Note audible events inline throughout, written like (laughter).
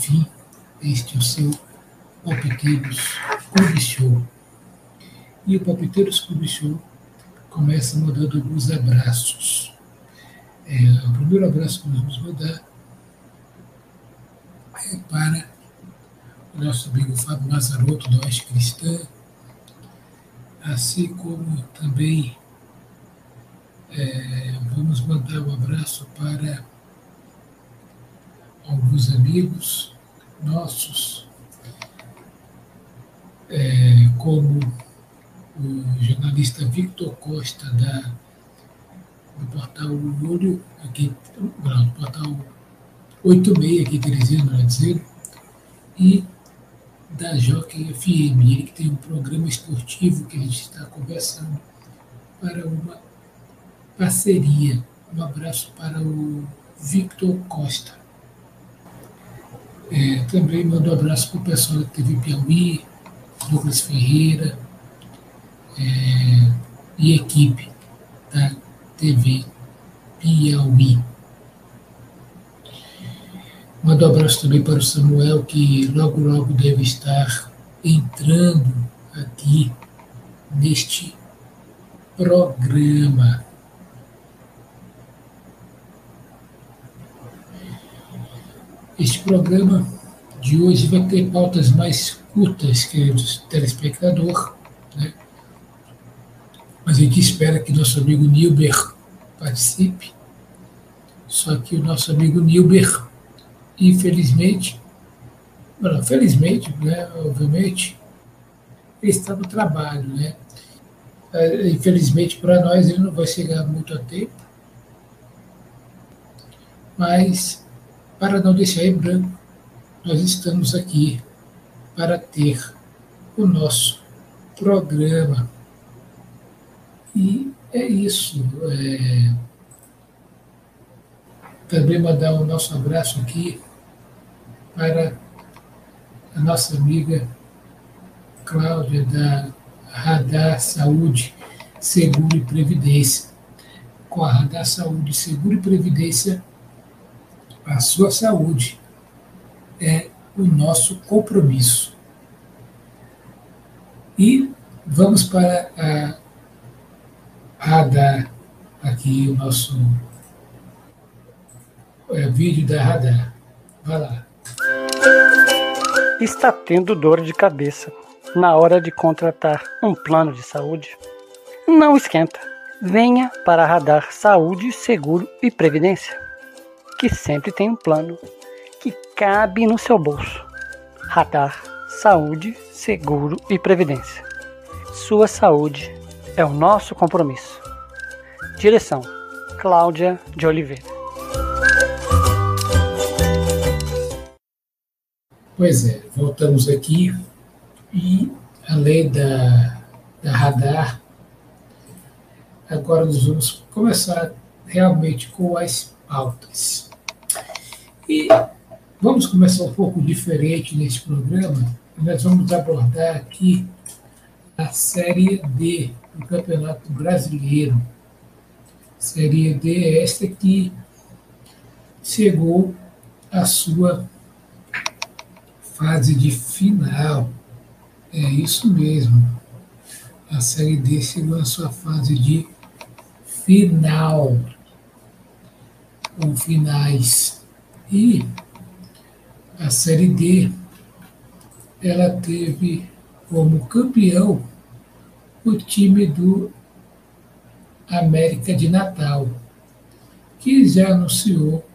Enfim, este é o seu Palpiteiros Clube. E o Palpiteiros Clube começa mandando alguns abraços. É, o primeiro abraço que nós vamos mandar é para o nosso amigo Fábio Mazarotto, da Oeste Cristã, assim como também é, vamos mandar um abraço para alguns amigos nossos, é, como o jornalista Victor Costa, da, do portal Olho, aqui, não, do portal 86 aqui Teresina, melhor dizendo, e da Jockey FM, ele que tem um programa esportivo que a gente está conversando para uma parceria. Um abraço para o Victor Costa. É, também mando um abraço para o pessoal da TV Piauí, Douglas Ferreira é, e equipe da TV Piauí. Mando um abraço também para o Samuel, que logo, logo deve estar entrando aqui neste programa. Este programa de hoje vai ter pautas mais curtas, queridos telespectador, né? mas a gente espera que nosso amigo Nilber participe. Só que o nosso amigo Nilber, infelizmente, não, felizmente, né, obviamente, ele está no trabalho, né? É, infelizmente para nós ele não vai chegar muito a tempo, mas para não deixar em branco, nós estamos aqui para ter o nosso programa. E é isso. É... Também mandar o nosso abraço aqui para a nossa amiga Cláudia da Radar Saúde, Seguro e Previdência. Com a Radar Saúde, Seguro e Previdência, a sua saúde é o nosso compromisso. E vamos para a Radar, aqui o nosso é, vídeo da Radar. Vai lá. Está tendo dor de cabeça na hora de contratar um plano de saúde? Não esquenta. Venha para a Radar Saúde, Seguro e Previdência que sempre tem um plano que cabe no seu bolso. Radar, saúde, seguro e previdência. Sua saúde é o nosso compromisso. Direção: Cláudia de Oliveira. Pois é, voltamos aqui e além da, da radar, agora nós vamos começar realmente com as pautas. E vamos começar um pouco diferente nesse programa. Nós vamos abordar aqui a Série D do Campeonato Brasileiro. Série D é esta que chegou à sua fase de final. É isso mesmo. A Série D chegou à sua fase de final. Ou finais. E a Série D, ela teve como campeão o time do América de Natal, que já anunciou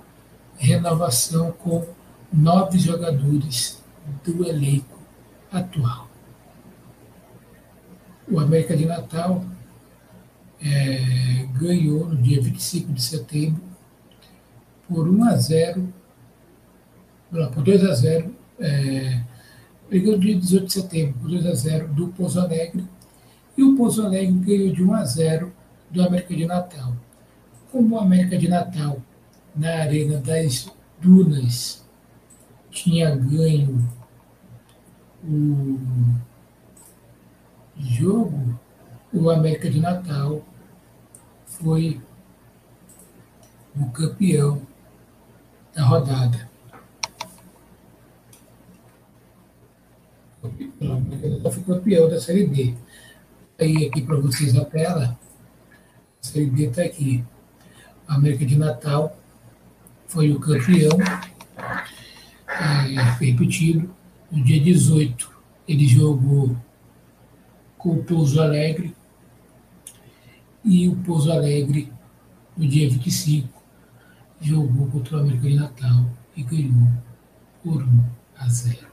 renovação com nove jogadores do elenco atual. O América de Natal é, ganhou no dia 25 de setembro por 1 a 0 por 2 a 0, é, no dia 18 de setembro, por 2 a 0 do Pouso Alegre, e o Pouso Alegre ganhou de 1 a 0 do América de Natal. Como o América de Natal, na Arena das Dunas, tinha ganho o jogo, o América de Natal foi o campeão da rodada. Campeão da Série D. Aí aqui para vocês na tela, a Série D está aqui. A América de Natal foi o campeão, é, repetido. No dia 18, ele jogou com o Pouso Alegre e o Pouso Alegre, no dia 25, jogou contra o América de Natal e ganhou por 1 a 0.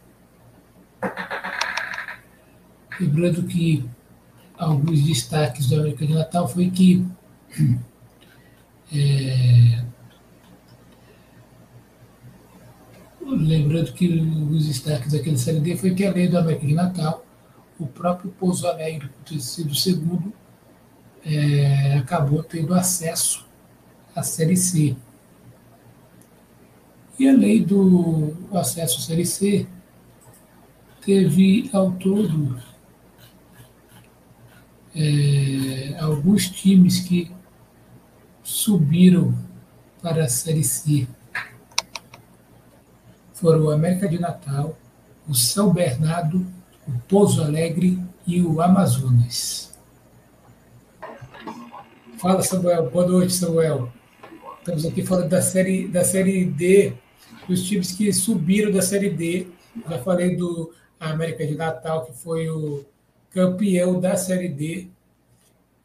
Lembrando que alguns destaques do América de Natal foi que é, lembrando que os destaques daquele Série D foi que além do América de Natal, o próprio Pouso Alegre, por ter sido segundo, é, acabou tendo acesso à Série C. E além do acesso à Série C, teve ao todo é, alguns times que subiram para a Série C. Foram o América de Natal, o São Bernardo, o Pouso Alegre e o Amazonas. Fala, Samuel. Boa noite, Samuel. Estamos aqui falando da série, da série D, dos times que subiram da Série D. Já falei do América de Natal, que foi o campeão da Série D.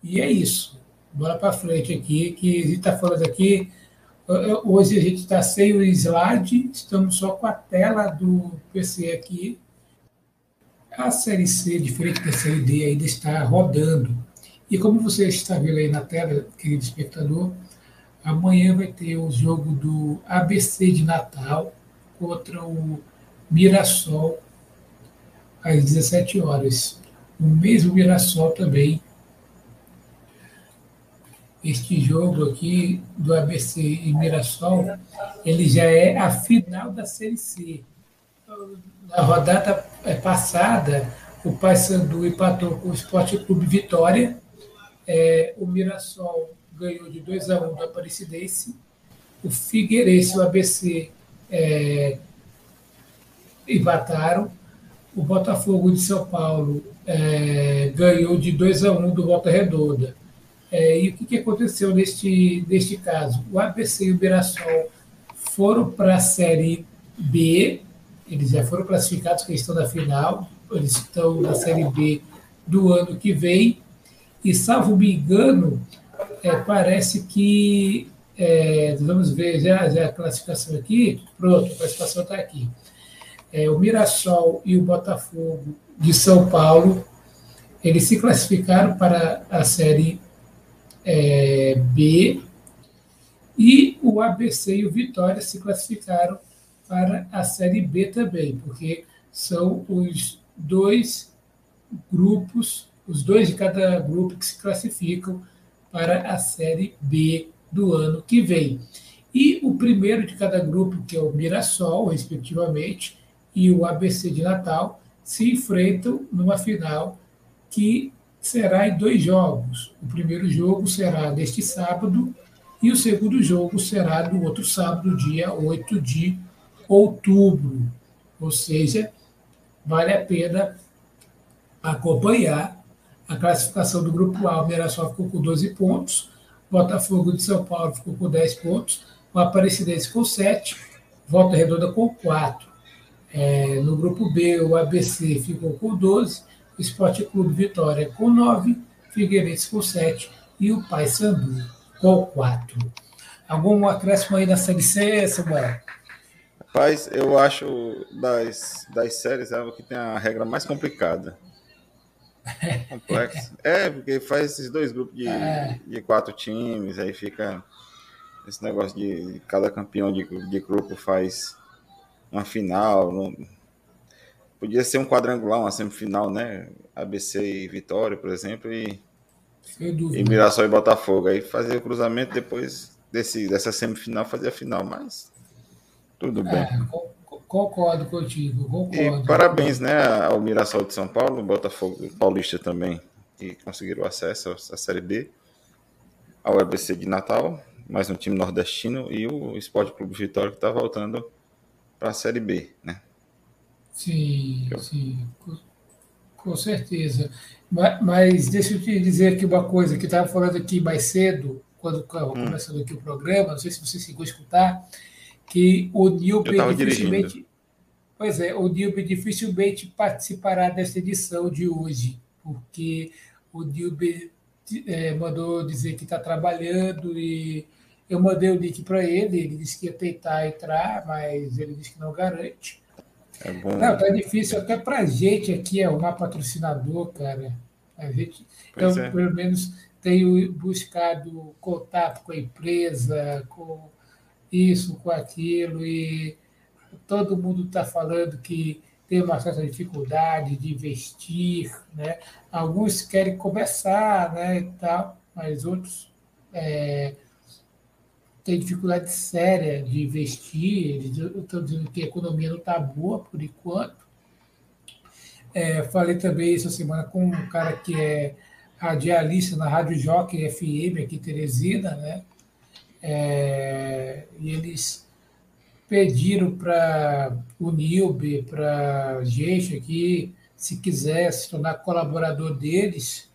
E é isso. Bora para frente aqui, que a gente está falando aqui. Hoje a gente está sem o slide, estamos só com a tela do PC aqui. A Série C, diferente da Série D, ainda está rodando. E como você está vendo aí na tela, querido espectador, amanhã vai ter o jogo do ABC de Natal contra o Mirassol às 17 horas. O mesmo Mirassol também. Este jogo aqui do ABC e Mirassol, ele já é a final da Série C. Na rodada passada, o Paysandu empatou com o Esporte Clube Vitória. É, o Mirassol ganhou de 2 a 1 um do Aparecidense. O Figueirense e o ABC é, empataram. O Botafogo de São Paulo é, ganhou de 2 a 1 do Volta Redonda. É, e o que, que, aconteceu neste, neste caso? O ABC e o Mirassol foram para a Série B, eles já foram classificados, que estão na final, eles estão na Série B do ano que vem, e, salvo me engano, é, parece que, é, vamos ver já, já a classificação aqui, pronto, a classificação está aqui. É, o Mirassol e o Botafogo de São Paulo, eles se classificaram para a Série é, B e o ABC e o Vitória se classificaram para a Série B também, porque são os dois grupos, os dois de cada grupo que se classificam para a Série B do ano que vem. E o primeiro de cada grupo, que é o Mirassol, respectivamente, e o ABC de Natal, se enfrentam numa final que será em dois jogos. O primeiro jogo será neste sábado e o segundo jogo será no outro sábado, dia 8 de outubro. Ou seja, vale a pena acompanhar a classificação do grupo A. O Mirassol ficou com 12 pontos, Botafogo de São Paulo ficou com 10 pontos, o Aparecidense com 7, Volta Redonda com 4. É, no grupo B, o ABC ficou com 12, o Esporte Clube Vitória com 9, Figueirense com 7 e o Paysandu com 4. Algum acréscimo aí na Série C, Samuel? Rapaz, eu acho das, das séries é que tem a regra mais complicada. (laughs) Complexo. É, porque faz esses dois grupos de, é. de quatro times, aí fica esse negócio de cada campeão de, de grupo faz uma final. Não... Podia ser um quadrangular, uma semifinal, né? ABC e Vitória, por exemplo, e, e Mirassol e Botafogo. Aí fazer o cruzamento depois desse, dessa semifinal, fazer a final, mas tudo bem. É, concordo contigo, concordo. E parabéns, né, ao Mirassol de São Paulo, Botafogo Paulista também, que conseguiram acesso à Série B, ao ABC de Natal, mais um time nordestino, e o Esporte Clube Vitória, que está voltando para a Série B, né? Sim, sim. Com certeza. Mas, mas, deixa eu te dizer aqui uma coisa que estava falando aqui mais cedo, quando estava hum. começando aqui o programa, não sei se você a escutar, que o Nilber dificilmente. Dirigindo. Pois é, o Nilber dificilmente participará dessa edição de hoje, porque o Nilber é, mandou dizer que está trabalhando e eu mandei o link para ele, ele disse que ia tentar entrar, mas ele disse que não garante. É bom. Não, tá difícil até para a gente aqui arrumar patrocinador, cara. A gente, então, é. pelo menos, tenho buscado contato com a empresa, com isso, com aquilo, e todo mundo está falando que tem uma certa dificuldade de investir, né? Alguns querem começar, né, e tal, mas outros é, têm dificuldade séria de investir. Estão dizendo que a economia não está boa por enquanto. É, falei também essa semana com um cara que é radialista na Rádio Jockey FM aqui em Teresina, né? É, e eles pediram para o Nilbe, para a gente aqui, se quiser se tornar colaborador deles,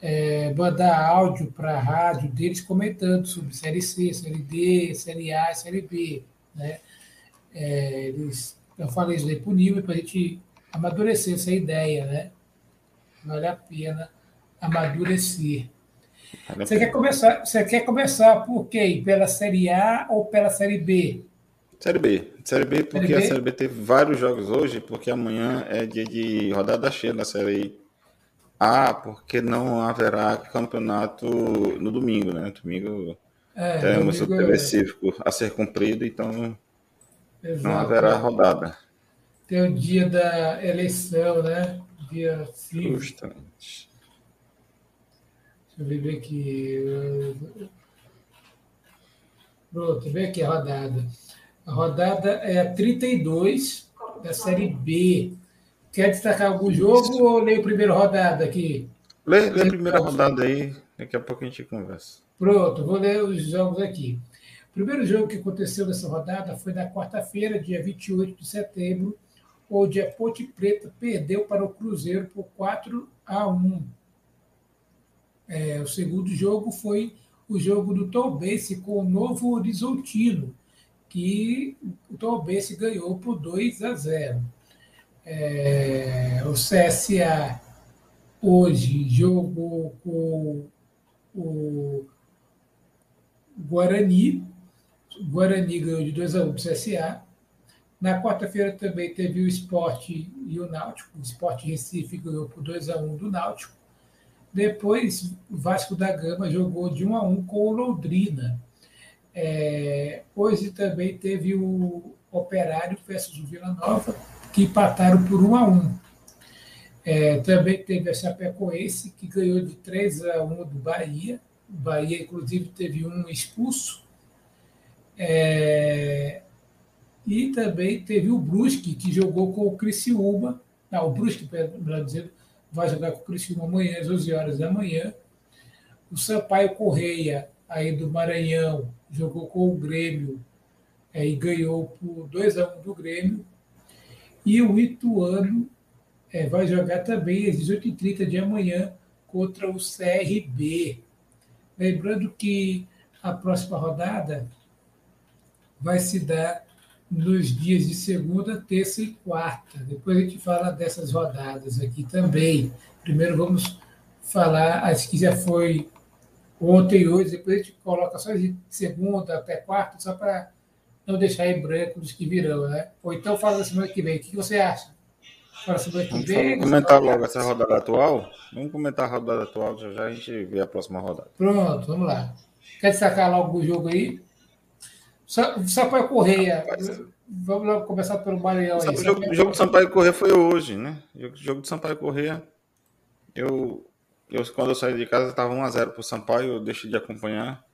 é, mandar áudio para a rádio deles comentando sobre Série C, Série D, Série A Série B. Né? É, eles, eu falei isso aí para o Nilbe para a gente amadurecer essa ideia, né? Vale a pena amadurecer. Você quer começar, você quer começar por quê? Pela Série A ou pela Série B? Série B. Série B, porque série B? a Série B teve vários jogos hoje, porque amanhã é dia de rodada cheia na Série A, porque não haverá campeonato no domingo, né? Domingo é, temos o TV cívico a ser cumprido, então Exato. não haverá rodada. Tem o dia da eleição, né? Dia cívico. Justamente. Deixa eu ver aqui. Pronto, vem aqui a rodada. A rodada é a 32 da Série B. Quer destacar algum jogo Isso. ou leio a primeira rodada aqui? Lê, lê a primeira rodada aí, daqui a pouco a gente conversa. Pronto, vou ler os jogos aqui. O primeiro jogo que aconteceu nessa rodada foi na quarta-feira, dia 28 de setembro, onde a Ponte Preta perdeu para o Cruzeiro por 4 a 1. É, o segundo jogo foi o jogo do Tom Bense com o Novo Horizontino, que o Tombense ganhou por 2 a 0. É, o CSA hoje jogou com o Guarani. O Guarani ganhou de 2 a 1 para o CSA. Na quarta-feira também teve o Esporte e o Náutico. O Esporte Recife ganhou por 2 a 1 do Náutico. Depois, o Vasco da Gama jogou de 1 a 1 com o Londrina. É, hoje também teve o Operário versus o Vila Nova, que empataram por 1 a 1. É, também teve a Chapecoense, que ganhou de 3 a 1 do Bahia. O Bahia, inclusive, teve um expulso. É, e também teve o Brusque, que jogou com o Criciúma. Não, o Brusque, melhor dizendo, vai jogar com o Criciúma amanhã, às 11 horas da manhã. O Sampaio Correia, aí do Maranhão, jogou com o Grêmio é, e ganhou por 2 a 1 um do Grêmio. E o Ituano é, vai jogar também às 18h30 de amanhã contra o CRB. Lembrando que a próxima rodada vai se dar nos dias de segunda, terça e quarta. Depois a gente fala dessas rodadas aqui também. Primeiro vamos falar as que já foi ontem e hoje, depois a gente coloca só de segunda até quarta, só para não deixar em branco dos que virão, né? Ou então fala da semana que vem. O que você acha? Para a semana que vem. Vamos comentar logo essa rodada atual? Vamos comentar a rodada atual, já, já a gente vê a próxima rodada. Pronto, vamos lá. Quer destacar logo o jogo aí? Sampaio Correia. Vamos logo começar pelo Maranhão aí. O jogo, jogo do Sampaio Correia foi hoje, né? O jogo, jogo do Sampaio Correia, eu eu, quando eu saí de casa, estava 1x0 para o Sampaio, eu deixei de acompanhar.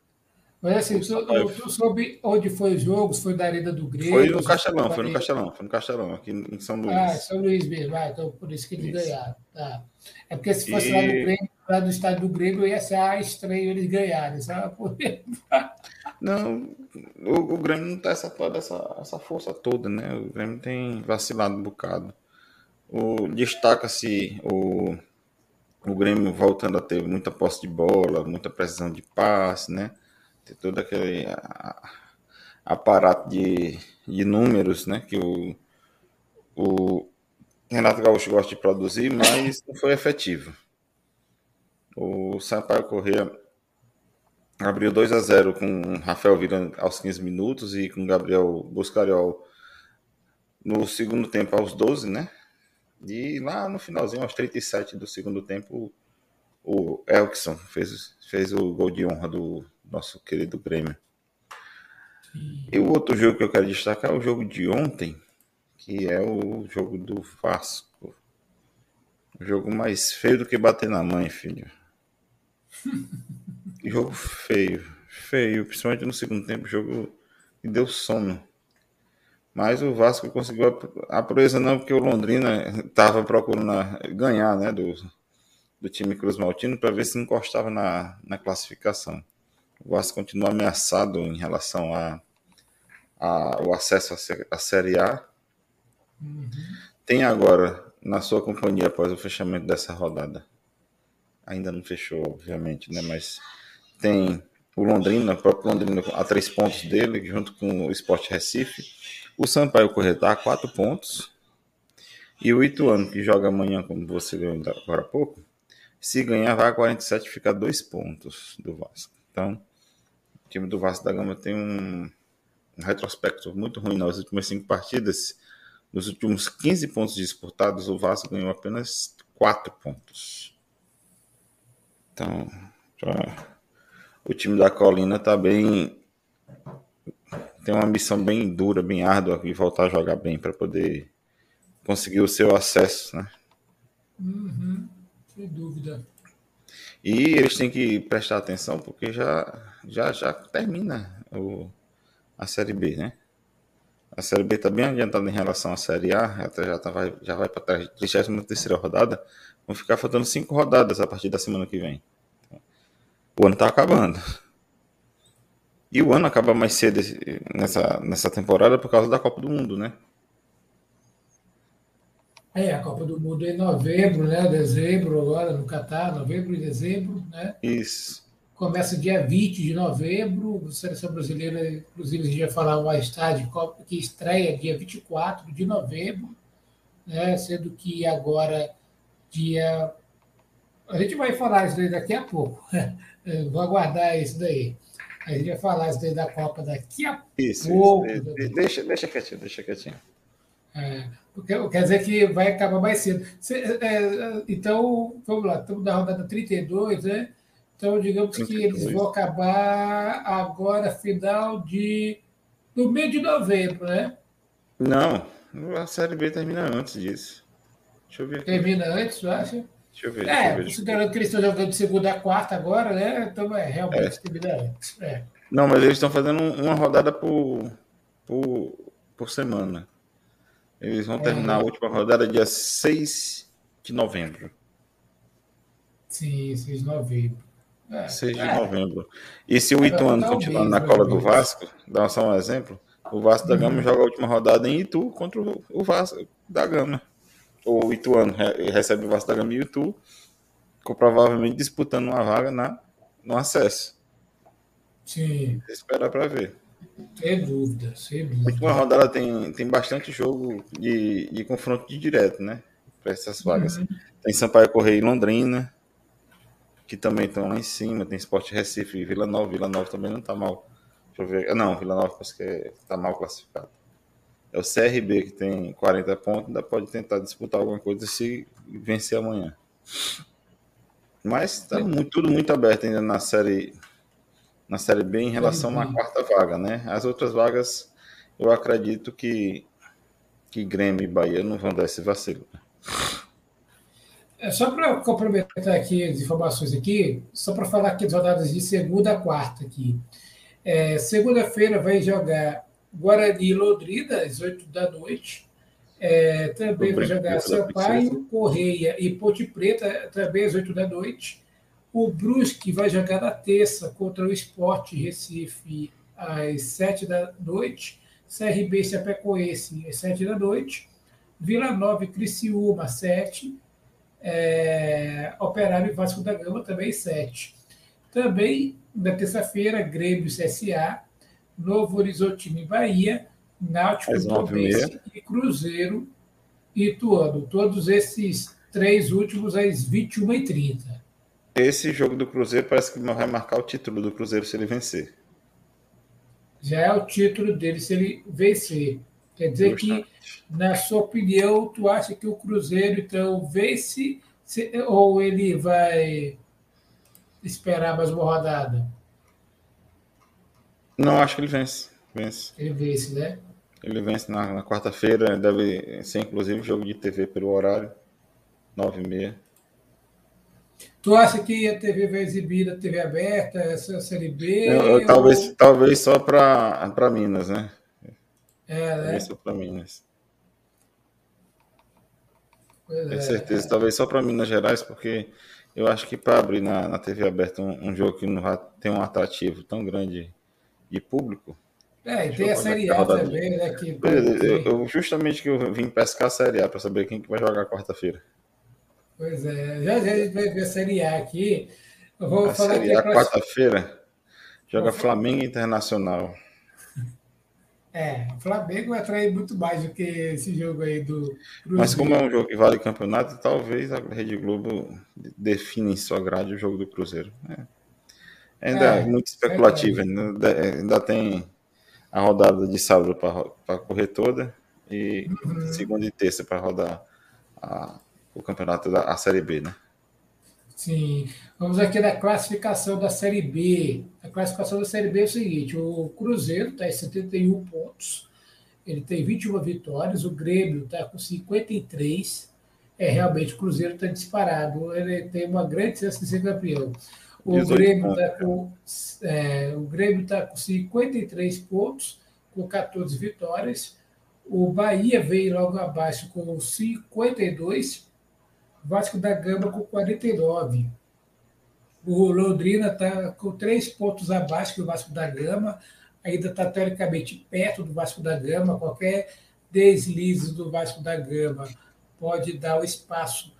Mas assim, tu, tu soube onde foi o jogo? Foi da Arena do Grêmio? Foi no Castelão, foi no Castelão, foi no Castelão, aqui em São Luís. Ah, São Luís mesmo, ah, então por isso que eles isso. ganharam. Tá. É porque se fosse e... lá, do Grêmio, lá do estádio do Grêmio, ia ser ah, estranho eles ganharem, sabe? Não, o, o Grêmio não tá essa, essa, essa força toda, né? O Grêmio tem vacilado um bocado. Destaca-se o, o Grêmio voltando a ter muita posse de bola, muita precisão de passe, né? Ter todo aquele aparato de, de números, né? Que o, o Renato Gaúcho gosta de produzir, mas não foi efetivo. O Sampaio Corrêa abriu 2 a 0 com Rafael virando aos 15 minutos e com Gabriel Buscariol no segundo tempo aos 12, né? E lá no finalzinho, aos 37 do segundo tempo, o Elkson fez, fez o gol de honra do nosso querido Grêmio. E o outro jogo que eu quero destacar é o jogo de ontem, que é o jogo do Vasco. O jogo mais feio do que bater na mãe, filho. (laughs) jogo feio, feio, principalmente no segundo tempo, jogo que deu sono. Mas o Vasco conseguiu a proeza não, porque o Londrina estava procurando ganhar né, do, do time Cruz Maltino para ver se encostava na, na classificação. O Vasco continua ameaçado em relação a, a o acesso à Série A. Uhum. Tem agora na sua companhia após o fechamento dessa rodada. Ainda não fechou, obviamente, né? Mas tem o Londrina, o próprio Londrina a três pontos dele, junto com o Sport Recife. O Sampaio Correia está a quatro pontos. E o Ituano, que joga amanhã, como você viu agora há pouco, se ganhar, vai a 47 fica dois pontos do Vasco. Então, time do Vasco da Gama tem um, um retrospecto muito ruim nas últimas cinco partidas. Nos últimos 15 pontos disputados, o Vasco ganhou apenas quatro pontos. Então, o time da Colina tá bem. Tem uma missão bem dura, bem árdua e voltar a jogar bem para poder conseguir o seu acesso, né? Uhum, sem dúvida. E eles têm que prestar atenção porque já já, já termina o, a Série B, né? A Série B está bem adiantada em relação à Série A, até já, tá, vai, já vai para a 33 rodada. Vão ficar faltando cinco rodadas a partir da semana que vem. O ano tá acabando. E o ano acaba mais cedo nessa, nessa temporada por causa da Copa do Mundo, né? É, a Copa do Mundo é em novembro, né? Dezembro, agora no Catar, novembro e dezembro, né? Isso. Começa dia 20 de novembro, a seleção brasileira, inclusive, a gente vai falar mais tarde, que estreia dia 24 de novembro, né? Sendo que agora, dia. A gente vai falar isso daqui a pouco. (laughs) vou aguardar isso daí. A gente vai falar isso daí da Copa daqui a isso, pouco. Isso, deixa, deixa quietinho, deixa quietinho. É, quer dizer que vai acabar mais cedo. Cê, é, então, vamos lá, estamos na rodada 32, né? Então, digamos 32. que eles vão acabar agora, final de. no mês de novembro, né? Não, a Série B termina antes disso. Deixa eu ver. Aqui. Termina antes, tu acha? Deixa eu ver. É, ver, considerando que eles estão jogando de segunda a quarta agora, né? Então é realmente é. É. Não, mas eles estão fazendo uma rodada por, por, por semana. Eles vão terminar é. a última rodada dia 6 de novembro. Sim, 6 de novembro. É, 6 de é. novembro. E se o Ituano continuar na cola do Vasco, dá só um exemplo, o Vasco da Gama uhum. joga a última rodada em Itu contra o Vasco da Gama o Ituano recebe o Vasco da Gama e o Itu, provavelmente disputando uma vaga na, no acesso. Sim. Esperar para ver. Sem dúvida, sem dúvida. A última rodada tem, tem bastante jogo de, de confronto de direto, né? Para essas vagas. Uhum. Tem Sampaio Correia e Londrina, que também estão lá em cima. Tem Sport Recife e Vila Nova. Vila Nova também não está mal. Deixa eu ver. Ah, não, Vila Nova parece que está mal classificado. É o CRB que tem 40 pontos, ainda pode tentar disputar alguma coisa se vencer amanhã. Mas está tudo muito aberto ainda na série na série B em relação à quarta vaga, né? As outras vagas eu acredito que que Grêmio e Bahia não vão dar esse vacilo. É, só para complementar aqui as informações aqui, só para falar aqui das rodadas de segunda a quarta aqui. É, Segunda-feira vai jogar Guarani e Londrina, às 8 da noite. É, também vai jogar Sampaio, Correia e Ponte Preta, também às 8 da noite. O Brusque vai jogar na terça contra o Esporte Recife às 7 da noite. CRB e Chapecoense às 7 da noite. Vila Nova e Criciúma, 7. É, Operário e Vasco da Gama também 7. Também, na terça-feira, Grêmio CSA, Novo Horizontino e Bahia, Náutico Tombense e Cruzeiro e Ituano. Todos esses três últimos às 21h30. Esse jogo do Cruzeiro parece que vai marcar o título do Cruzeiro se ele vencer. Já é o título dele se ele vencer. Quer dizer Justamente. que, na sua opinião, tu acha que o Cruzeiro, então, vence se, ou ele vai esperar mais uma rodada? Não, acho que ele vence. vence. Ele vence, né? Ele vence na, na quarta-feira, deve ser inclusive jogo de TV pelo horário, nove e meia. Tu acha que a TV vai exibir a TV aberta, essa Série B? Eu, eu, ou... talvez, talvez só para Minas, né? É, né? Talvez só para Minas. Pois Tenho é, certeza, é. talvez só para Minas Gerais, porque eu acho que para abrir na, na TV aberta um, um, jogo que não tem um atrativo tão grande de público. É, e tem a Série A também, né? Que... Eu, eu, justamente que eu vim pescar a Série A para saber quem que vai jogar quarta-feira. Pois é, já, já a gente vai ver a Série A aqui. Eu vou a falar Série A, quarta-feira, joga vou... Flamengo Internacional. (laughs) É, o Flamengo vai atrair muito mais do que esse jogo aí do. Cruzeiro. Mas como é um jogo que vale campeonato, talvez a Rede Globo define em sua grade o jogo do Cruzeiro. É. Ainda é, é muito especulativo, ainda, ainda tem a rodada de sábado para correr toda e uhum. segunda e terça para rodar a, o campeonato da a Série B, né? Sim. Vamos aqui na classificação da Série B. A classificação da Série B é o seguinte: o Cruzeiro está em 71 pontos, ele tem 21 vitórias, o Grêmio está com 53. É, realmente, o Cruzeiro está disparado, ele tem uma grande chance de ser campeão. O Grêmio está com, é, o Grêmio tá com 53 pontos, com 14 vitórias. O Bahia veio logo abaixo com 52 Vasco da Gama com 49. O Londrina está com três pontos abaixo do Vasco da Gama, ainda está teoricamente perto do Vasco da Gama. Qualquer deslize do Vasco da Gama pode dar o espaço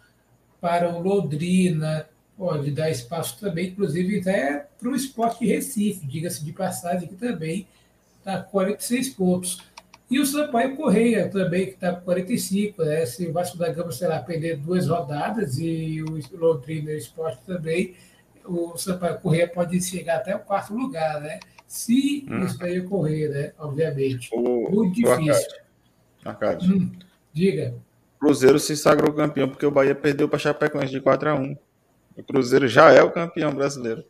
para o Londrina, pode dar espaço também, inclusive até para o esporte Recife, diga-se de passagem, que também está com 46 pontos. E o Sampaio Correia também, que está com 45. Né? Se o Vasco da Gama, sei lá, perder duas rodadas e o Londrina e o Esporte também, o Sampaio Correia pode chegar até o quarto lugar, né? Se hum. isso aí ocorrer, né? Obviamente. O, Muito difícil. Arcade. Hum, diga. O Cruzeiro se sagrou campeão porque o Bahia perdeu para Chapecoense de 4 a 1 O Cruzeiro já é o campeão brasileiro.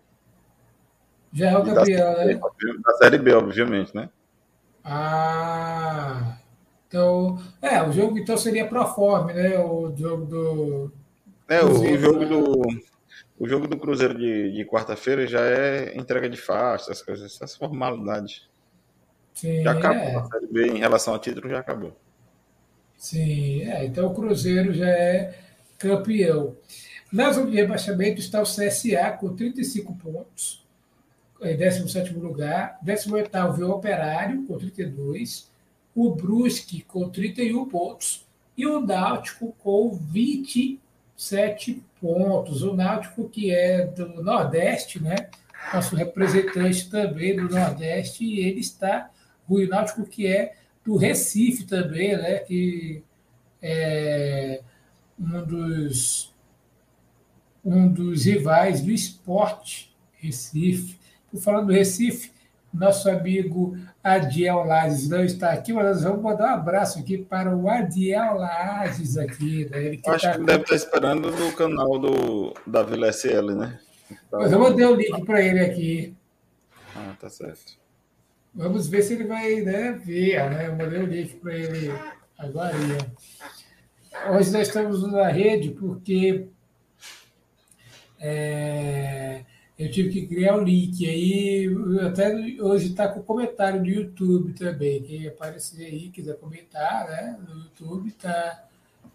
Já é o campeão, da né? Da Série B, obviamente, né? Ah, então, é, o jogo então seria pro forma, né? O jogo do. É, Cruzeiro, o, jogo né? do. O jogo do Cruzeiro de, de quarta-feira já é entrega de faixa, essas coisas, essas formalidades. Sim, já acabou. É. A Série B em relação ao título já acabou. Sim, é, então o Cruzeiro já é campeão. Na zona de rebaixamento está o CSA com 35 pontos 17 lugar, 18 o Operário, com 32, o Brusque, com 31 pontos, e o Náutico, com 27 pontos. O Náutico, que é do Nordeste, né? nosso representante também do Nordeste, e ele está, o Náutico, que é do Recife também, né? que é um dos, um dos rivais do esporte Recife. Por falar do Recife, nosso amigo Adiel Lages não está aqui, mas nós vamos mandar um abraço aqui para o Adiel Lages aqui. Né? Ele que Acho tá... que deve estar esperando no canal do, da Vila SL, né? Então... Mas eu mandei o link para ele aqui. Ah, tá certo. Vamos ver se ele vai né, ver, né? Eu mandei o link para ele agora. Hoje nós estamos na rede porque é, eu tive que criar o link. Aí até hoje está com comentário no YouTube também. Quem aparecer aí, quiser comentar, né? No YouTube está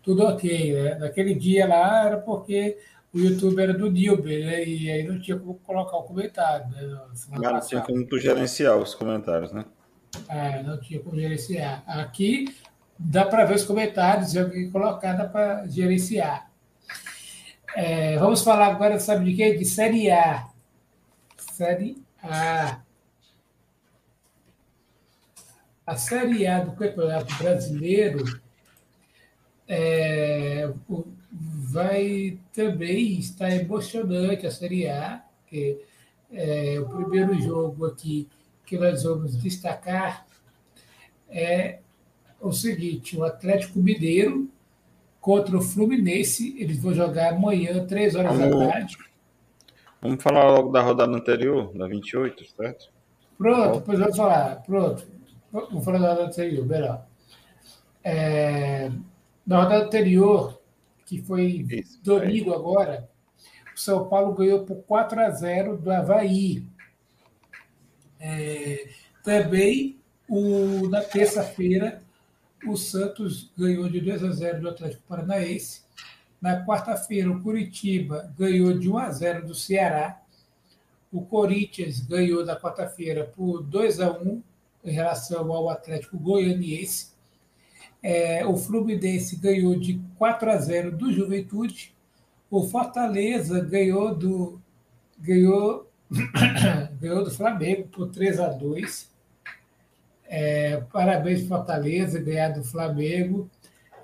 tudo ok, né? Naquele dia lá era porque o YouTube era do Nilber, né? E aí não tinha como colocar o comentário, né? Não tinha como tu gerenciar os comentários, né? É, não tinha como gerenciar. Aqui dá para ver os comentários, eu que colocar, dá para gerenciar. É, vamos falar agora, sabe de quê? De Série A. Série A. A Série A do Campeonato Brasileiro é, vai também estar emocionante a Série A, que é, o primeiro jogo aqui que nós vamos destacar é o seguinte: o Atlético Mineiro contra o Fluminense. Eles vão jogar amanhã, três horas vamos, da tarde. Vamos falar logo da rodada anterior, da 28, certo? Pronto, depois vamos falar. Pronto. Vamos falar da rodada anterior, melhor. É, na rodada anterior, que foi Isso, domingo é. agora, o São Paulo ganhou por 4 a 0 do Havaí. É, também, o, na terça-feira, o Santos ganhou de 2 a 0 do Atlético Paranaense. Na quarta-feira, o Curitiba ganhou de 1 a 0 do Ceará. O Corinthians ganhou na quarta-feira por 2 a 1 em relação ao Atlético Goianiense. É, o Fluminense ganhou de 4 a 0 do Juventude. O Fortaleza ganhou do ganhou (coughs) ganhou do Flamengo por 3 a 2. É, parabéns Fortaleza, ganhar do Flamengo.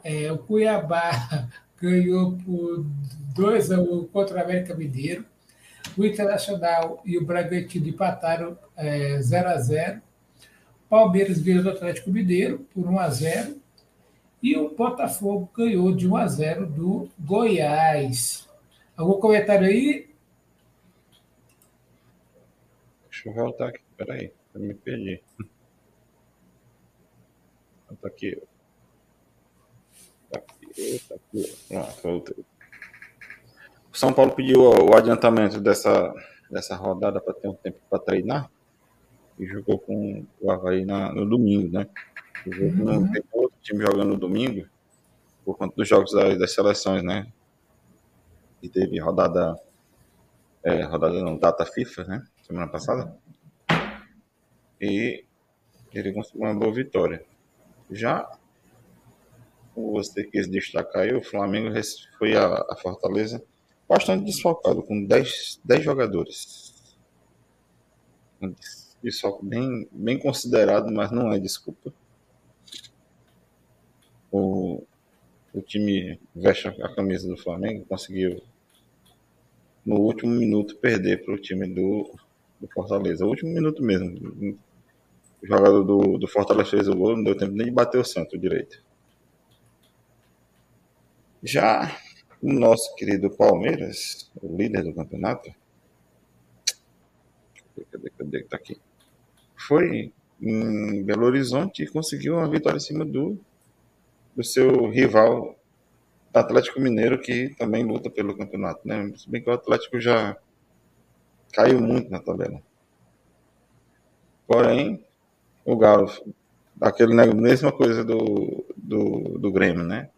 É, o Cuiabá (laughs) ganhou por 2 a 1 contra o América Mineiro. O Internacional e o Bragantino empataram é, 0 a 0. Palmeiras ganhou do Atlético Mineiro por 1 a 0. E o Botafogo ganhou de 1 a 0 do Goiás. Algum comentário aí? Deixa eu voltar aqui, peraí, eu me perdi. Tá aqui. Tá aqui, tá aqui. Voltei. O São Paulo pediu o adiantamento dessa, dessa rodada para ter um tempo para treinar e jogou com o Havaí na, no domingo, né? Uhum. Não tem outro time jogando no domingo por conta dos jogos das, das seleções, né? E teve rodada, é, rodada não, data FIFA, né? Semana passada. E ele conseguiu uma boa vitória. Já você quis destacar aí, o Flamengo foi a, a Fortaleza bastante desfalcado, com 10, 10 jogadores. Um desfalque bem, bem considerado, mas não é desculpa o, o time veste a camisa do Flamengo, conseguiu no último minuto perder para o time do, do Fortaleza. O último minuto mesmo. O jogador do, do Fortaleza fez o gol, não deu tempo nem de bater o santo direito. Já o nosso querido Palmeiras, o líder do campeonato, cadê, cadê, tá aqui? Foi em Belo Horizonte e conseguiu uma vitória em cima do do seu rival Atlético Mineiro, que também luta pelo campeonato, né? Se bem que o Atlético já caiu muito na tabela. Porém, o Galo, aquele né, mesma coisa do, do, do Grêmio, né?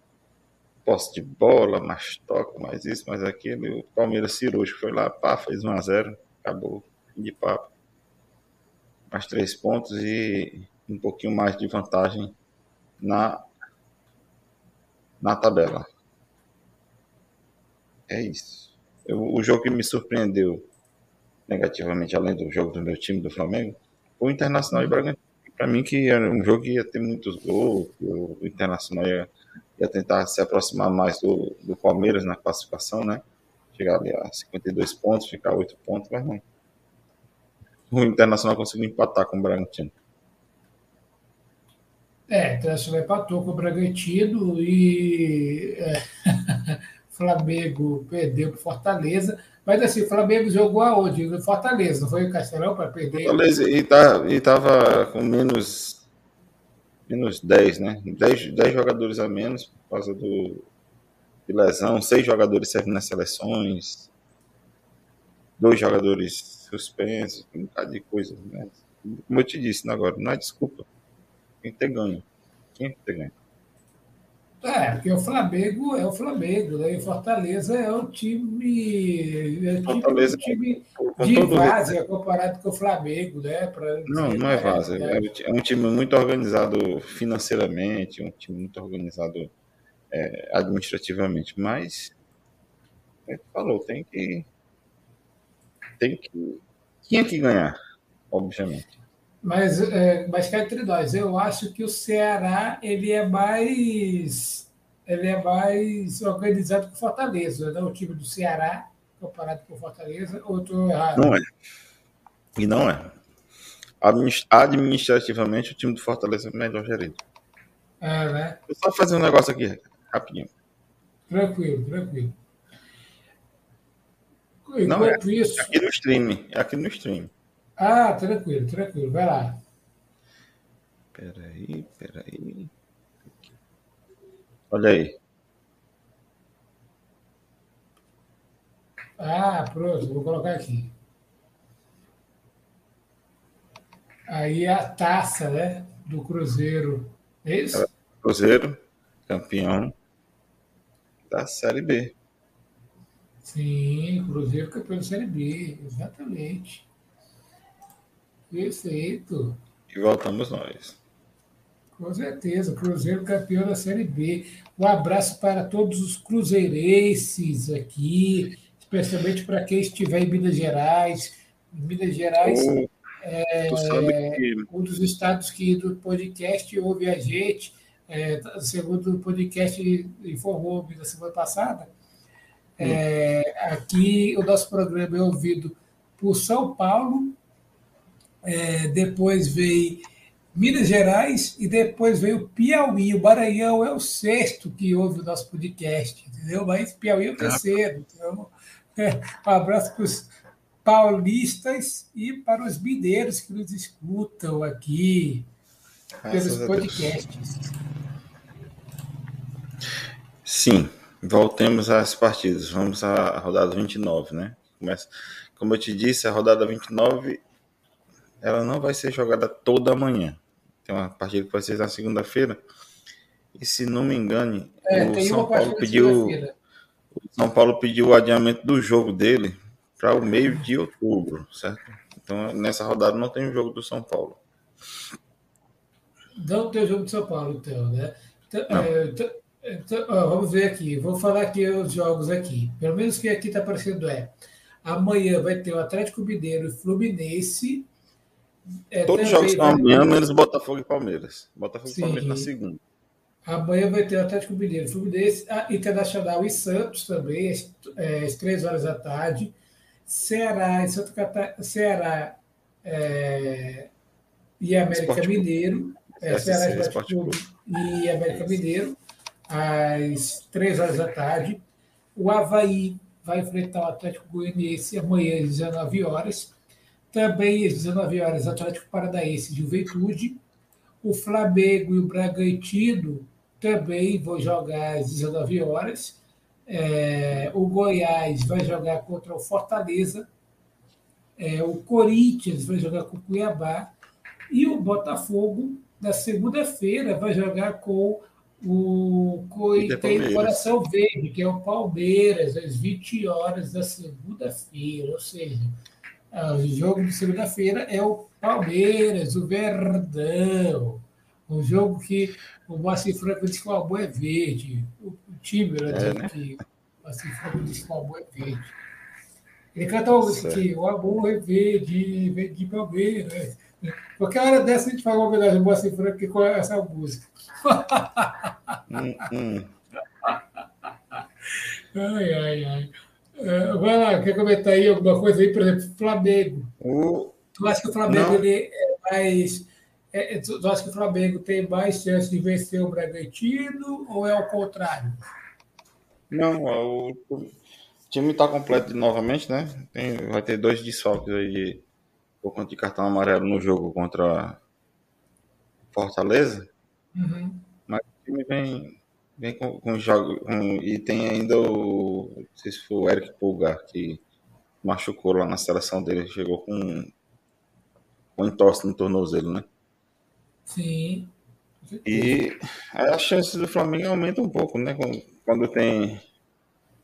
Posse de bola, mais toque, mais isso, mais aquilo. O Palmeiras cirúrgico foi lá, pá, fez 1 a 0 acabou, fim de papo. Mais três pontos e um pouquinho mais de vantagem na na tabela. É isso. Eu, o jogo que me surpreendeu negativamente, além do jogo do meu time do Flamengo, foi o Internacional e Bragantino. Para mim, que era um jogo que ia ter muitos gols, o Internacional ia, ia tentar se aproximar mais do, do Palmeiras na classificação, né? Chegar ali a 52 pontos, ficar 8 pontos, mas não. O Internacional conseguiu empatar com o Bragantino. É, Internacional empatou com o Bragantino e é, (laughs) Flamengo perdeu para Fortaleza. Mas assim, o Flamengo jogou aonde? No Fortaleza, não foi o Castelão para perder? Fortaleza, e, tá, e tava com menos, menos 10, né? 10, 10 jogadores a menos por causa do, de lesão, seis jogadores servem nas seleções, dois jogadores suspensos, um bocado de coisa. Né? Como eu te disse agora, não é desculpa. Quem ter ganho? Quem ter ganho? É, porque o Flamengo é o Flamengo, né? E Fortaleza é um time, é Fortaleza, um time de várzea comparado com o Flamengo, né? Pra não, não é várzea. É, é um time muito organizado financeiramente, um time muito organizado é, administrativamente, mas como falou, tem que tem que tinha que ganhar, obviamente. Mas, é, mas cá entre nós, eu acho que o Ceará ele é mais ele é mais organizado que o Fortaleza, né? O time do Ceará, comparado com o Fortaleza, ou estou errado? Não é. E não é. Administrativamente, o time do Fortaleza é melhor gerido. É, né? Vou só fazer um negócio aqui, rapidinho. Tranquilo, tranquilo. Enquanto não é, isso... é aqui no stream. É aqui no stream. Ah, tranquilo, tranquilo. Vai lá. Peraí, peraí. Olha aí. Ah, pronto, vou colocar aqui. Aí a taça, né? Do Cruzeiro. É isso? Cruzeiro, campeão da Série B. Sim, Cruzeiro campeão da Série B, exatamente. Perfeito. E voltamos nós. Com certeza, Cruzeiro campeão da Série B. Um abraço para todos os cruzeirenses aqui, especialmente para quem estiver em Minas Gerais. Minas Gerais oh, é um dos estados que do podcast ouve a gente, é, segundo o podcast informou na semana passada. É, aqui o nosso programa é ouvido por São Paulo, é, depois veio Minas Gerais e depois veio Piauí. O Maranhão é o sexto que ouve o nosso podcast, entendeu? Mas Piauí é o terceiro. Então, (laughs) é, um abraço para os paulistas e para os mineiros que nos escutam aqui pelos podcasts. Sim, voltemos às partidas. Vamos à rodada 29, né? Começa, como eu te disse, a rodada 29 ela não vai ser jogada toda manhã. Tem uma partida que vai ser na segunda-feira. E se não me engane, é, o São Paulo pediu o São Paulo pediu o adiamento do jogo dele para o meio de outubro, certo? Então nessa rodada não tem o jogo do São Paulo. Não tem o jogo do São Paulo, então, né? Então, é, então, então ó, vamos ver aqui. Vou falar aqui os jogos aqui. Pelo menos que aqui está aparecendo é. Amanhã vai ter o Atlético Mineiro e Fluminense é, Todos os jogos são amanhã, menos Botafogo e Palmeiras. Botafogo Sim. e Palmeiras na segunda. Amanhã vai ter Atlético Mineiro, Fluminense, Internacional e Santos também, às, é, às três horas da tarde. Ceará e Santa Catarina, Ceará é, e América Esporte Mineiro. É, Ceará Esporte Clube e América Mineiro, às três horas da tarde. O Havaí vai enfrentar o Atlético Goianiense amanhã às 19 horas. Também às 19 horas, Atlético Paranaense e Juventude. O Flamengo e o Bragantino também vão jogar às 19 horas. É, o Goiás vai jogar contra o Fortaleza. É, o Corinthians vai jogar com o Cuiabá. E o Botafogo, na segunda-feira, vai jogar com o o Coração Verde, que é o Palmeiras, às 20 horas da segunda-feira. Ou seja, o jogo de segunda-feira é o Palmeiras, o Verdão. Um jogo que o Moacir Franco disse que o amor é verde. O, time né, é, né? que o Moacir Franco disse que o amor é verde. Ele canta música que o amor é verde, verde de Palmeiras. Qualquer hora dessa a gente faz uma homenagem ao Moacir Franco que com essa música. hum, hum. (laughs) Ai, ai, ai. Uh, vai lá, quer comentar aí alguma coisa aí, por exemplo, Flamengo. O... Tu acha que o Flamengo ele é mais. É, é tu acha que o Flamengo tem mais chance de vencer o Bragantino ou é o contrário? Não, o, o time está completo novamente, né? Tem, vai ter dois desfalques aí de, por conta de cartão amarelo no jogo contra Fortaleza. Uhum. Mas o time vem, Vem com, com jogo. Com, e tem ainda o. Não sei se foi o Eric Pulgar, que machucou lá na seleção dele. Chegou com. Com entorse no tornozelo, né? Sim. E a chance do Flamengo aumenta um pouco, né? Quando tem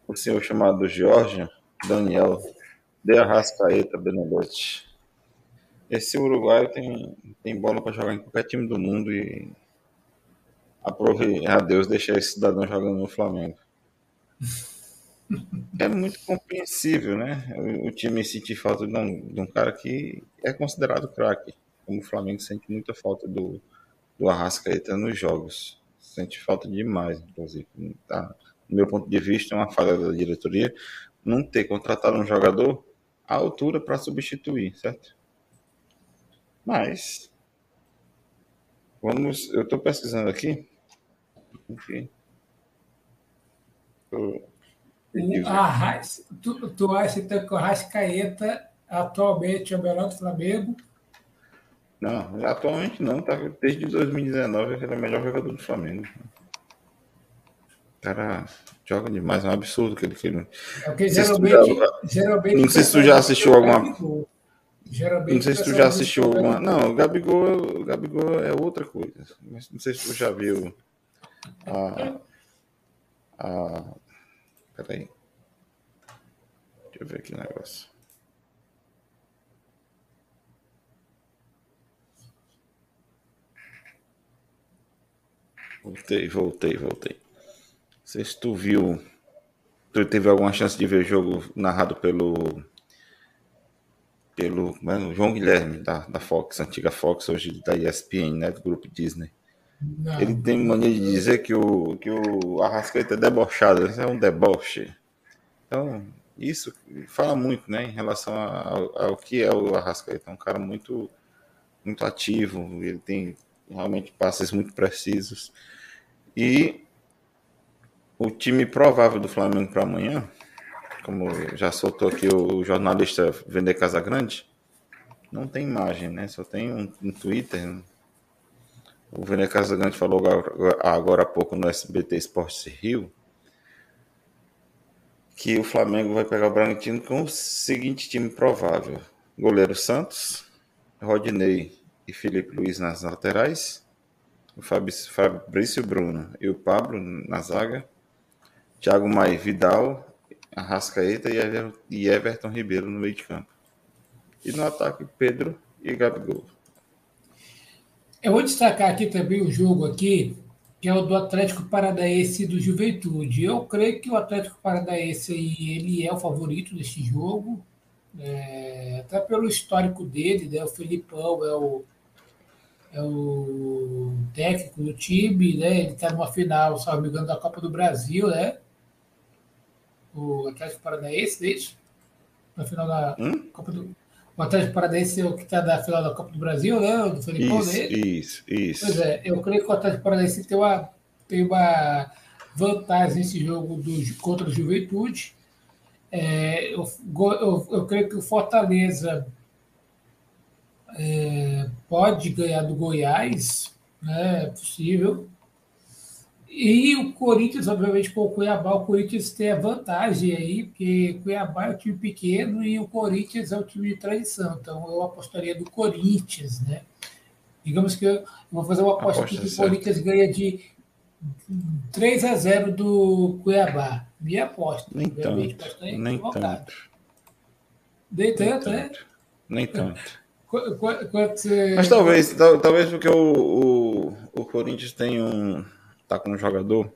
o senhor chamado Jorge, Daniel de Arrascaeta Benedetti. Esse uruguaio tem, tem bola para jogar em qualquer time do mundo e aprove a Deus deixar esse cidadão jogando no Flamengo. É muito compreensível, né? O, time sentir falta de um, de um, cara que é considerado craque. Como o Flamengo sente muita falta do, do Arrascaeta nos jogos. Sente falta demais, inclusive. Tá? Do meu ponto de vista, é uma falha da diretoria não ter contratado um jogador à altura para substituir, certo? Mas, vamos, eu estou pesquisando aqui. Enfim. O Arras, tu, tu acha então que o Arrascaeta atualmente é o melhor do Flamengo? Não, atualmente não, tá? Desde 2019 ele é o melhor jogador do Flamengo. O cara joga demais, é um absurdo que ele queira. É porque geralmente, geralmente. Não sei se tu já assistiu alguma. Geralmente não sei se tu já assistiu alguma. Não, o Gabigol, o Gabigol é outra coisa. Mas não sei se tu já viu a. a... Peraí. Deixa eu ver aqui o negócio. Voltei, voltei, voltei. Não sei se tu viu. Tu teve alguma chance de ver o jogo narrado pelo pelo João Guilherme, da, da Fox, antiga Fox, hoje da ESPN, né, do grupo Disney. Não. Ele tem mania de dizer que o, que o Arrascaeta é debochado, é um deboche. Então, isso fala muito, né, em relação ao, ao que é o Arrascaeta. É um cara muito, muito ativo, ele tem realmente passes muito precisos. E o time provável do Flamengo para amanhã como já soltou aqui o jornalista Vender Casagrande, não tem imagem, né? Só tem um, um Twitter. O Vender Casagrande falou agora, há pouco no SBT Esportes Rio que o Flamengo vai pegar o Bragantino com o seguinte time provável: goleiro Santos, Rodinei e Felipe Luiz nas laterais, o Fabrício Bruno e o Pablo na zaga, Thiago Maia Vidal Arrascaeta e Everton Ribeiro no meio de campo. E no ataque, Pedro e Gabigol. Eu vou destacar aqui também o jogo aqui, que é o do Atlético Paranaense e do Juventude. Eu creio que o Atlético Paranaense ele é o favorito deste jogo, é, até pelo histórico dele, né? O Felipão é o, é o técnico do time, né? Ele está numa final, se não me engano, da Copa do Brasil, né? o Atlético Paranaense, deixa, na final da hum? Copa do. O Atlético Paranaense é o que está na final da Copa do Brasil, né? Do Felipão isso, dele. Isso, isso. Pois é, eu creio que o Atlético Paranaense tem uma, tem uma vantagem nesse jogo do, contra o Juventude. É, eu, eu, eu, creio que o Fortaleza é, pode ganhar do Goiás, né? É possível. E o Corinthians, obviamente, com o Cuiabá, o Corinthians tem a vantagem aí, porque Cuiabá é um time pequeno e o Corinthians é um time de tradição. Então, eu apostaria do Corinthians, né? Digamos que eu vou fazer uma aposta, aqui que o Corinthians ganha de 3 a 0 do Cuiabá. Minha aposta. Nem tanto. Nem tanto. Nem tanto, né? Nem tanto. Quanto você... Mas talvez, talvez porque o, o, o Corinthians tem um tá com um jogador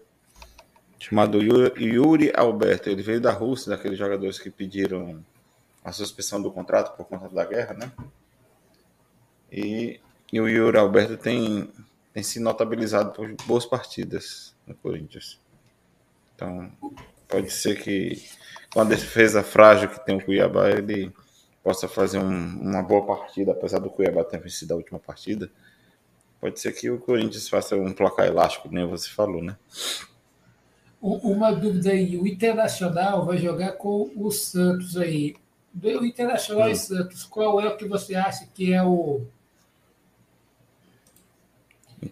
chamado Yuri Alberto. Ele veio da Rússia, daqueles jogadores que pediram a suspensão do contrato por conta da guerra, né? E, e o Yuri Alberto tem, tem se notabilizado por boas partidas no Corinthians. Então, pode ser que com a defesa frágil que tem o Cuiabá, ele possa fazer um, uma boa partida, apesar do Cuiabá ter vencido a última partida Pode ser que o Corinthians faça um placar elástico, nem você falou, né? Uma dúvida aí, o Internacional vai jogar com o Santos aí. O Internacional hum. e Santos, qual é o que você acha que é o.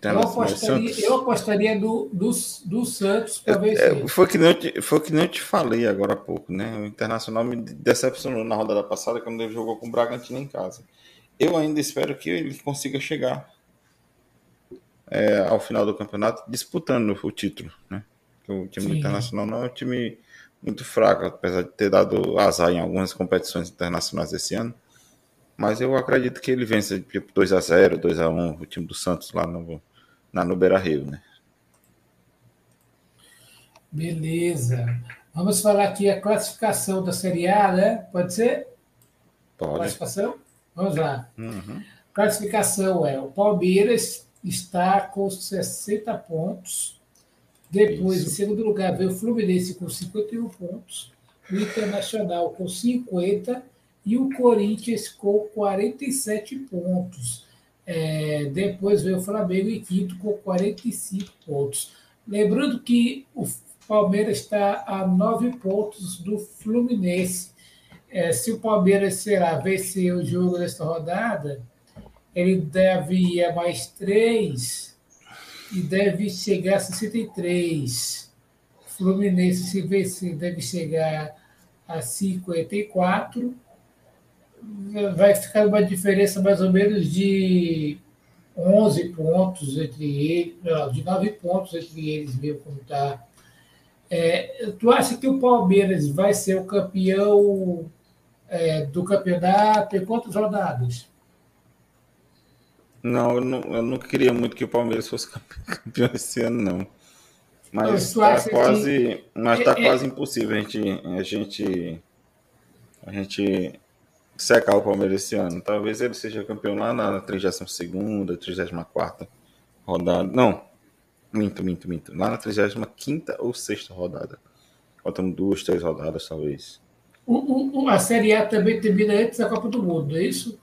Eu apostaria, eu apostaria do, do, do Santos para ver é, foi, que nem te, foi que nem eu te falei agora há pouco, né? O Internacional me decepcionou na rodada passada quando ele jogou com o Bragantino em casa. Eu ainda espero que ele consiga chegar é, ao final do campeonato disputando o título, né? O time Sim. internacional não é um time muito fraco, apesar de ter dado azar em algumas competições internacionais esse ano. Mas eu acredito que ele vence tipo 2 a 0 2 a 1 o time do Santos lá no, na, no Beira Rio, né? Beleza. Vamos falar aqui a classificação da Série A, né? Pode ser? Pode. Classificação? Vamos lá. Uhum. Classificação é: o Palmeiras está com 60 pontos. Depois, Isso. em segundo lugar, veio o Fluminense com 51 pontos. O Internacional com 50 e o Corinthians com 47 pontos. É, depois veio o Flamengo em quinto com 45 pontos. Lembrando que o Palmeiras está a nove pontos do Fluminense. É, se o Palmeiras será vencer o jogo desta rodada, ele deve ir a mais três e deve chegar a 63. O Fluminense, se vencer, deve chegar a 54 vai ficar uma diferença mais ou menos de 11 pontos entre eles, de 9 pontos entre eles mesmo, como está. É, tu acha que o Palmeiras vai ser o campeão é, do campeonato em quantas rodadas? Não eu, não, eu não queria muito que o Palmeiras fosse (laughs) campeão esse ano, não. Mas está quase, que... mas tá é, é, quase impossível a gente, a gente, a gente secar o Palmeiras esse ano. Talvez ele seja campeão lá na 32ª, 34ª rodada. Não, minto, minto, minto. Lá na 35ª ou 6 rodada. Faltam duas, três rodadas, talvez. O, o, a Série A também termina antes da Copa do Mundo, é isso?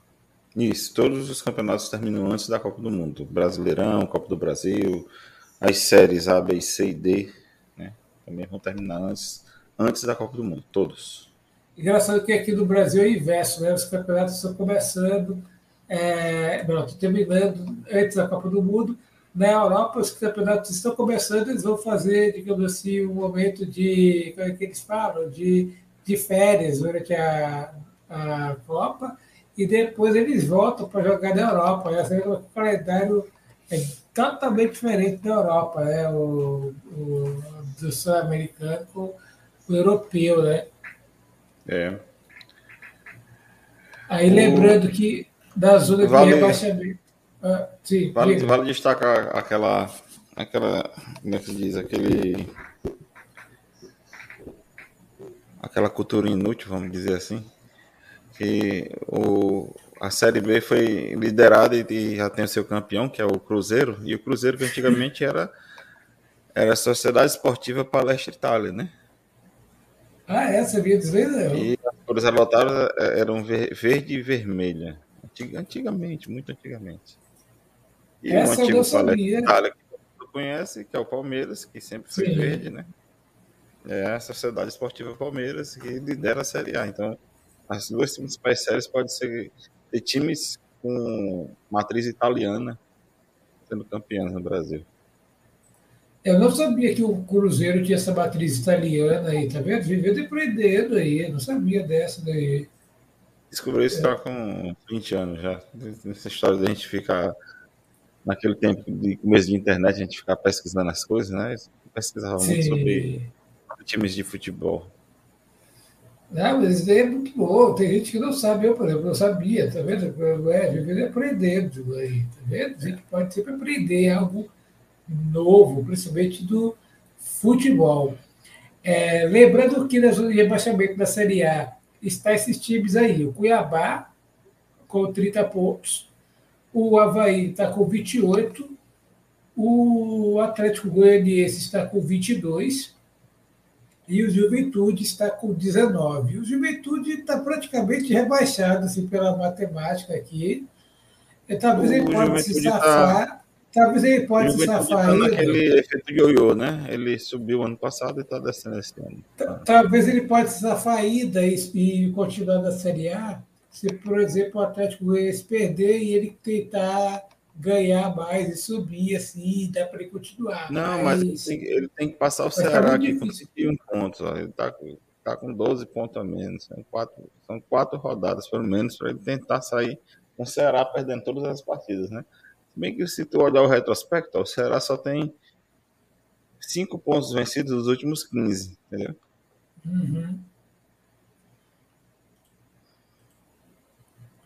Isso, todos os campeonatos terminam antes da Copa do Mundo. Brasileirão, Copa do Brasil, as séries A, B, C e D, né? Também vão terminar antes, antes da Copa do Mundo, todos. Engraçado que aqui no Brasil é inverso, né? Os campeonatos estão começando, é, não, estão terminando antes da Copa do Mundo. Na Europa, os campeonatos estão começando, eles vão fazer, digamos assim, um momento de, como é que eles falam, de, de férias durante a, a Copa, e depois eles voltam para jogar na Europa. Esse é o calendário é totalmente diferente da Europa, né? o, o do sul-americano com o europeu, né? É. Aí o... lembrando que da zona vale, de rebaixamento. Ah, sim, vale, vale destacar aquela. aquela. Como é que se diz? Aquele. Aquela cultura inútil, vamos dizer assim. Que o, a Série B foi liderada e já tem o seu campeão, que é o Cruzeiro. E o Cruzeiro, que antigamente era, era a Sociedade Esportiva Palestra Itália, né? Ah, é? Sabia dizer, não. E as cores adotadas é, eram verde e vermelha. Antigamente, muito antigamente. E Essa o antigo Itália, que você conhece, que é o Palmeiras, que sempre foi Sim. verde, né? É a Sociedade Esportiva Palmeiras, que lidera a Série A. Então, as duas principais séries podem ser de times com matriz italiana sendo campeãs no Brasil. Eu não sabia que o Cruzeiro tinha essa matriz italiana aí, tá vendo? Viveu depreendendo aí, eu não sabia dessa daí. Descobri isso é. com 20 anos já. Essa história de a gente ficar naquele tempo de começo de internet, a gente ficar pesquisando as coisas, né? pesquisava Sim. muito sobre times de futebol. Não, mas é muito bom. Tem gente que não sabe, eu, por exemplo, não sabia, tá vendo? É, vivendo aprendendo aí, tá vendo? A gente pode sempre aprender algo novo, principalmente do futebol. É, lembrando que na zona de rebaixamento da Série A está esses times aí: o Cuiabá com 30 pontos, o Havaí está com 28, o Atlético Goianiense está com 22 e o Juventude está com 19. O Juventude está praticamente rebaixado assim, pela matemática aqui. E talvez ele pode se tá safar. Tá Talvez ele pode se safar tá naquele efeito ioiô, né? Ele subiu ano passado e está descendo esse ano. Talvez ele pode se safar ida e, e continuar na Série A, se, por exemplo, o Atlético Goianiense perder e ele tentar ganhar mais e subir, assim, dá para ele continuar. Não, mas, mas ele, tem, ele, tem, que passar o Ceará aqui com 51 pontos. Ó. Ele está tá com 12 pontos a menos. São quatro, são quatro rodadas, pelo menos, para ele tentar sair com o Ceará perdendo todas as partidas, né? Bem que se tu olhar o retrospecto, o Ceará só tem cinco pontos vencidos nos últimos 15, entendeu? Uhum.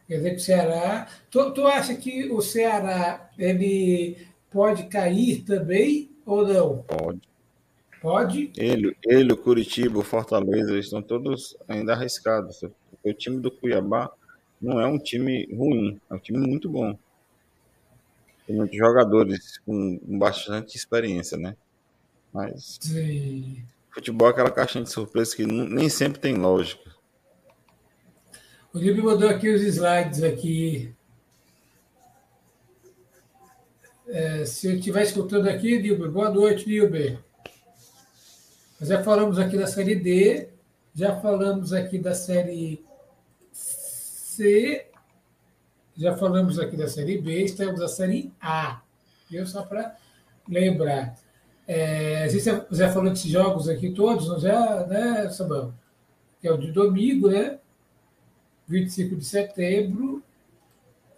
Quer dizer que o Ceará. Tu, tu acha que o Ceará ele pode cair também ou não? Pode. Pode? Ele, ele o Curitiba, o Fortaleza, eles estão todos ainda arriscados. O time do Cuiabá não é um time ruim, é um time muito bom. Tem muitos jogadores com bastante experiência, né? Mas. Sim. Futebol é aquela caixinha de surpresa que nem sempre tem lógica. O Nilber mandou aqui os slides aqui. É, se eu estiver escutando aqui, Nilber, boa noite, Nilber. Nós já falamos aqui da série D, já falamos aqui da série C, já falamos aqui da série B, estamos na série A. Viu? Só para lembrar. É, a gente já falou desses jogos aqui todos, não já, né, Samuel? Que é o de domingo, né? 25 de setembro,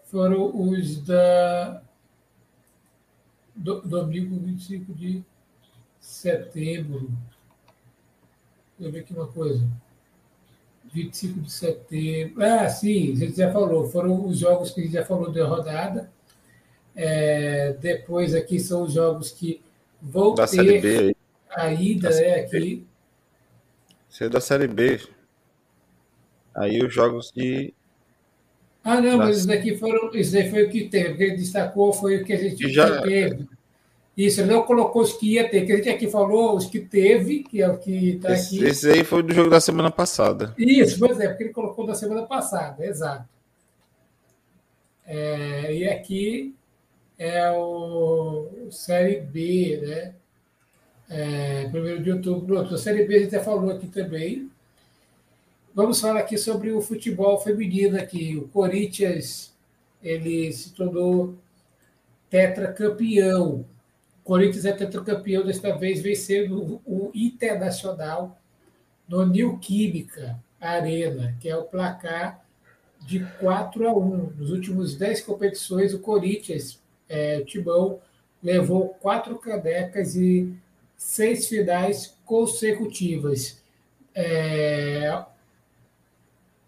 foram os da. Do, domingo 25 de setembro. Deixa eu ver aqui uma coisa. 25 de setembro. Ah, sim, a gente já falou. Foram os jogos que a gente já falou da rodada. É, depois aqui são os jogos que vão da ter série B, a ida, né, aqui. Isso é da Série B. Aí os jogos de. Ah, não, mas isso daqui foram, isso daí foi o que teve. O que ele destacou foi o que a gente já teve. Isso, ele não colocou os que ia ter, que a gente aqui falou, os que teve, que é o que está aqui. Esse aí foi do jogo da semana passada. Isso, pois é, porque ele colocou da semana passada, exato. É, e aqui é o Série B, né? É, primeiro de outubro. A Série B a gente já falou aqui também. Vamos falar aqui sobre o futebol feminino aqui. O Corinthians ele se tornou tetracampeão. O Corinthians é tetracampeão, desta vez vencendo o Internacional no New Química Arena, que é o placar de 4 a 1. Nos últimos 10 competições, o Corinthians, é, o Timão, levou quatro canecas e seis finais consecutivas. É,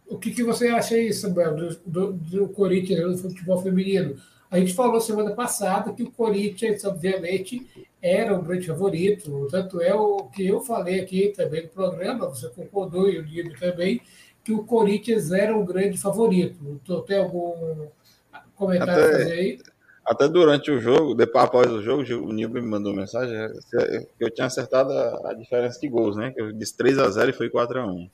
o que, que você acha aí, Samuel, do, do, do Corinthians, do futebol feminino? A gente falou semana passada que o Corinthians, obviamente, era o grande favorito. Tanto é o que eu falei aqui também no programa, você concordou e o Nilo também, que o Corinthians era o grande favorito. Então, tem algum comentário até, a fazer aí? Até durante o jogo, depois após o jogo, o Nilber me mandou mensagem que eu tinha acertado a, a diferença de gols, né? Que eu disse 3 a 0 e foi 4 a 1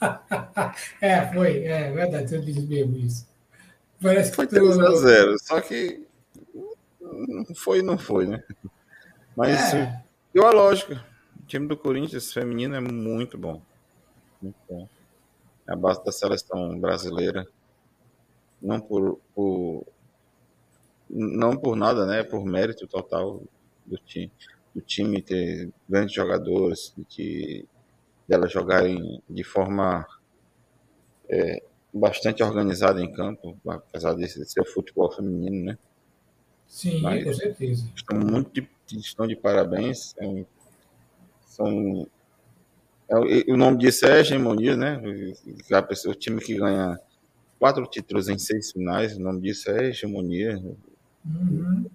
(laughs) é, foi, é verdade, você disse mesmo isso. Parece que foi 3 a 0 só que não foi, não foi, né? Mas é. deu a lógica. O time do Corinthians feminino é muito bom. Muito bom. É a base da seleção brasileira. Não por, por não por nada, né? Por mérito total do time, do time ter grandes jogadores, que delas jogarem de forma é, bastante organizada em campo, apesar de ser futebol feminino, né? Sim, Mas com certeza. Estão muito de, estão de parabéns. É são, é, o nome disso é hegemonia, né? O time que ganha quatro títulos em seis finais, o nome disso é hegemonia. Uhum.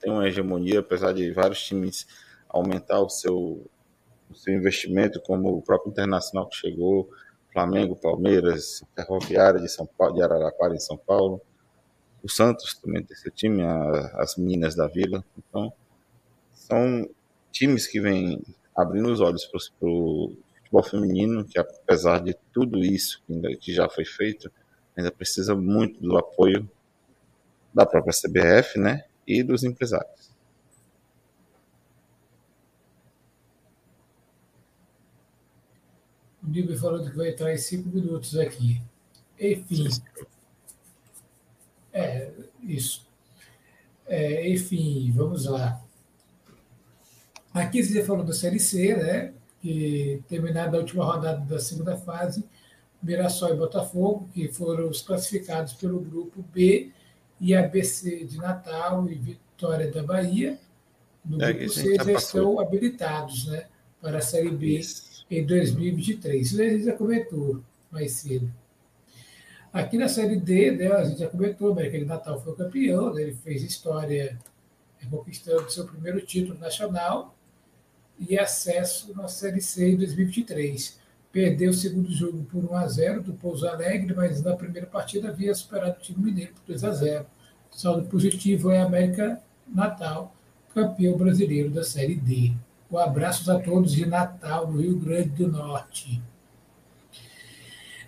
Tem uma hegemonia, apesar de vários times aumentar o seu o seu investimento, como o próprio Internacional que chegou, Flamengo, Palmeiras, Ferroviária de São Paulo, de Araraquara em São Paulo, o Santos também tem seu time, a, as meninas da Vila. Então, são times que vêm abrindo os olhos para o futebol feminino, que apesar de tudo isso que já foi feito, ainda precisa muito do apoio da própria CBF, né, e dos empresários. O Nilber falou que vai entrar em cinco minutos aqui. Enfim. É, isso. É, enfim, vamos lá. Aqui você falou da Série C, né? Que terminada a última rodada da segunda fase, Mirassol e Botafogo, que foram os classificados pelo grupo B, e ABC de Natal e Vitória da Bahia, no é, grupo C, já estão habilitados né, para a Série B Isso. Em 2023. Isso a gente já comentou mais cedo. Aqui na Série D, né, a gente já comentou, o América de Natal foi o campeão, né, ele fez história conquistando seu primeiro título nacional e acesso na Série C em 2023. Perdeu o segundo jogo por 1 a 0 do Pouso Alegre, mas na primeira partida havia superado o time mineiro por 2 a 0. O saldo positivo é América Natal, campeão brasileiro da Série D. Um abraço a todos de Natal, no Rio Grande do Norte.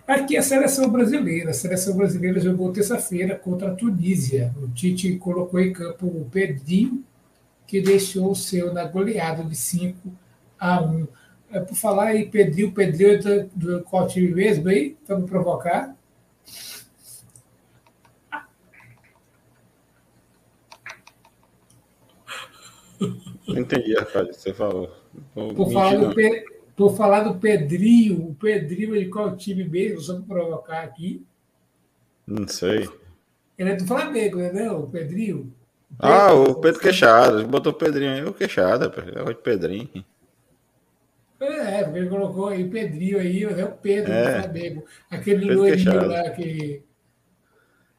Aqui a seleção brasileira. A seleção brasileira jogou terça-feira contra a Tunísia. O Tite colocou em campo o Pedrinho, que deixou o seu na goleada de 5 a 1. É, por falar em Pedrinho, Pedrinho é do, do qual time mesmo aí? Para me provocar. Não entendi, rapaz, você falou. Por falar, do Pe... Por falar do Pedrinho, o Pedrinho é de qual time mesmo? Só para provocar aqui. Não sei. Ele é do Flamengo, né? Não, o Pedrinho. O Pedro, ah, o Pedro Queixada. Botou o Pedrinho aí, o Queixada. É o Pedrinho. É, porque ele colocou aí o Pedrinho aí, é o Pedro é. do Flamengo. Aquele loirinho lá que.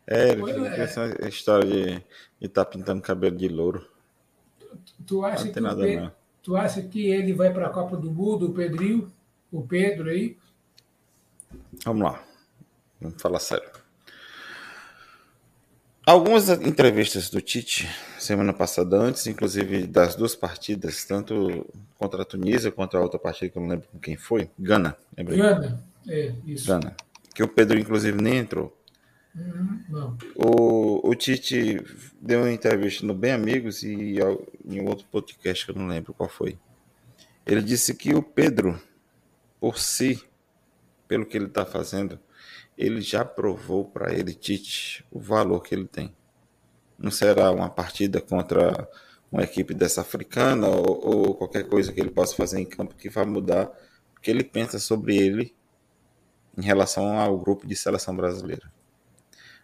É, ele fica é. essa história de estar tá pintando cabelo de louro. Tu, acha não que nada, Pedro, não. Tu acha que ele vai para a Copa do Mundo, o Pedrinho? O Pedro aí? Vamos lá. Vamos falar sério. Algumas entrevistas do Tite, semana passada, antes, inclusive das duas partidas, tanto contra a Tunísia quanto a outra partida que eu não lembro com quem foi, Gana. Lembra? Gana, é, isso. Gana. Que o Pedro, inclusive, nem entrou. Uhum, o, o Tite deu uma entrevista no Bem Amigos e em outro podcast que eu não lembro qual foi. Ele disse que o Pedro, por si, pelo que ele está fazendo, ele já provou para ele, Tite, o valor que ele tem. Não será uma partida contra uma equipe dessa africana ou, ou qualquer coisa que ele possa fazer em campo que vai mudar o que ele pensa sobre ele em relação ao grupo de seleção brasileira.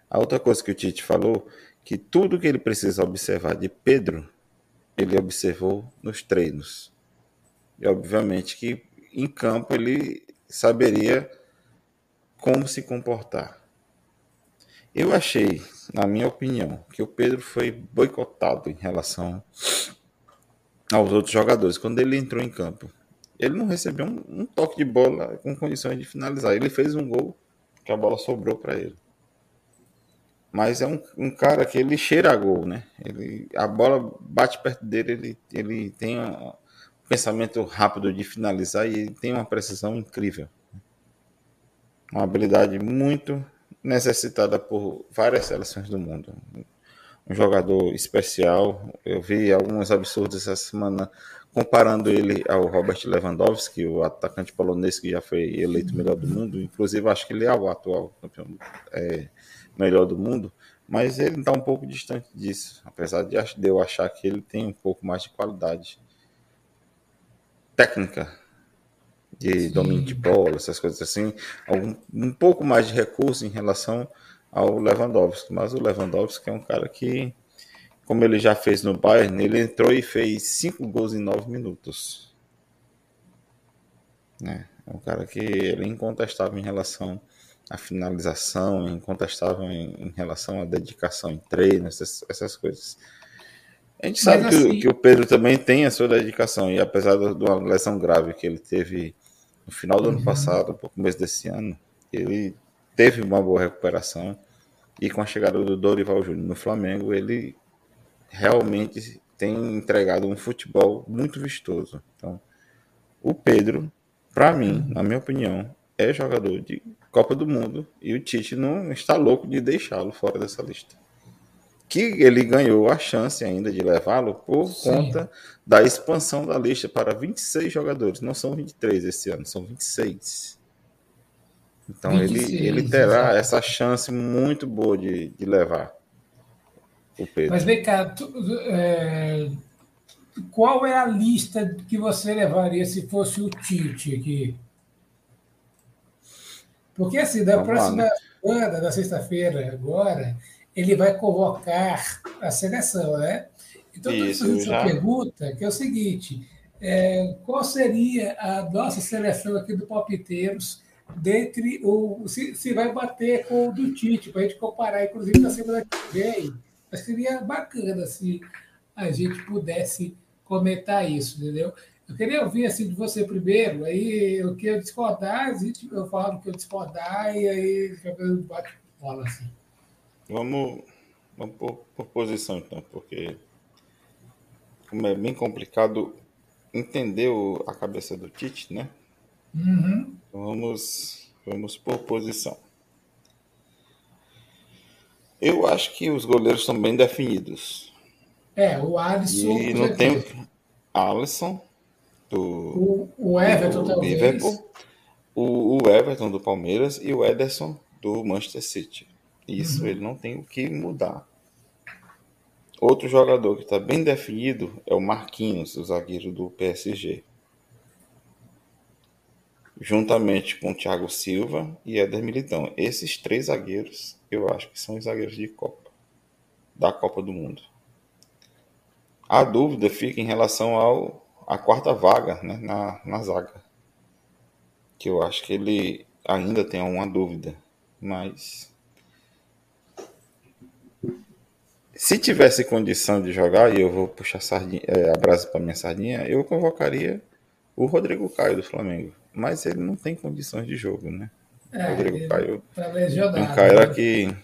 A outra coisa que o Tite falou, que tudo que ele precisa observar de Pedro, ele observou nos treinos. E obviamente que em campo ele saberia como se comportar. Eu achei, na minha opinião, que o Pedro foi boicotado em relação aos outros jogadores quando ele entrou em campo. Ele não recebeu um, um toque de bola com condições de finalizar. Ele fez um gol que a bola sobrou para ele mas é um, um, cara que ele cheira a gol, né? Ele, a bola bate perto dele, ele, ele tem um pensamento rápido de finalizar e tem uma precisão incrível. Uma habilidade muito necessitada por várias seleções do mundo. Um jogador especial. Eu vi alguns absurdos essa semana comparando ele ao Robert Lewandowski, o atacante polonês que já foi eleito melhor do mundo. Inclusive, acho que ele é o atual campeão. É, melhor do mundo, mas ele está um pouco distante disso, apesar de eu achar que ele tem um pouco mais de qualidade técnica de Sim. domínio de bola, essas coisas assim, algum, um pouco mais de recurso em relação ao Lewandowski, mas o Lewandowski é um cara que, como ele já fez no Bayern, ele entrou e fez cinco gols em nove minutos. É, é um cara que ele é incontestável em relação a finalização, incontestável em, em relação à dedicação em treino, essas, essas coisas. A gente sabe assim... que, que, o Pedro também tem a sua dedicação, e apesar de uma lesão grave que ele teve no final do uhum. ano passado, no começo desse ano, ele teve uma boa recuperação, e com a chegada do Dorival Júnior no Flamengo, ele realmente tem entregado um futebol muito vistoso. Então, o Pedro, para mim, na minha opinião, é jogador de Copa do Mundo e o Tite não está louco de deixá-lo fora dessa lista. Que ele ganhou a chance ainda de levá-lo por Sim. conta da expansão da lista para 26 jogadores. Não são 23 esse ano, são 26. Então 26, ele, ele terá exato. essa chance muito boa de, de levar o Pedro. Mas vem cá, tu, é, qual é a lista que você levaria se fosse o Tite aqui? Porque assim, da Vamos próxima semana, na sexta-feira, agora, ele vai convocar a seleção, né? Então, Isso, eu essa pergunta, que é o seguinte: é, qual seria a nossa seleção aqui do Palpiteiros dentre o. Se, se vai bater com o do Tite, para a gente comparar, inclusive, na semana que vem. Mas seria bacana se a gente pudesse comentar isso, entendeu? Eu queria ouvir assim de você primeiro, aí eu quero discordar, eu falo que eu discordar, e aí eu bate bola assim. Vamos, vamos por, por posição então, porque como é bem complicado entender o, a cabeça do Tite, né? Uhum. Vamos, vamos por posição. Eu acho que os goleiros estão bem definidos. É, o Alisson. E não tem Alisson, do o, o Everton do talvez. Liverpool, o, o, Everton do Palmeiras e o Ederson do Manchester City. Isso uhum. ele não tem o que mudar. Outro jogador que está bem definido é o Marquinhos, o zagueiro do PSG. Juntamente com o Thiago Silva e Éder Militão. Esses três zagueiros, eu acho que são os zagueiros de Copa. Da Copa do Mundo. A dúvida fica em relação ao a quarta vaga né, na, na zaga. Que eu acho que ele ainda tem uma dúvida. Mas se tivesse condição de jogar, e eu vou puxar sardinha, é, a brasa para minha sardinha, eu convocaria o Rodrigo Caio do Flamengo. Mas ele não tem condições de jogo, né? É, Rodrigo Caio tá um cara né? que,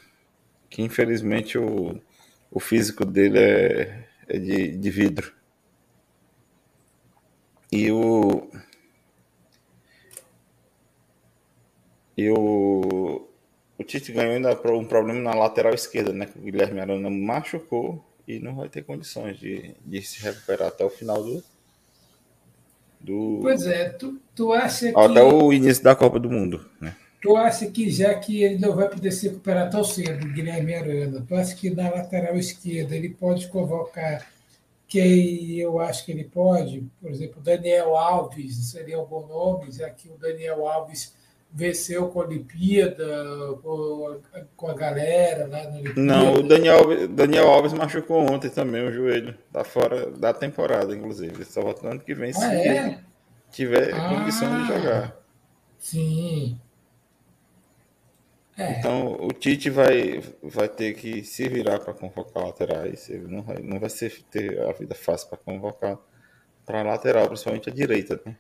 que infelizmente o, o físico dele é, é de, de vidro. E o. E o. O Tite ganhou ainda um problema na lateral esquerda, né? O Guilherme Arana machucou e não vai ter condições de, de se recuperar até o final do. do pois é, tu, tu acha que. Até o início da Copa do Mundo, né? Tu acha que já que ele não vai poder se recuperar tão cedo, Guilherme Arana, tu acha que na lateral esquerda ele pode convocar que eu acho que ele pode, por exemplo, Daniel Alves seria um bom nome, já que o Daniel Alves venceu com a Olimpíada, com a galera lá na Olimpíada. Não, o Daniel, Daniel Alves machucou ontem também o joelho, tá fora da temporada, inclusive. Só voltando que vem ah, se é? tiver ah, condição de jogar. Sim. É. Então o Tite vai, vai ter que se virar para convocar laterais. Ele não vai, não vai ser, ter a vida fácil para convocar para lateral, principalmente a direita. Né?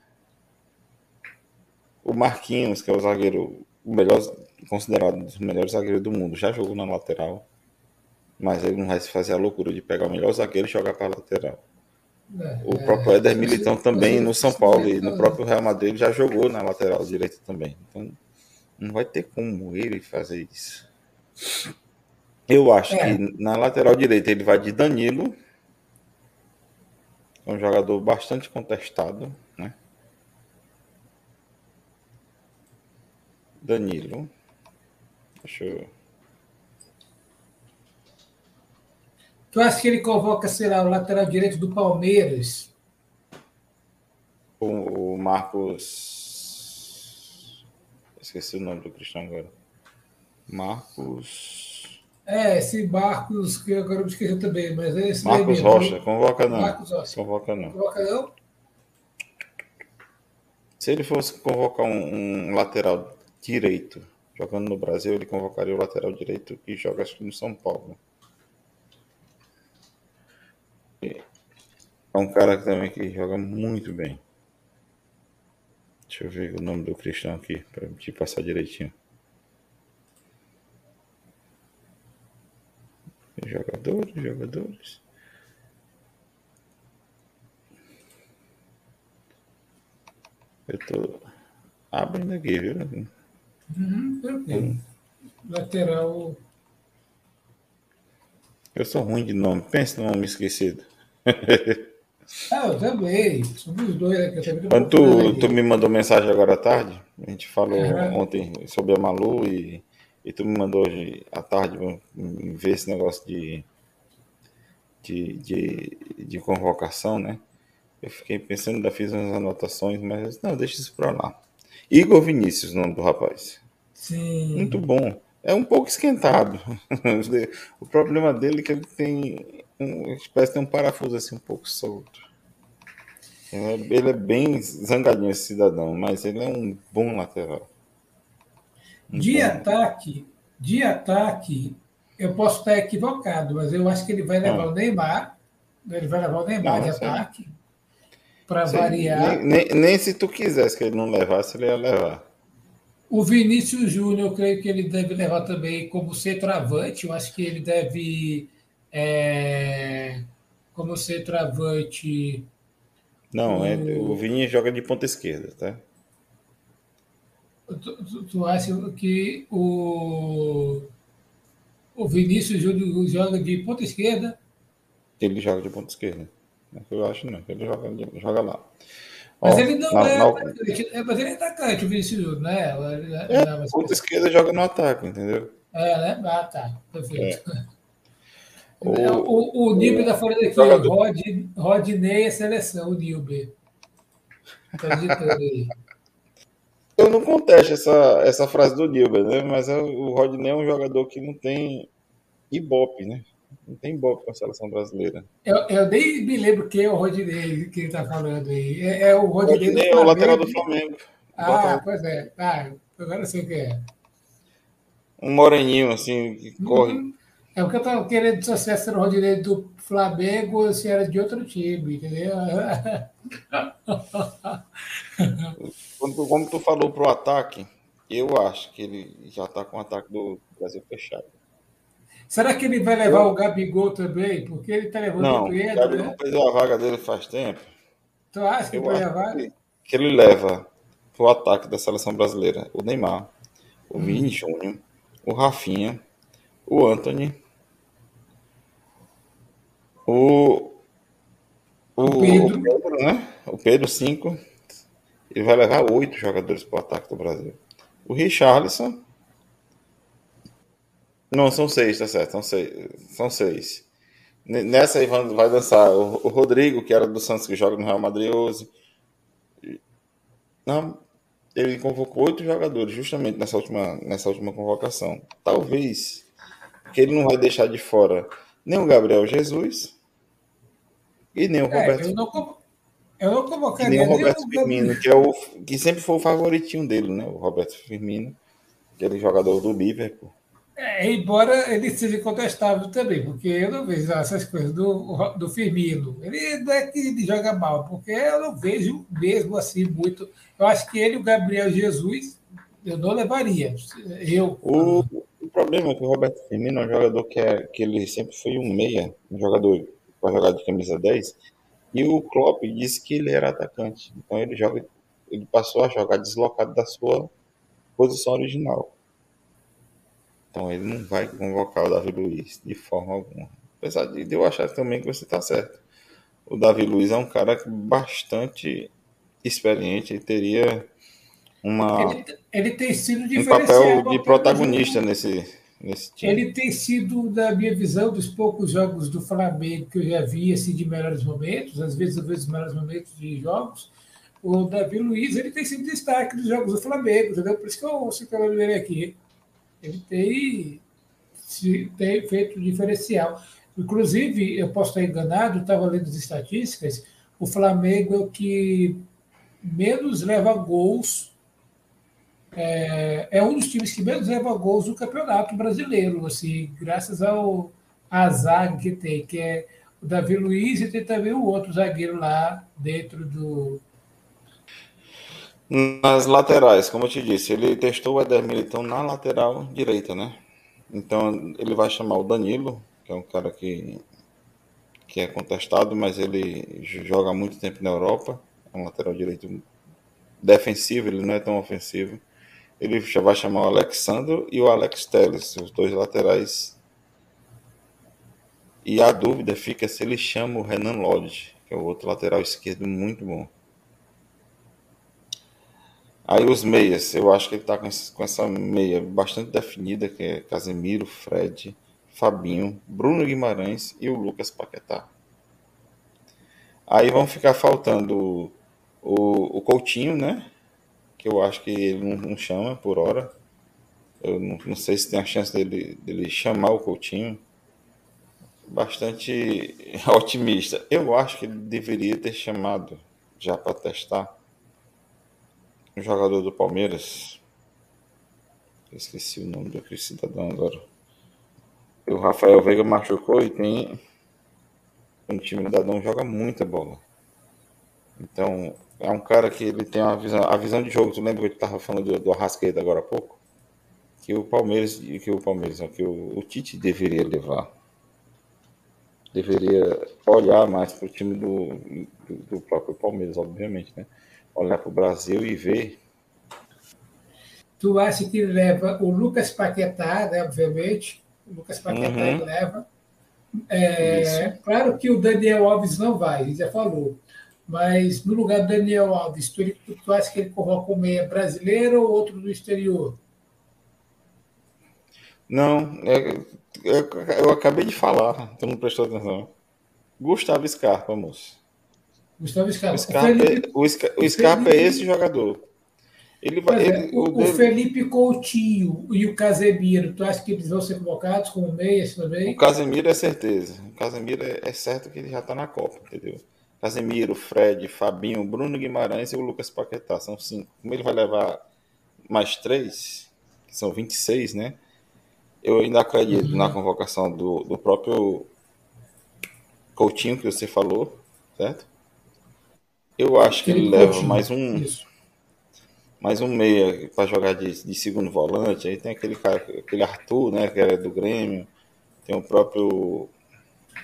O Marquinhos, que é o zagueiro o melhor, considerado um dos melhores zagueiros do mundo, já jogou na lateral. Mas ele não vai se fazer a loucura de pegar o melhor zagueiro e jogar para a lateral. É, o próprio Éder Militão também no São Paulo e no próprio Real Madrid já jogou na lateral direita também. Então não vai ter como ele fazer isso. Eu acho é. que na lateral direita ele vai de Danilo, é um jogador bastante contestado, né? Danilo. Deixa eu. Tu acha que ele convoca, sei lá, o lateral direito do Palmeiras? O, o Marcos Esqueci o nome do cristão agora. Marcos. É, esse Marcos, que eu agora me esqueci também, mas é esse Marcos mesmo. Rocha, convoca não. Marcos Rocha. Convoca não. Convoca não? Se ele fosse convocar um, um, lateral direito jogando no Brasil, ele convocaria o lateral direito que joga acho que no São Paulo. É um cara também que joga muito bem. Deixa eu ver o nome do cristão aqui, para te passar direitinho. Jogadores, jogadores. Eu tô abrindo aqui, viu? Uhum, hum. Lateral. Eu sou ruim de nome. Pensa no nome esquecido. (laughs) Ah, eu também. Somos dois aqui. Quando tu, tu me mandou mensagem agora à tarde, a gente falou uhum. ontem sobre a Malu e, e tu me mandou hoje à tarde ver esse negócio de, de, de, de convocação, né? Eu fiquei pensando, ainda fiz umas anotações, mas não, deixa isso pra lá. Igor Vinícius, o nome do rapaz. Sim. Muito bom. é um pouco esquentado. (laughs) o problema dele é que ele tem um, parece ter um parafuso assim um pouco solto. Ele é, ele é bem zangadinho esse cidadão, mas ele é um bom lateral. Um de bom. ataque, de ataque, eu posso estar equivocado, mas eu acho que ele vai levar ah. o Neymar, ele vai levar o Neymar não, de ataque para variar. Nem, nem, nem, se tu quisesse que ele não levasse, ele ia levar. O Vinícius Júnior, eu creio que ele deve levar também como centroavante. Eu acho que ele deve, é, como centroavante. Não, o... É, o Vinícius joga de ponta esquerda, tá? Tu, tu, tu acha que o, o Vinícius Júnior joga de ponta esquerda? Ele joga de ponta esquerda. Eu acho não, ele joga, joga lá. Mas ele não na, é na... atacante, é, mas ele é atacante, o Vinícius, né? É, é, mas... ponta esquerda joga no ataque, entendeu? É, né? Ah, tá. Perfeito. É. (laughs) O, é, o, o Nilber da Folha daqui, jogador... Rod, Rodney é seleção, o Nilber. Tá aí. Eu não contesto essa, essa frase do Nilber, né? Mas é, o Rodney é um jogador que não tem ibope, né? Não tem boa com a seleção brasileira. Eu, eu nem me lembro quem é o Rodinei que ele está falando aí. É, é o Rodinei, Rodinei é o lateral do Flamengo. Ah, pois é. Ah, agora eu sei o que é. Um moreninho, assim, que uhum. corre. É porque eu estava querendo saber se era o Rodinei do Flamengo ou se era de outro time, entendeu? Quando, como tu falou pro ataque, eu acho que ele já está com o ataque do Brasil fechado. Será que ele vai levar o Gabigol também? Porque ele está levando não, o Pedro. Não, Gabigol né? perdeu a vaga dele faz tempo. Tu acha que ele vai levar? Que, que ele leva para o ataque da seleção brasileira o Neymar, o hum. Vini Júnior, o Rafinha, o Anthony, o, o, o Pedro, o Pedro né? O Pedro 5. Ele vai levar oito jogadores para o ataque do Brasil. O Richarlison não, são seis, tá certo. São seis. São seis. Nessa aí vai dançar o, Rodrigo, que era do Santos, que joga no Real Madrid hoje. Não, ele convocou oito jogadores justamente nessa última, nessa última convocação. Talvez que ele não vai deixar de fora nem o Gabriel Jesus e nem o é, Roberto. Eu não, eu não convocaria nem o Roberto nem Firmino, que, é o, que sempre foi o favoritinho dele, né? O Roberto Firmino, aquele jogador do Liverpool. É, embora ele seja contestável também, porque eu não vejo essas coisas do, do Firmino. Ele não é que ele joga mal, porque eu não vejo mesmo assim muito. Eu acho que ele, o Gabriel Jesus, eu não levaria. Eu. O, o problema é que o Roberto Firmino é um jogador que, é, que ele sempre foi um meia, um jogador para jogar de camisa 10, e o Klopp disse que ele era atacante. Então ele joga, ele passou a jogar deslocado da sua posição original. Então ele não vai convocar o Davi Luiz de forma alguma. Apesar de eu achar também que você está certo. O Davi Luiz é um cara bastante experiente, ele teria uma, ele, ele tem sido um papel de protagonista nesse. Ele tem sido, na minha visão, dos poucos jogos do Flamengo que eu já vi assim, de melhores momentos, às vezes vejo os melhores momentos de jogos. O Davi Luiz ele tem sido destaque dos jogos do Flamengo, entendeu? Por isso que eu ouço ele aqui ele tem, tem feito diferencial. Inclusive, eu posso estar enganado, estava lendo as estatísticas, o Flamengo é o que menos leva gols, é, é, um dos times que menos leva gols no campeonato brasileiro, assim, graças ao azar que tem, que é o Davi Luiz e tem também o outro zagueiro lá dentro do, nas laterais, como eu te disse, ele testou o Eder Militão na lateral direita, né? Então ele vai chamar o Danilo, que é um cara que, que é contestado, mas ele joga muito tempo na Europa. É um lateral direito defensivo, ele não é tão ofensivo. Ele vai chamar o Alexandro e o Alex Telles, os dois laterais. E a dúvida fica se ele chama o Renan Lodge, que é o outro lateral esquerdo muito bom. Aí os meias, eu acho que ele está com, com, essa meia bastante definida, que é Casemiro, Fred, Fabinho, Bruno Guimarães e o Lucas Paquetá. Aí vão ficar faltando o, o Coutinho, né? Que eu acho que ele não, não chama por hora. Eu não, não, sei se tem a chance dele, dele chamar o Coutinho. Bastante (laughs) otimista. Eu acho que ele deveria ter chamado já para testar um jogador do Palmeiras. Esqueci o nome do cidadão agora. O Rafael Veiga machucou e tem. O time do Dadão joga muita bola. Então, é um cara que ele tem uma visão, a visão de jogo. Tu lembra que eu estava falando do, do Arrascaeta agora há pouco? Que o Palmeiras, que o Palmeiras, que o, o Tite deveria levar. Deveria olhar mais para o time do, do, do, próprio Palmeiras, obviamente, né? Olhar para o Brasil e ver. Tu acha que ele leva o Lucas Paquetá, né, obviamente? O Lucas Paquetá uhum. leva. É, claro que o Daniel Alves não vai, ele já falou. Mas no lugar do Daniel Alves, tu, tu acha que ele convoca um meia brasileiro ou outro do exterior? Não, é, eu, eu, acabei de falar, tu não prestou atenção. Gustavo Scarpa, moço. Gustavo Scarpa. O Scarpa, o Felipe, é, o, Scarpa, o Scarpa é esse jogador. Ele vai, é, ele, o, o, Felipe Coutinho e o Casemiro, tu acha que eles vão ser convocados como meias também? O Casemiro é certeza. O Casemiro é, é certo que ele já está na Copa, entendeu? Casemiro, Fred, Fabinho, Bruno Guimarães e o Lucas Paquetá. São cinco. Como ele vai levar mais três, que são 26, né? Eu ainda acredito na convocação do, do próprio Coutinho que você falou, certo? Eu acho que ele, ele leva mais um. Isso. Mais um meia para jogar de, de segundo volante. Aí tem aquele cara, aquele Arthur, né? Que era do Grêmio. Tem o próprio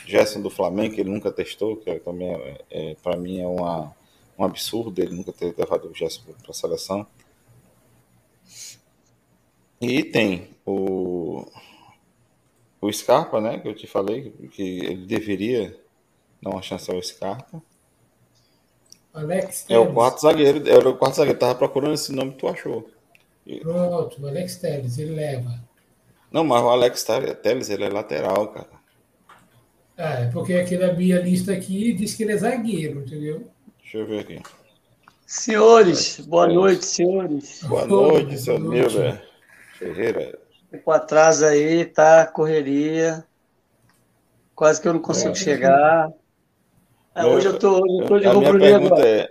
Gerson do Flamengo, que ele nunca testou, que também é, é para mim é uma, um absurdo ele nunca ter levado o Gerson para a seleção. E tem o, o Scarpa, né, que eu te falei, que ele deveria dar uma chance ao Scarpa. Alex Telles. É o quarto zagueiro, é o quarto zagueiro, tava procurando esse nome tu achou. Pronto, o Alex Telles, ele leva. Não, mas o Alex Telles, ele é lateral, cara. É porque aqui na minha lista aqui diz que ele é zagueiro, entendeu? Deixa eu ver aqui. Senhores, boa noite, senhores. Boa noite, seu Nilber Ferreira. Fico atrás aí, tá? Correria. Quase que eu não consigo é, chegar. É, hoje eu tô, hoje eu tô de rubro-negro. É,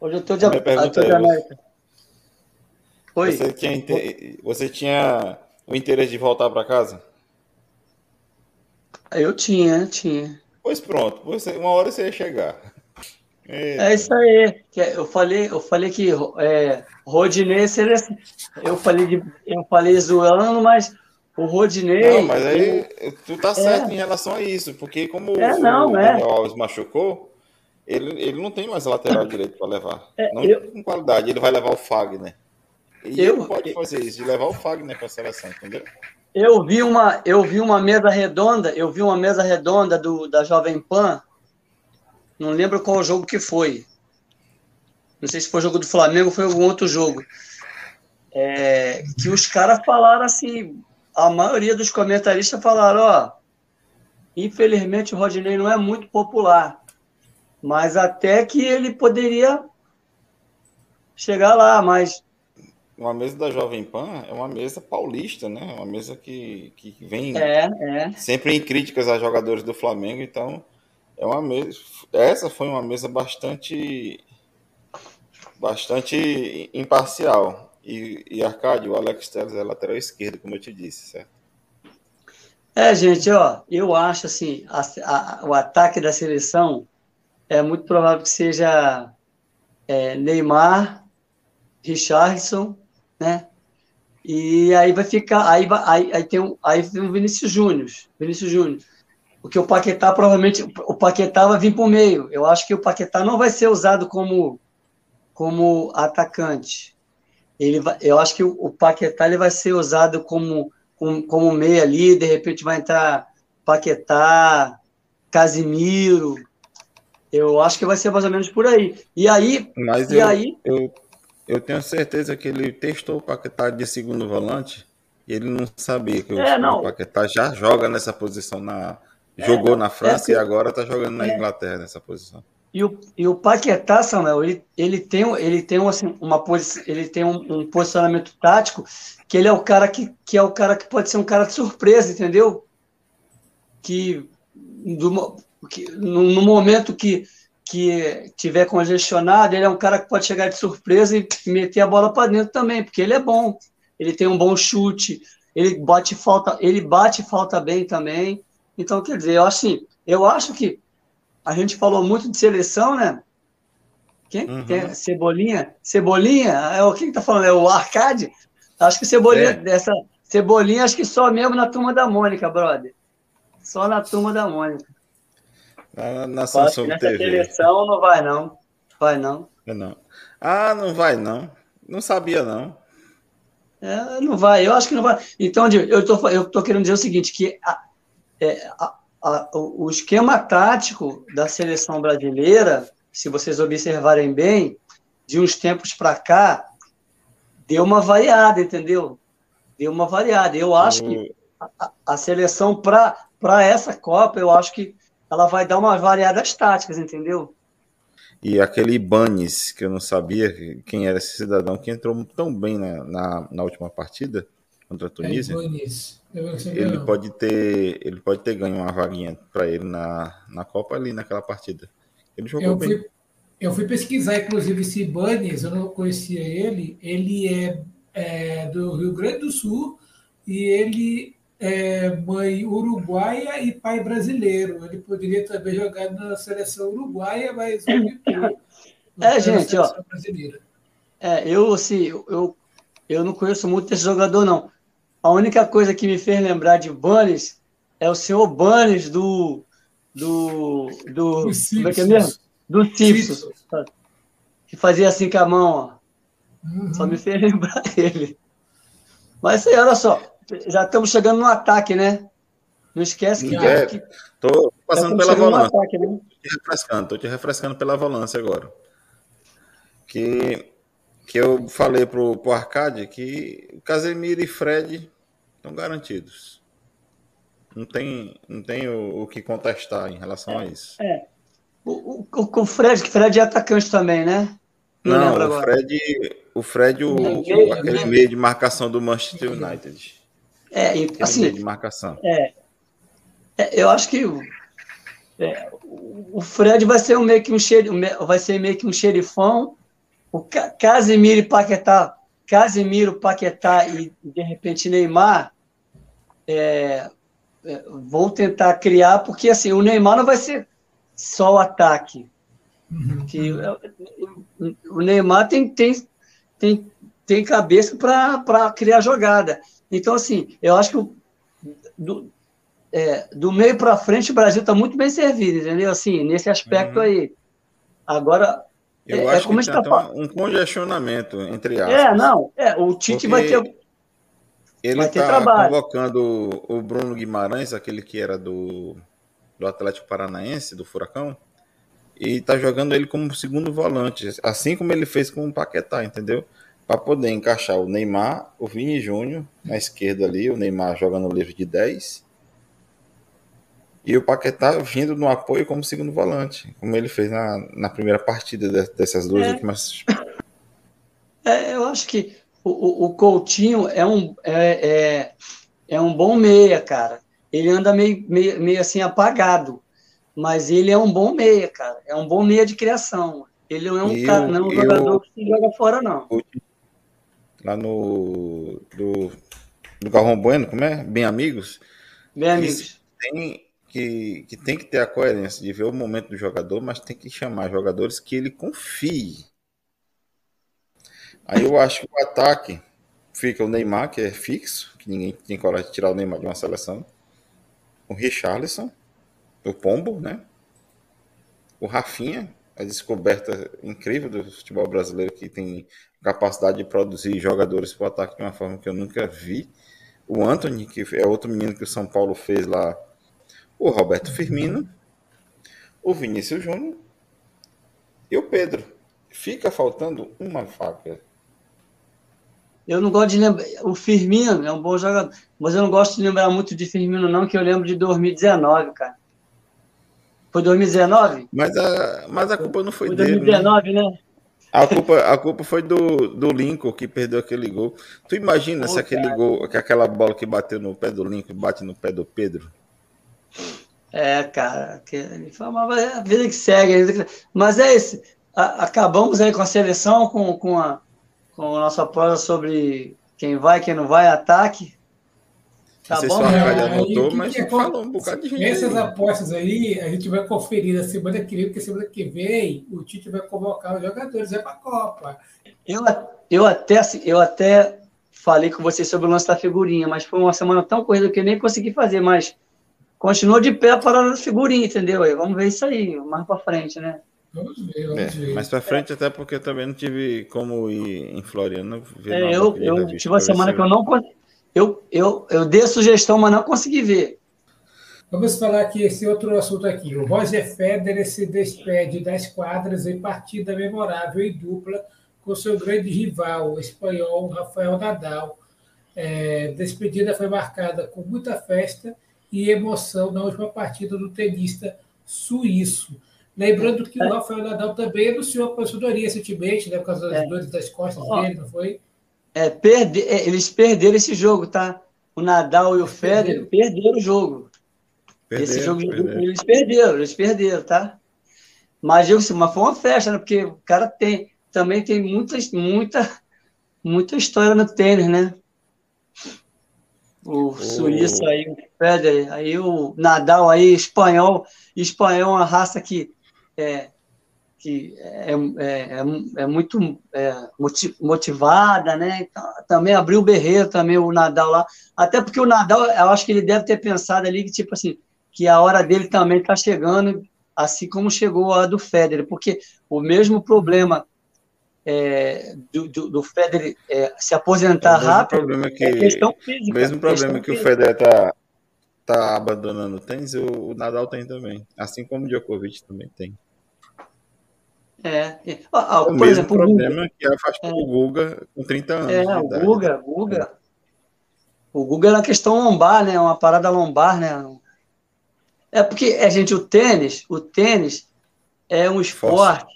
hoje eu tô de, a minha pergunta é, América. Oi. Você tinha, você tinha o interesse de voltar para casa? Eu tinha, tinha. Pois pronto, você, uma hora você ia chegar. Eita. É isso aí. Eu falei, eu falei que é, Rodinei seria. Assim. Eu falei, de, eu falei zoando, mas o Rodinei. Não, mas aí tu tá certo é. em relação a isso, porque como é, não, o é. Alves machucou, ele, ele não tem mais lateral (coughs) direito para levar. É, não eu, com qualidade, ele vai levar o Fagner. E eu, ele pode fazer isso, de levar o Fagner para a seleção, entendeu? Eu vi uma, eu vi uma mesa redonda, eu vi uma mesa redonda do, da Jovem Pan. Não lembro qual jogo que foi. Não sei se foi jogo do Flamengo ou foi algum outro jogo. É, que os caras falaram assim, a maioria dos comentaristas falaram, ó, infelizmente o Rodinei não é muito popular, mas até que ele poderia chegar lá, mas uma mesa da Jovem Pan é uma mesa paulista, né? Uma mesa que, que vem é, é. sempre em críticas a jogadores do Flamengo, então é uma mesa. Essa foi uma mesa bastante bastante imparcial. E, e Arcádio, o Alex Telles é lateral esquerdo, como eu te disse, certo? É, gente, ó, eu acho assim, a, a, o ataque da seleção é muito provável que seja é, Neymar, Richardson né? E aí vai ficar, aí, vai, aí, aí tem um, aí tem o Vinícius Júnior, Vinícius Júnior. Porque o Paquetá provavelmente o Paquetá vai vir para o meio. Eu acho que o Paquetá não vai ser usado como como atacante. Ele vai, eu acho que o, o Paquetá ele vai ser usado como como, como meia ali, de repente vai entrar Paquetá, Casimiro. Eu acho que vai ser mais ou menos por aí. E aí, Mas e eu, aí eu eu tenho certeza que ele testou o Paquetá de segundo volante e ele não sabia que é, o Paquetá já joga nessa posição na jogou é, na França é, e agora está jogando na é. Inglaterra nessa posição. E o, e o Paquetá, Samuel, ele, ele tem, ele tem, um, assim, uma posi ele tem um, um, posicionamento tático que ele é o cara que, que é o cara que pode ser um cara de surpresa, entendeu? Que, do, que no, no momento que, que tiver congestionado, ele é um cara que pode chegar de surpresa e meter a bola para dentro também, porque ele é bom, ele tem um bom chute, ele bate falta, ele bate falta bem também. Então, quer dizer, eu assim, eu acho que a gente falou muito de seleção, né? Quem? Uhum. Quem? Cebolinha? Cebolinha? É o que tá falando? É o Arcade? Acho que Cebolinha, é. dessa Cebolinha, acho que só mesmo na turma da Mônica, brother. Só na turma da Mônica. Na, na Samsung nessa TV. seleção não vai, não. Vai, não. Não. Ah, não vai, não. Não sabia, não. É, não vai, eu acho que não vai. Então, eu tô, eu tô querendo dizer o seguinte, que a, é, a, a, o esquema tático da seleção brasileira, se vocês observarem bem, de uns tempos para cá, deu uma variada, entendeu? Deu uma variada. Eu acho que a, a seleção para essa Copa, eu acho que ela vai dar uma variada às táticas, entendeu? E aquele Ibanez, que eu não sabia quem era esse cidadão, que entrou tão bem na, na, na última partida contra a Tunísia. É ele pode ter ele pode ter ganho uma vaguinha para ele na, na Copa ali naquela partida. Ele jogou eu bem. Fui, eu fui pesquisar, inclusive, esse Ibanez, eu não conhecia ele. Ele é, é, do Rio Grande do Sul e ele é mãe uruguaia e pai brasileiro. Ele poderia também jogar na seleção uruguaia, mas (laughs) é, gente, ó. Brasileira. É, eu assim, eu, eu não conheço muito esse jogador, não. A única coisa que me fez lembrar de Bunnies é o senhor Bunnies do. Do. do como é que é mesmo? Do Simpsons. Que fazia assim com a mão, ó. Uhum. Só me fez (laughs) lembrar ele. Mas aí, olha só. Já estamos chegando no ataque, né? Não esquece que. É, que... Tô passando pela volância. Ataque, né? Tô te refrescando, tô te refrescando pela volância agora. Que, que eu falei pro, pro Arcade que Casemiro e Fred estão garantidos. Não tem, não tem o, o que contestar em relação é, a isso. É. O, o, o Fred, que Fred é atacante também, né? Não, não o Fred, o Fred, o, o, aquele meio de marcação do Manchester United. É, assim. De marcação. É, é eu acho que é, o Fred vai ser um meio que um vai ser meio que um xerifão. O Casemiro e Paquetá, Casemiro, Paquetá e de repente Neymar é, é, vou tentar criar, porque assim, o Neymar não vai ser só o ataque. Uhum. Que, o Neymar tem, tem, tem, tem cabeça para criar jogada. Então, assim, eu acho que do, é, do meio para frente o Brasil está muito bem servido, entendeu? Assim, nesse aspecto uhum. aí. Agora, eu é, acho é como que tem tá... um congestionamento entre aspas. É, não, é, o Tite vai ter ele está convocando o Bruno Guimarães, aquele que era do, do Atlético Paranaense, do Furacão, e está jogando ele como segundo volante, assim como ele fez com o Paquetá, entendeu? Para poder encaixar o Neymar, o Vini Júnior na esquerda ali, o Neymar jogando livre de 10, e o Paquetá vindo no apoio como segundo volante, como ele fez na, na primeira partida dessas duas é. últimas. É, eu acho que o, o Coutinho é um, é, é, é, um bom meia, cara. Ele anda meio, meio, meio assim apagado, mas ele é um bom meia, cara. É um bom meia de criação. Ele não é um, cara, não é um jogador que se joga fora, não. Lá no. Do, do Galvão Bueno, como é? Bem Amigos? Bem Amigos. Tem, que, que tem que ter a coerência de ver o momento do jogador, mas tem que chamar jogadores que ele confie. Aí eu acho que o ataque fica o Neymar, que é fixo, que ninguém tem coragem de tirar o Neymar de uma seleção. O Richarlison, o Pombo, né? O Rafinha, a descoberta incrível do futebol brasileiro que tem capacidade de produzir jogadores para o ataque de uma forma que eu nunca vi. O Anthony, que é outro menino que o São Paulo fez lá. O Roberto Firmino. O Vinícius Júnior. E o Pedro. Fica faltando uma vaga eu não gosto de lembrar. O Firmino é um bom jogador, mas eu não gosto de lembrar muito de Firmino, não, que eu lembro de 2019, cara. Foi 2019? Mas a, mas a culpa não foi, foi dele. 2019, né? né? A culpa, a culpa foi do, do Lincoln que perdeu aquele gol. Tu imagina se aquele cara. gol, que aquela bola que bateu no pé do Lincoln bate no pé do Pedro? É, cara, que ele falava é a vida que segue. Mas é isso. Acabamos aí com a seleção, com, com, a, com a nossa prova sobre quem vai, quem não vai, ataque. Tá bom, se anotou, mas que falou um bocado de gente. Essas aí. apostas aí, a gente vai conferir na semana que vem, porque semana que vem o Tite vai convocar os jogadores, é para a Copa. Eu, eu, até, assim, eu até falei com vocês sobre o lance da figurinha, mas foi uma semana tão corrida que eu nem consegui fazer, mas continuou de pé a figurinha, entendeu? Vamos ver isso aí, mais para frente, né? Vamos ver, vamos é, ver. Mais para frente, até porque eu também não tive como ir em Floriano. É, eu, eu tive uma semana que eu não consegui eu, eu, eu dei a sugestão, mas não consegui ver. Vamos falar aqui esse outro assunto aqui. O Roger Federer se despede das quadras em partida memorável em dupla com seu grande rival, o espanhol Rafael Nadal. É, despedida foi marcada com muita festa e emoção na última partida do tenista suíço. Lembrando que o Rafael Nadal também anunciou a aposentadoria recentemente, né, por causa das é. dores das costas dele, não foi? É, perde, é, eles perderam esse jogo, tá? O Nadal e o Federer perderam o jogo. Perderam, esse jogo perderam. eles perderam, eles perderam, tá? Mas, eu, mas foi uma festa, né? Porque o cara tem, também tem muita, muita, muita história no tênis, né? O oh. suíço aí, o Federer, aí o Nadal aí, espanhol, espanhol é uma raça que é, que é, é, é, é muito é, motivada, né? Então, também abriu o berreiro, também o Nadal lá. Até porque o Nadal, eu acho que ele deve ter pensado ali que, tipo assim, que a hora dele também está chegando, assim como chegou a do Federer, porque o mesmo problema é, do, do, do, Federer é, se aposentar é rápido que, é questão física. O mesmo problema que física. o Federer está tá abandonando o tênis, o, o Nadal tem também. Assim como o Djokovic também tem. É. Ah, o mesmo exemplo, problema o que afastou é. o Guga com 30 anos. É, o Guga, Guga. É. O Guga é uma questão lombar, né? Uma parada lombar, né? É porque, é, gente, o tênis, o tênis é um esporte força.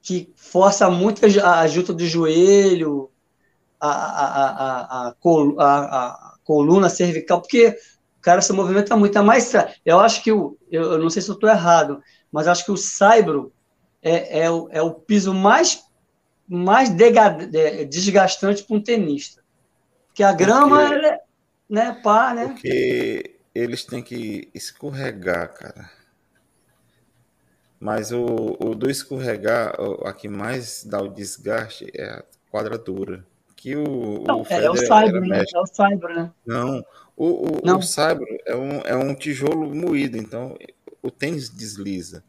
que força muito a junta do joelho, a, a, a, a, a coluna cervical, porque o cara se movimenta muito. É mais, eu acho que, o, eu, eu não sei se eu estou errado, mas acho que o saibro é, é, o, é o piso mais, mais desgastante para um tenista. Porque a grama, porque, é, né, pá, né? Porque eles têm que escorregar, cara. Mas o, o do escorregar, a que mais dá o desgaste é a quadradura. Que o, Não, o é, é o saibro, né? É o saibro, né? Não, o, o, Não. o saibro é um, é um tijolo moído, então o tênis desliza.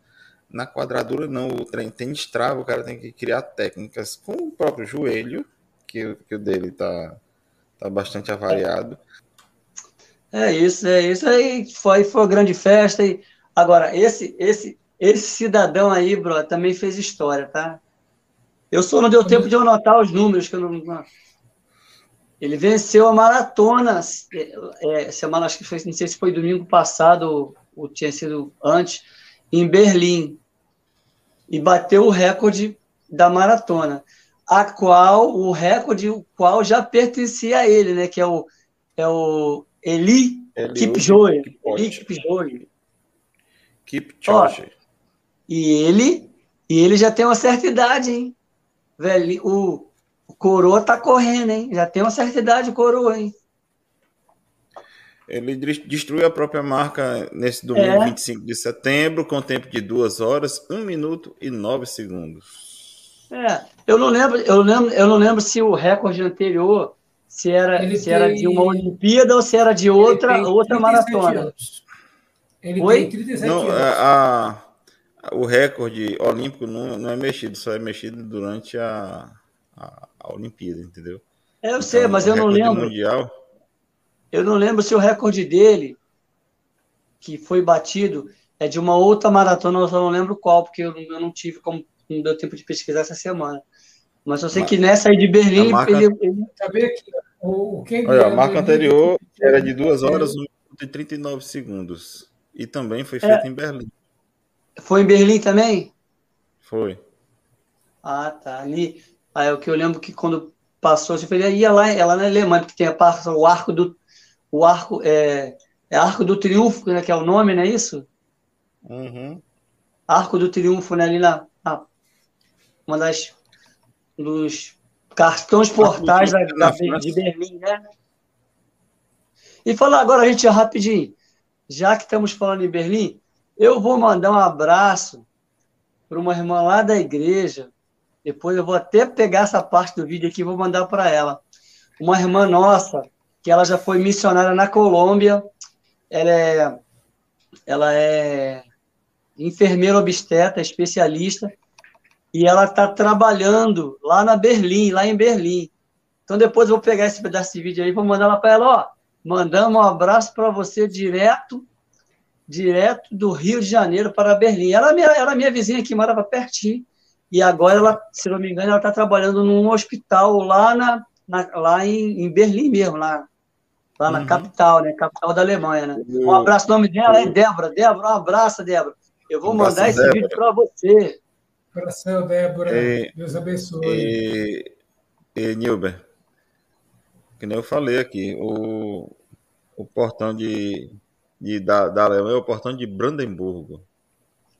Na quadradura, não. O trem tem destrava, o cara tem que criar técnicas com o próprio joelho, que, que o dele tá, tá bastante avariado. É isso, é isso. Aí foi, foi uma grande festa. E... Agora, esse, esse, esse cidadão aí, bro, também fez história, tá? Eu só não deu tempo de eu anotar os números, que eu não. Ele venceu a maratona é, semana, acho que foi, não sei se foi domingo passado ou tinha sido antes em Berlim e bateu o recorde da maratona, a qual o recorde o qual já pertencia a ele, né, que é o é o Eli Kipchoge, Eli Kipchoge. Kipchoge. E ele e ele já tem uma certa idade, hein? Velho, o, o Coroa tá correndo, hein? Já tem uma certa idade o Coroa, hein? Ele destruiu a própria marca nesse domingo, é. 25 de setembro, com tempo de 2 horas, 1 minuto e 9 segundos. É, eu não lembro, eu lembro, eu não lembro se o recorde anterior se era, se tem... era de uma Olimpíada ou se era de outra, outra maratona. Anos. Ele Oi? tem 37 não, anos. A, a, o recorde olímpico não, não é mexido, só é mexido durante a, a, a Olimpíada, entendeu? É, eu então, sei, mas eu não lembro. Mundial, eu não lembro se o recorde dele, que foi batido, é de uma outra maratona, eu só não lembro qual, porque eu, eu não tive como, não deu tempo de pesquisar essa semana. Mas eu sei Mas, que nessa aí de Berlim, marca, ele, ele... aqui, o, o Olha, a marca anterior era de 2 horas e 39 segundos. E também foi feita é, em Berlim. Foi em Berlim também? Foi. Ah, tá. Ali. Aí o que eu lembro que quando passou, você falei, ia lá, ela na Alemanha, porque tem a parte, o arco do. O arco é, é Arco do Triunfo, né, que é o nome, não é isso? Uhum. Arco do Triunfo, né, ali na. na uma das. dos cartões portais da, da, de Berlim, né? E falar agora a gente rapidinho, já que estamos falando em Berlim, eu vou mandar um abraço para uma irmã lá da igreja. Depois eu vou até pegar essa parte do vídeo aqui e vou mandar para ela. Uma irmã nossa, que ela já foi missionária na Colômbia. Ela é, ela é enfermeira obstetra, especialista, e ela está trabalhando lá na Berlim, lá em Berlim. Então depois eu vou pegar esse pedaço de vídeo aí vou mandar lá para ela, ó, mandamos um abraço para você direto direto do Rio de Janeiro para Berlim. Ela era é minha, minha vizinha que morava pertinho. E agora, ela, se não me engano, ela está trabalhando num hospital lá, na, na lá em, em, Berlim mesmo, lá, lá na uhum. capital, né? Capital da Alemanha, né? Um abraço, o nome dela é Débora. Débora, um abraço, Débora. Eu vou um mandar esse Débora. vídeo para você. Coração, Débora. E, Deus abençoe. E, e Nilber, que nem eu falei aqui, o, o portão de de, da, da Alemanha é o portão de Brandemburgo.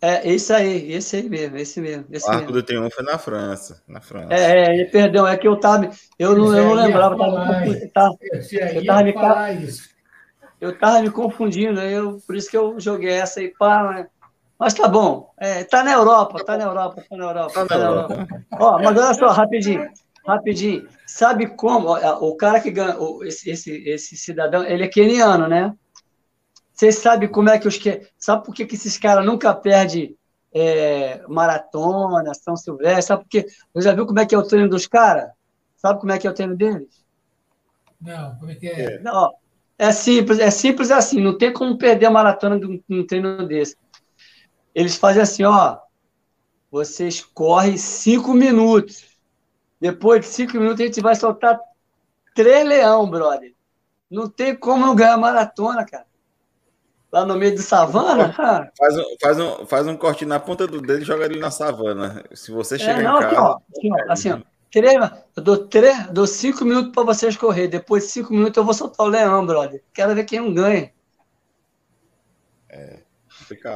É, esse aí, esse aí mesmo, esse mesmo. Esse o Arco mesmo. do Triunfo é na França. Na França. É, é perdão, é que eu tava. Eu não, eu não lembrava, tava, eu tava, eu tava me, eu tava me confundindo, eu, por isso que eu joguei essa aí, pá, mas, mas tá bom. É, tá na Europa, tá na Europa, tá na Europa. Tá, tá na Europa. Europa. Ó, mas olha só, rapidinho, rapidinho. Sabe como? O, o cara que ganha, esse, esse, esse cidadão, ele é keniano, né? Vocês sabem como é que os que. Sabe por que, que esses caras nunca perdem é, maratona, São Silvestre? Sabe por quê? Você já viu como é que é o treino dos caras? Sabe como é que é o treino deles? Não, como é que é? Não, é simples, é simples assim, não tem como perder a maratona num treino desse. Eles fazem assim, ó. Vocês correm cinco minutos. Depois de cinco minutos, a gente vai soltar três leão, brother. Não tem como não ganhar maratona, cara lá no meio de savana. Faz um, faz, um, faz um corte na ponta do dedo e joga ele na savana. Se você chegar é, não, em casa. ó, assim, ó, assim, ó, eu dou, três, dou cinco minutos para vocês correr. Depois de cinco minutos eu vou soltar o leão, brother. Quero ver quem não ganha. É.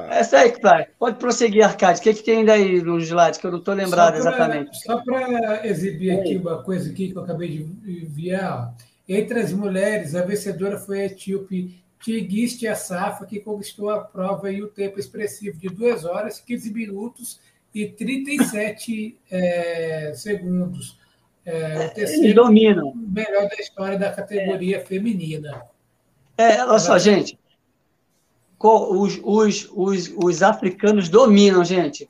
É isso aí, Clay. Pode prosseguir, Arcade. O que, que tem ainda aí nos slides que eu não estou lembrado só pra, exatamente? Só para exibir aqui uma coisa aqui que eu acabei de enviar. Entre as mulheres, a vencedora foi a etíope Tigiste Assafa, que conquistou a prova em um tempo expressivo de 2 horas, 15 minutos e 37 é, segundos. É, o terceiro dominam. melhor da história da categoria é. feminina. É, olha só, gente. Os, os, os, os africanos dominam, gente.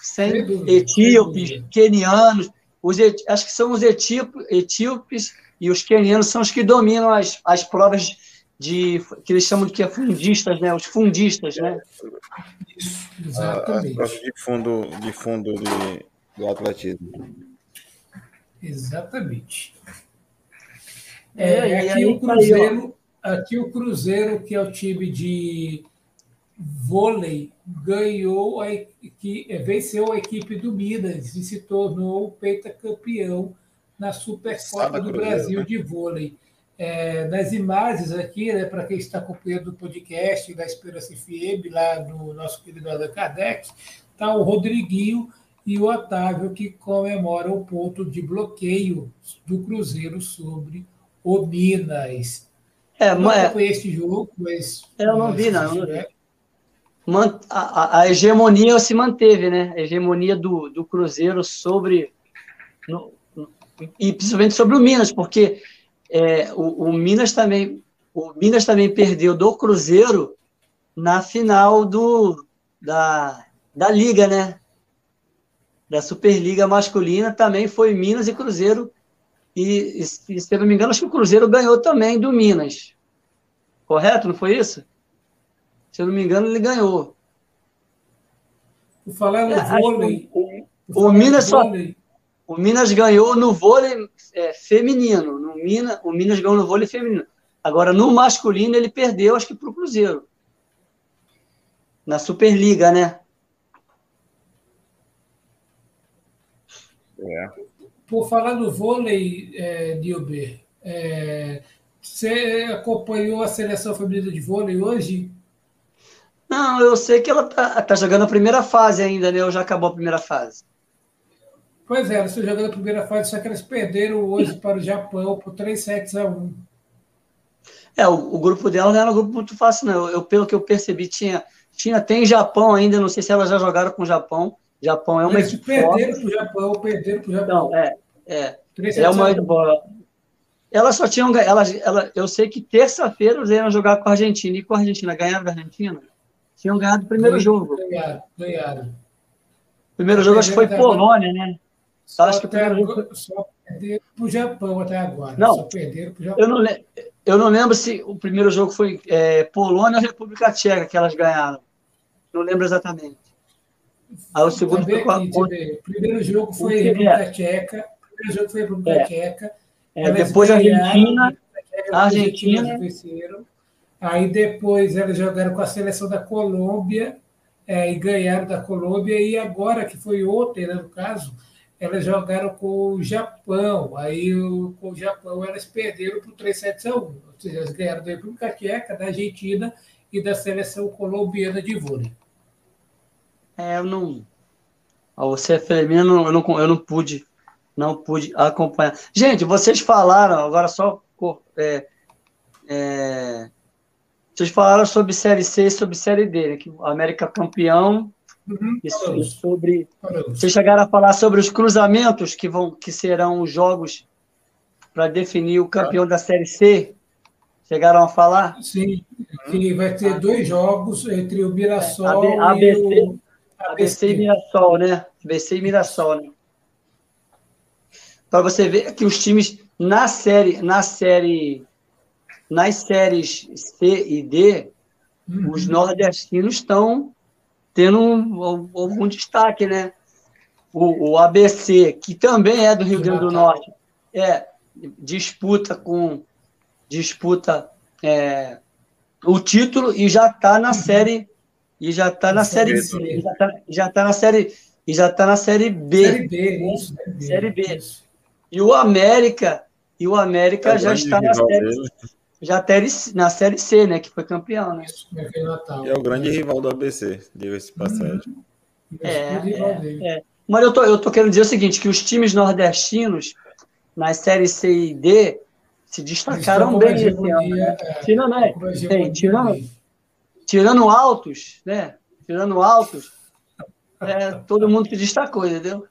Sem etíopes, quenianos. Os, acho que são os etíopes e os quenianos são os que dominam as, as provas de que eles chamam de que é fundistas, né? Os fundistas, né? Isso, exatamente. A, a de fundo, de fundo de, do atletismo. Exatamente. É, é aqui o Cruzeiro, aqui o Cruzeiro, que é o time de vôlei, ganhou a, que venceu a equipe do Minas e se tornou pentacampeão na Supercopa do Brasil né? de vôlei é, nas imagens aqui, né, para quem está acompanhando o podcast da Esperança FM, lá no nosso querido Allan Kardec, está o Rodriguinho e o Otávio, que comemoram o ponto de bloqueio do Cruzeiro sobre o Minas. É, não mas... foi esse jogo, mas... Eu não vi, não. A, a, hegemonia se manteve, né? A hegemonia do, do Cruzeiro sobre... No, e principalmente sobre o Minas, porque é, o, o, Minas também o Minas também perdeu do Cruzeiro na final do da, da liga, né? Da Superliga masculina também foi Minas e Cruzeiro e, e se eu não me engano acho que o Cruzeiro ganhou também do Minas. Correto? Não foi isso? Se eu não me engano ele ganhou. Por falar no é, vôlei. O, o Minas só o Minas ganhou no vôlei é, feminino. No o Minas ganhou no vôlei feminino. Agora, no masculino, ele perdeu, acho que, para o Cruzeiro. Na Superliga, né? É. Por falar do vôlei, é, Dilber, é, você acompanhou a seleção feminina de vôlei hoje? Não, eu sei que ela está tá jogando a primeira fase ainda, né? Ou já acabou a primeira fase? Pois é, elas estão jogando a primeira fase, só que elas perderam hoje para o Japão por 3 sets a 1. É, o, o, grupo dela não era um grupo muito fácil, não. Eu, pelo que eu percebi, tinha, tinha tem Japão ainda, não sei se elas já jogaram com o Japão. Japão é uma Eles equipe perderam para o Japão, perderam para o Japão. Não, é, é. É uma Elas só tinham. Elas, ela, eu sei que terça-feira eles iam jogar com a Argentina. E com a Argentina, ganharam a Argentina? Tinham ganhado o primeiro ganharam, jogo. Ganharam, ganharam. O primeiro jogo acho que foi Polônia, né? Só acho que o primeiro jogo. Só perderam para o Japão até agora. Não, só perderam para o Japão. Eu não, eu não lembro se o primeiro jogo foi é, Polônia ou República Tcheca que elas ganharam. Não lembro exatamente. Aí o segundo foi O primeiro jogo foi o República é. Tcheca. O primeiro jogo foi República é. Tcheca. É, depois a Argentina. A Argentina. Venceram. Aí depois elas jogaram com a seleção da Colômbia é, e ganharam da Colômbia. E agora, que foi ontem, né, no caso, elas jogaram com o Japão. Aí o, com o Japão elas perderam por 3 7 a 1. Ou seja, elas ganharam da República Tcheca, da Argentina e da seleção colombiana de vôlei. É, eu não. Você feminina, eu não, eu não pude, não pude acompanhar. Gente, vocês falaram, agora só. É, é, vocês falaram sobre Série C e sobre Série D, né, que o América campeão Uhum. Isso, sobre. Vocês chegaram a falar sobre os cruzamentos que vão, que serão os jogos para definir o campeão da Série C. Chegaram a falar? Sim, que vai ter dois jogos entre o Mirassol é, ABC, e o ABC e Mirassol, né? ABC e Mirassol, né? Para você ver que os times na série, na série, nas séries C e D, uhum. os nordestinos estão tendo um, algum destaque, né? O, o, ABC, que também é do Rio Grande do Norte, é disputa com disputa é, o título e já está na série e já está na série C, já está já tá na série e já está na série B, série B, né? isso, série B. E o América e o América é já está na série dele já na Série C, né? Que foi campeão, né? É o grande rival do ABC, diga-se passagem. Uhum. É, é, é, Mas eu tô, eu tô querendo dizer o seguinte, que os times nordestinos, nas séries C e D, se destacaram bem esse ano. Né? É, tirando, né? tirando, tirando altos, né? Tirando altos, é, todo mundo se destacou, entendeu?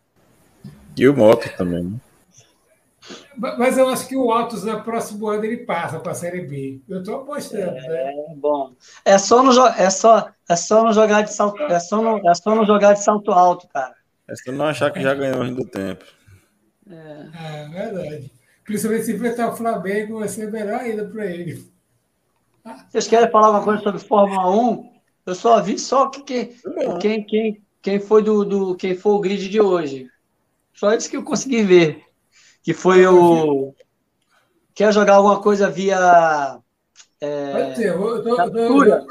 E o Moto também, né? Mas eu acho que o Autos, no próximo ano, ele passa para a Série B. Eu estou apostando. É, né? bom. É só, no, é, só, é só no jogar de salto, é só no, é só no jogar de salto alto, cara. É só não achar que já ganhou ainda do tempo. É. é verdade. Principalmente se enfrentar o Flamengo, vai ser melhor ainda para ele. Vocês querem falar alguma coisa sobre Fórmula 1? Eu só vi só que quem, quem, quem, quem foi do, do quem foi o grid de hoje. Só isso que eu consegui ver que foi o. Quer jogar alguma coisa via. É, captura?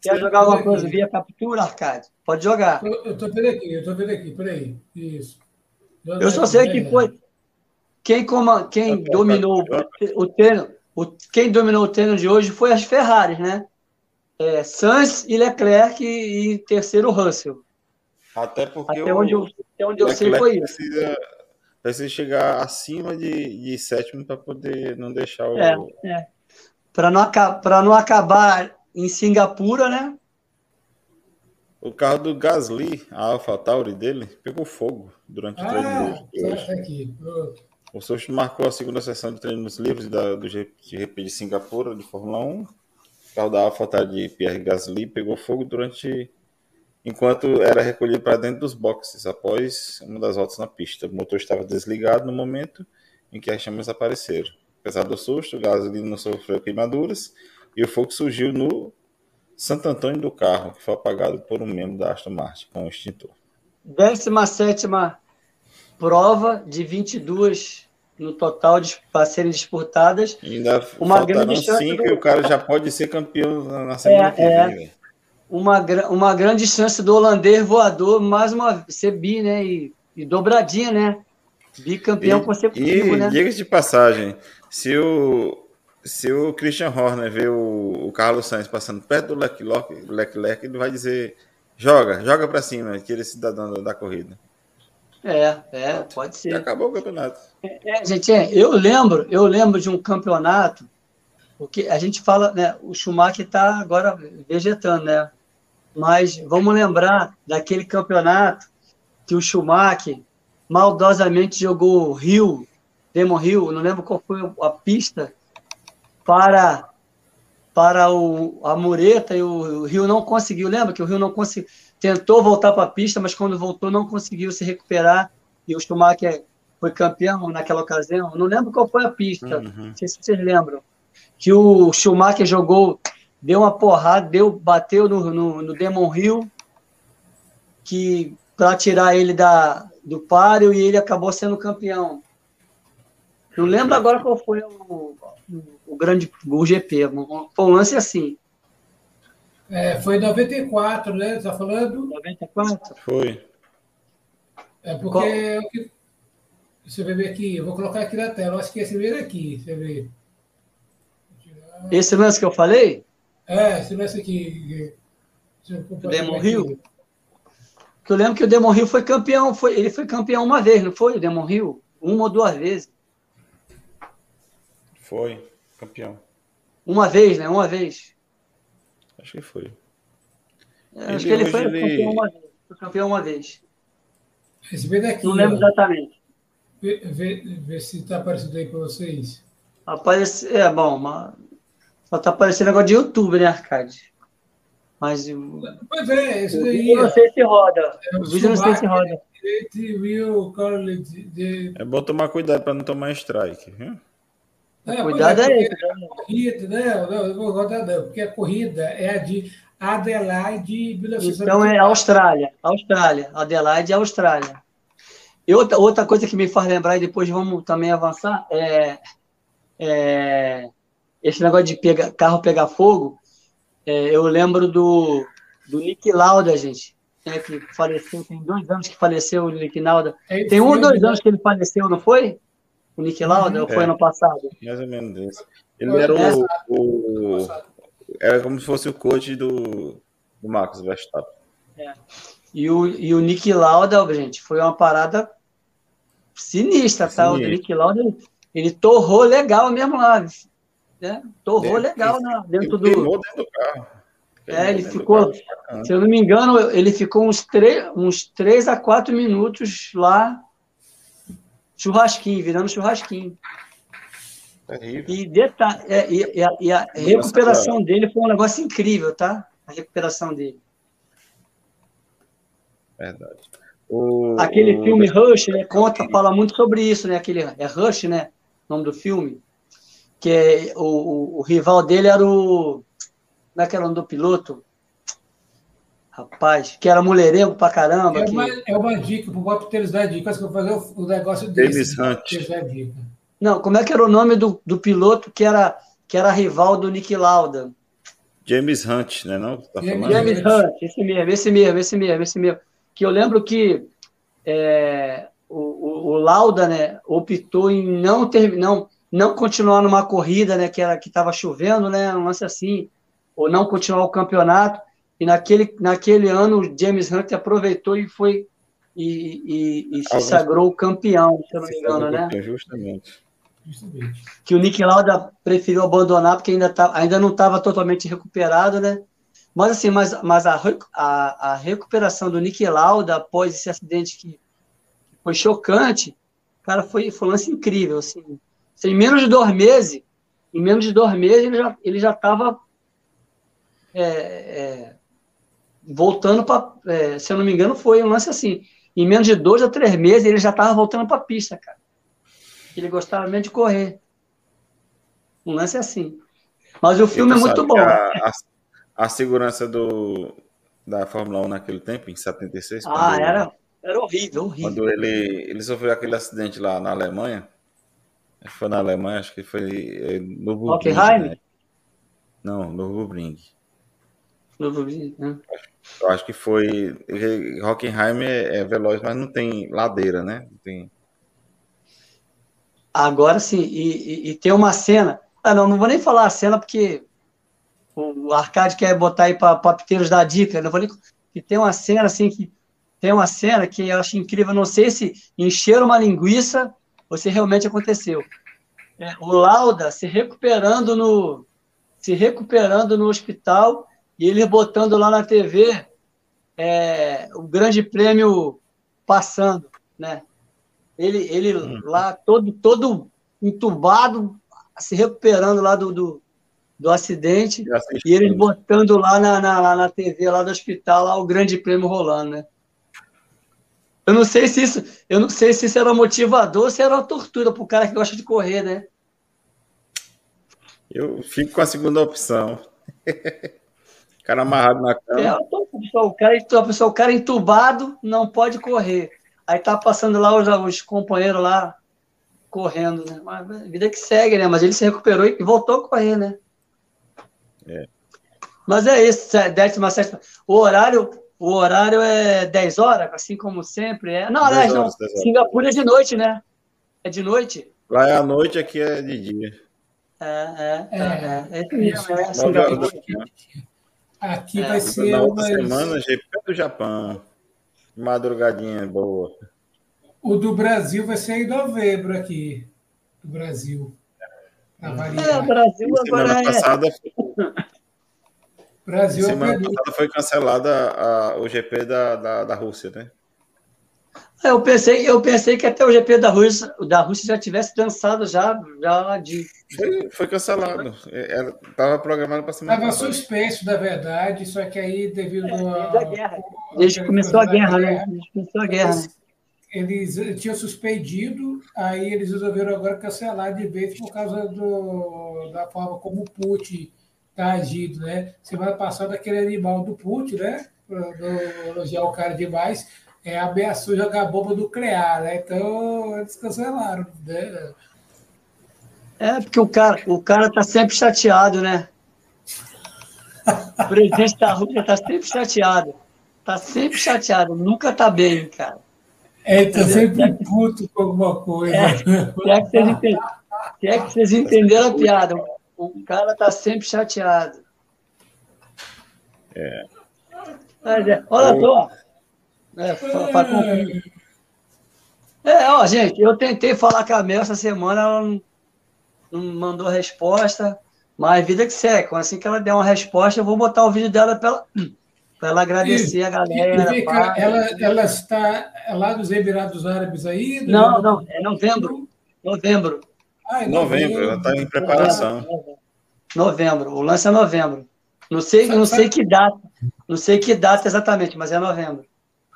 Quer jogar alguma coisa via captura, Arcade? Pode jogar. Eu estou vendo aqui, eu estou vendo aqui, peraí. Isso. Eu só sei que foi. Quem, como, quem dominou o treino, o, quem dominou o treino de hoje foi as Ferraris, né? É, Sainz e Leclerc e, e terceiro Russell. Até porque até onde eu, até onde eu sei foi isso. Precisa Precisa chegar acima de, de sétimo para poder não deixar o. É, é. Para não, não acabar em Singapura, né? O carro do Gasly, a Alpha Tauri dele, pegou fogo durante o treino ah, aqui. O Souto marcou a segunda sessão de treinos livres da, do GP de Singapura, de Fórmula 1. O carro da Alpha Tauri de Pierre Gasly pegou fogo durante enquanto era recolhido para dentro dos boxes após uma das voltas na pista. O motor estava desligado no momento em que as chamas apareceram. Apesar do susto, o gasolina não sofreu queimaduras e o fogo surgiu no Santo Antônio do carro, que foi apagado por um membro da Aston Martin com o extintor. 17 prova de 22 no total de, para serem disputadas. Ainda uma grande cinco do... e o cara já pode ser campeão na semana é, que vem. É uma, uma grande chance do holandês voador mais uma ser bi, né? E, e dobradinha, né? Bicampeão e, consecutivo, e, né? Diga de passagem, se o, se o Christian Horner vê o, o Carlos Sainz passando perto do Leclerc, Leclerc ele vai dizer: joga, joga para cima, que ele é cidadão da, da corrida. É, é, pode ser. E acabou o campeonato. É, é, gente, é, eu lembro, eu lembro de um campeonato, porque a gente fala, né, o Schumacher está agora vegetando, né? Mas vamos lembrar daquele campeonato que o Schumacher maldosamente jogou o Rio, Demon Rio, não lembro qual foi a pista, para para o, a mureta e o, o Rio não conseguiu. Lembra que o Rio não conseguiu? Tentou voltar para a pista, mas quando voltou não conseguiu se recuperar e o Schumacher foi campeão naquela ocasião. Não lembro qual foi a pista, uhum. não sei se vocês lembram. Que o Schumacher jogou, deu uma porrada, deu, bateu no, no, no Demon Hill, que para tirar ele da, do páreo e ele acabou sendo campeão. Não lembro agora qual foi o, o grande o GP. Foi um lance assim. É, foi em 94, né? Você tá falando? 94? Foi. É porque Qual? você vê aqui, eu vou colocar aqui na tela, eu acho que esse mesmo aqui, você vê. Esse lance que eu falei? É, esse lance aqui. Demon Rio? Que eu lembro que o Demon Rio foi campeão, foi, ele foi campeão uma vez, não foi? O Demon Rio? Uma ou duas vezes. Foi, campeão. Uma vez, né? Uma vez. Acho que foi. É, acho que ele foi ele... campeão uma vez. Foi campeão uma vez. Esse vê daqui. Não lembro ó. exatamente. Vê, vê, vê se está aparecendo aí para vocês. Aparece, é bom, mas só está aparecendo negócio de YouTube, né, Arcade? Mas pois é, isso daí. Eu não sei se roda. É, o vídeo não sei se roda. É bom tomar cuidado para não tomar strike. Viu? É, cuidado é, aí. Corrida, né? Eu vou rodar não, porque a corrida é a de Adelaide 1994. Então é Austrália, Austrália, Adelaide é Austrália. E outra, outra coisa que me faz lembrar, e depois vamos também avançar, é, é esse negócio de pega, carro pegar fogo. É, eu lembro do, do Nick Lauda, gente, né, que faleceu, tem dois anos que faleceu o Nick Lauda. É tem um ou dois anos que ele faleceu, não foi? O Nick Lauda, uhum, ou foi é, ano passado? Mais ou menos isso. Ele era o, o, Era como se fosse o coach do, do Marcos Verstappen. É. E o, e o Nick Lauda, gente, foi uma parada sinistra, tá? O Nick Lauda, ele, ele torrou legal mesmo lá. Né? Torrou legal né? dentro do. dentro do carro. É, ele ficou, se eu não me engano, ele ficou uns três, uns três a quatro minutos lá, churrasquinho, virando churrasquinho. Terrível. E, detalhe, é, e, e, a, e a recuperação dele foi um negócio incrível, tá? A recuperação dele. Verdade. O, Aquele filme Rush, né, conta, fala muito sobre isso, né? Aquele, é Rush, né? O nome do filme. Que é, o, o, o rival dele era o. Como é que era o nome do piloto? Rapaz, que era mulherengo pra caramba. É uma, que... é uma dica pro Bob Teles dar dica, que eu vou fazer o, o negócio desse. Davis Hunt. Não, como é que era o nome do, do piloto que era, que era rival do Nick Lauda? James Hunt, né? Não, tá James, James Hunt, esse mesmo, esse mesmo, esse mesmo, esse mesmo. Que eu lembro que é, o, o, o, Lauda, né, optou em não ter, não, não continuar numa corrida, né, que era que estava chovendo, né, um lance assim, ou não continuar o campeonato. E naquele, naquele ano o James Hunt aproveitou e foi e, e, e se sagrou campeão, se eu não me engano, né? Justamente. Que o Nick Lauda preferiu abandonar porque ainda, tá, ainda não estava totalmente recuperado, né? Mas assim, mas, mas a, a, a recuperação do Nick Lauda após esse acidente que foi chocante, cara, foi, foi um lance incrível, assim. Em menos de dois meses, em menos de dois meses ele já ele já estava é, é, voltando para, é, se eu não me engano, foi um lance assim. Em menos de dois a três meses ele já estava voltando para a pista, cara. Ele gostava mesmo de correr. Um lance assim. Mas o filme é muito bom. A, a, a, segurança do, da Fórmula 1 naquele tempo, em 76. Ah, era, ele, era horrível, horrível. Quando ele, ele sofreu aquele acidente lá na Alemanha. Foi na Alemanha, acho que foi é, no Hockenheim? Né? Não, no Rubring. No Rubring, né? Eu acho que foi. Hockenheim é, é veloz, mas não tem ladeira, né? Não tem Agora sim, e, e, e, tem uma cena. Ah, não, não vou nem falar a cena porque o Arcade quer botar aí para papiteiros da dica. Não vou nem. Que tem uma cena assim que. Tem uma cena que eu acho incrível. Não sei se encheram uma linguiça ou se realmente aconteceu. É, o Lauda se recuperando no. Se recuperando no hospital e ele botando lá na TV é, o grande prêmio passando, né? Ele, ele hum. lá todo, todo entubado, se recuperando lá do, do, do acidente, e eles botando lá na, na, na TV lá do hospital lá o grande prêmio rolando, né? Eu não sei se isso, eu não sei se isso era motivador, se era uma tortura para o cara que gosta de correr, né? Eu fico com a segunda opção. (laughs) o cara amarrado na cama. É, o, cara, o cara entubado não pode correr. Aí tá passando lá os, os companheiros lá correndo, né? Mas a vida que segue, né? Mas ele se recuperou e voltou a correr, né? É. Mas é isso, décima sétima. O horário, o horário é 10 horas, assim como sempre. É... Não, aliás, não. Singapura é de noite, né? É de noite. Lá é à noite, aqui é de dia. É, é, é. é, é, é isso, né? Aqui vai ser. Na outra semana, GP do Japão. Madrugadinha boa. O do Brasil vai ser em novembro aqui. Do Brasil. É, o Brasil agora semana é... passada. (laughs) Brasil semana passada foi cancelada a, o GP da, da, da Rússia, né? É, eu pensei, eu pensei que até o GP da Rússia, da Rússia já tivesse dançado já, já de. Foi, foi cancelado. Estava programado para semana. Estava suspenso, na verdade, só que aí devido é, a. Guerra. Desde que começou a guerra, né? Desde que começou a guerra. Eles, eles tinham suspendido, aí eles resolveram agora cancelar de vez por causa do, da forma como o Putin está agindo, né? Semana passada aquele animal do Putin, né? Do elogiar o cara demais é, ameaçou jogar bomba nuclear, né? Então eles cancelaram. Né? É, porque o cara, o cara tá sempre chateado, né? O presidente da Rússia tá sempre chateado. Tá sempre chateado, nunca tá bem, cara. É, tá sempre puto com alguma coisa. É, é, que vocês entenderam, é que vocês entenderam a piada. O cara tá sempre chateado. É. é olha só. É, para concluir. É, ó, gente, eu tentei falar com a Mel essa semana, ela não, não mandou resposta, mas vida que segue. Assim que ela der uma resposta, eu vou botar o vídeo dela para ela, (clears throat) ela agradecer e, a galera. E, ela, ela está lá dos Emirados Árabes aí? Não, não, é novembro. Novembro. Ah, é novembro, novembro, ela está em preparação. Novembro, o lance é novembro. Não sei, não sei que data, não sei que data exatamente, mas é novembro.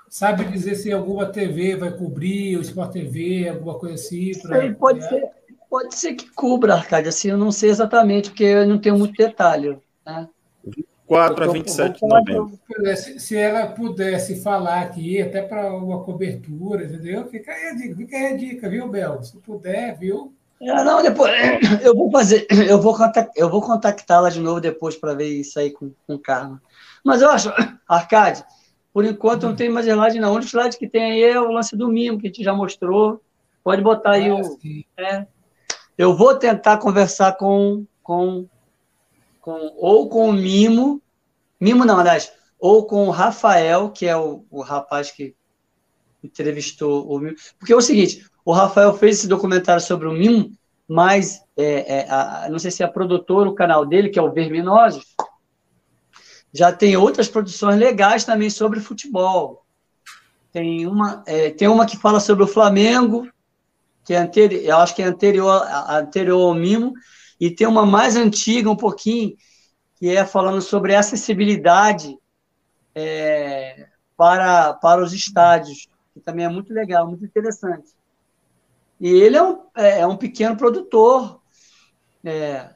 Sabe dizer se alguma TV vai cobrir, o Sport TV, alguma coisa assim? Pra... Sei, pode, é. ser, pode ser que cubra, Arcade, assim, eu não sei exatamente, porque eu não tenho muito detalhe. Né? 4 a 27 de novembro. Se, se ela pudesse falar aqui, até para uma cobertura, entendeu? Fica aí a dica, fica aí a dica, viu, Bel? Se puder, viu? Não, depois (clears throat) eu vou fazer, (clears throat) eu vou contactar, eu vou contactá-la de novo depois para ver isso aí com, com calma. Mas eu acho, (clears throat) Arcade, por enquanto não tem mais slide, não. O único slide que tem aí é o lance do mimo, que a gente já mostrou. Pode botar aí o. É. Eu vou tentar conversar com, com, com ou com o Mimo, Mimo não, aliás, ou com o Rafael, que é o, o rapaz que entrevistou o Mimo. Porque é o seguinte, o Rafael fez esse documentário sobre o Mimo, mas é, é, a, não sei se é a produtora, o canal dele, que é o Verminosos, já tem outras produções legais também sobre futebol. Tem uma, é, tem uma que fala sobre o Flamengo, que é anterior, eu acho que é anterior, anterior ao Mimo, e tem uma mais antiga, um pouquinho, que é falando sobre acessibilidade é, para, para os estádios, que também é muito legal, muito interessante. E ele é um, é, é um pequeno produtor, é,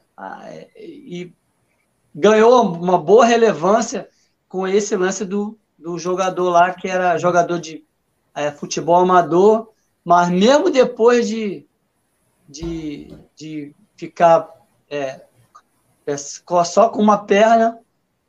e ganhou uma boa relevância com esse lance do, do jogador lá, que era jogador de é, futebol amador, mas mesmo depois de, de, de ficar é, é, só com uma perna,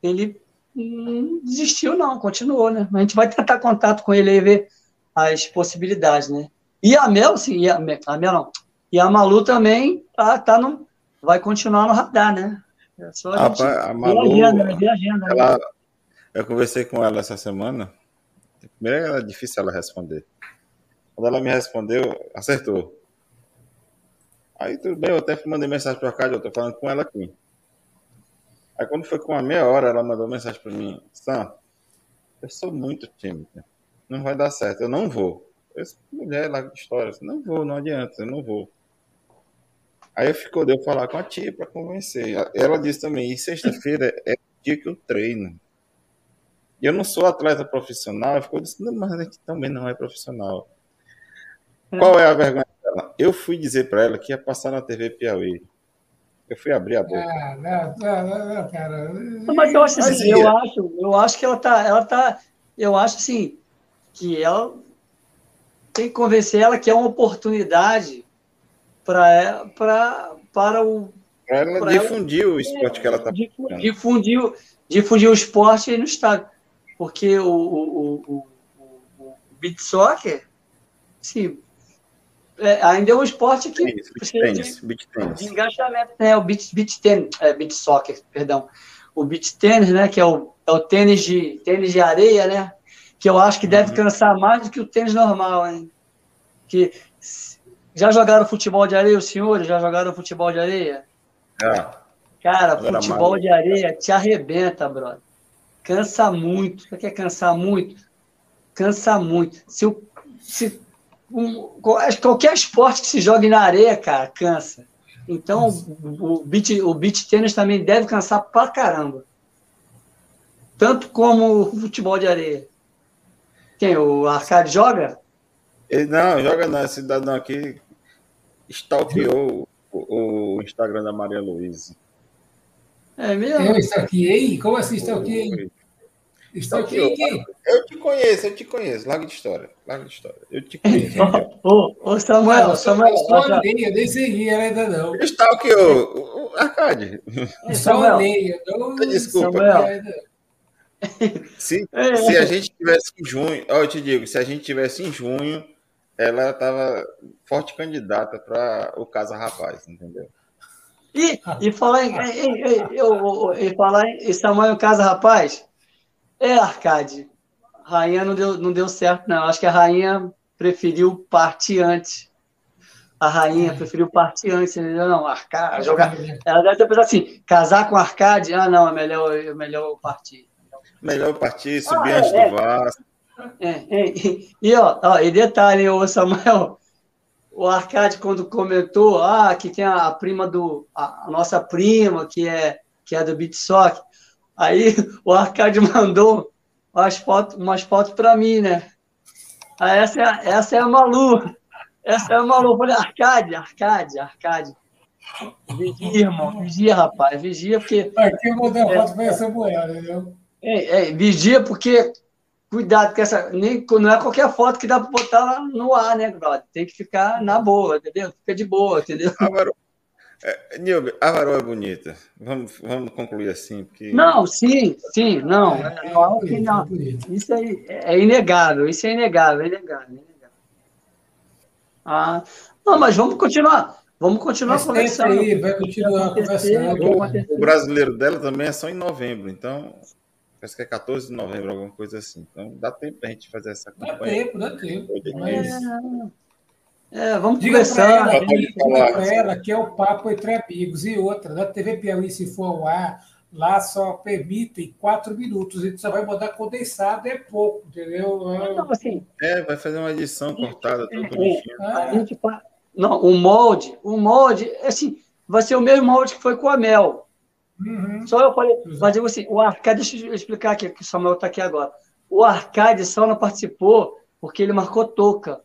ele não desistiu, não, continuou, né? A gente vai tentar contato com ele e ver as possibilidades, né? E a Mel, sim, a Mel, a Mel não, E a Malu também tá, tá no, vai continuar no radar, né? É só a, gente a Malu, agenda, né? agenda, ela, né? Eu conversei com ela essa semana. Primeiro era difícil ela responder. Quando ela me respondeu, acertou. Aí tudo bem, eu até mandei mensagem para cá, eu tô falando com ela aqui. Aí quando foi com uma meia hora, ela mandou mensagem para mim, Sam, eu sou muito tímida, não vai dar certo, eu não vou. Sou mulher lá de história, não vou, não adianta, eu não vou. Aí eu ficou de eu falar com a tia para convencer. Ela disse também, e sexta-feira é o dia que eu treino. E eu não sou atleta profissional, ficou disse, não, mas a gente também não é profissional. Qual é a vergonha dela? Eu fui dizer para ela que ia passar na TV Piauí. Eu fui abrir a boca. Ah, não, não, não, cara. Mas eu acho assim, eu acho, eu acho que ela tá, ela tá, eu acho assim, que ela tem que convencer ela que é uma oportunidade para para para o ela difundir ela, o esporte é, que ela está difundir, difundir o esporte no estado porque o, o, o, o, o beat soccer sim é, ainda é um esporte que Isso, precisa de, beach de, engajamento, né? O beach, beach tennis, é, beach soccer, perdão. O beach tênis, né? Que é o, é o tênis de tênis de areia, né? Que eu acho que deve uhum. cansar mais do que o tênis normal, hein? Que já jogaram futebol de areia, os senhores? Já jogaram futebol de areia? Ah, Cara, futebol de areia te arrebenta, brother. Cansa muito. Você quer cansar muito? Cansa muito. Se, o, se um, qualquer esporte que se jogue na areia, cara, cansa. Então, o beat, o beat tênis também deve cansar pra caramba. Tanto como o futebol de areia. Quem? O Arcade joga? Ele não, joga não. Esse cidadão aqui stalkeou o, o Instagram da Maria Luísa. É mesmo? Eu stalkeei? Como assim stalkeei? Stalkeei quem? Eu te conheço, eu te conheço. Larga de história. Larga de história. Eu te conheço. (laughs) Ô, ô, Samuel, não, Samuel. Só olhei, eu nem segui ela ainda não. Stalkeou. Arcade. Só olhei. Desculpa. Samuel. Se, é. se a gente tivesse em junho, ó, eu te digo, se a gente tivesse em junho, ela estava forte candidata para o Casa Rapaz, entendeu? E, e falar em, eu, e falar em Samuel Casa Rapaz, é Arcade. Rainha não deu, não deu certo, não. Acho que a rainha preferiu partir antes. A rainha é. preferiu partir antes, entendeu? Não, Arcade. Jogar... Ela deve ter pensado assim: casar com Arcade? Ah, não, é melhor, é melhor partir. Melhor partir, subir ah, antes é, do Vasco. É, é, e, ó, ó, e detalhe, ô Samuel, (laughs) o Arcade, quando comentou ah, que tem a, prima do. A, a, nossa prima, que é, que é do Bitsock, aí (laughs) o Arcade mandou umas fotos, umas fotos para mim, né? Aí essa é, essa é a Malu. Essa é a Malu. Eu falei, Arcade, Arcade, Arcade. Vigia, irmão, vigia, rapaz, vigia, porque. Aqui eu mandei a foto para essa mulher, entendeu? É, é, vigia, porque cuidado, que essa nem, não é qualquer foto que dá para botar lá no ar, né, brother? Tem que ficar na boa, entendeu? Fica de boa, entendeu? Avarô, é, Nilber, Avarô é bonita. Vamos, vamos concluir assim. Porque... Não, sim, sim, não. É, é, não, é não. Isso aí é inegável, isso é inegável, é inegável. É inegável. Ah, não, mas vamos continuar. Vamos continuar mas conversando. Aí, vai continuar conversando. O, o brasileiro dela também é só em novembro, então Parece que é 14 de novembro, alguma coisa assim. Então dá tempo da gente fazer essa campanha. Dá tempo, dá tempo. Mas... É, vamos diga conversar. Para ela, diga para ela que é o papo entre amigos. E outra, na TV Piauí, se for ao ar, lá só permitem quatro minutos. A gente só vai mandar condensado, é pouco, entendeu? Não, assim, é, vai fazer uma edição cortada, tudo é, é, a gente, Não, o molde, o molde, assim, vai ser o mesmo molde que foi com a Mel. Uhum. Só eu falei, mas digo assim, o Arcade, deixa eu explicar aqui, que o Samuel está aqui agora. O Arcade só não participou porque ele marcou toca.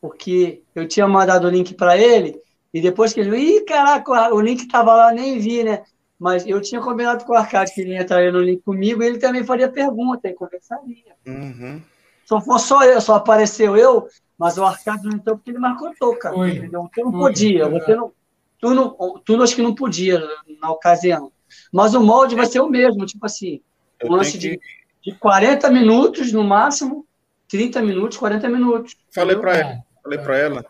Porque eu tinha mandado o link para ele, e depois que ele viu, ih, caraca, o link estava lá, nem vi, né? Mas eu tinha combinado com o Arcade que ele entraria no link comigo e ele também faria pergunta e conversaria. Uhum. Só foi só eu, só apareceu eu, mas o Arcade não entrou porque ele marcou toca. Entendeu? Eu não podia, você não, tu, não, tu acho que não podia na ocasião. Mas o molde vai ser o mesmo, tipo assim, um lance que... de, de 40 minutos no máximo, 30 minutos, 40 minutos. Falei para ela, falei para ela.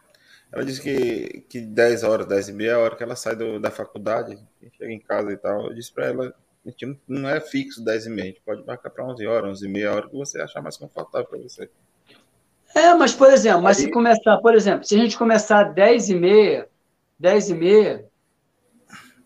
ela disse que, que 10 horas, 10 e meia é a hora que ela sai do, da faculdade, chega em casa e tal. Eu disse para ela, a gente não é fixo 10 e meia, a gente pode marcar para 11 horas, 11 e meia, a hora que você achar mais confortável para você. É, mas, por exemplo, mas Aí... se começar, por exemplo, se a gente começar 10 e meia, 10 e meia,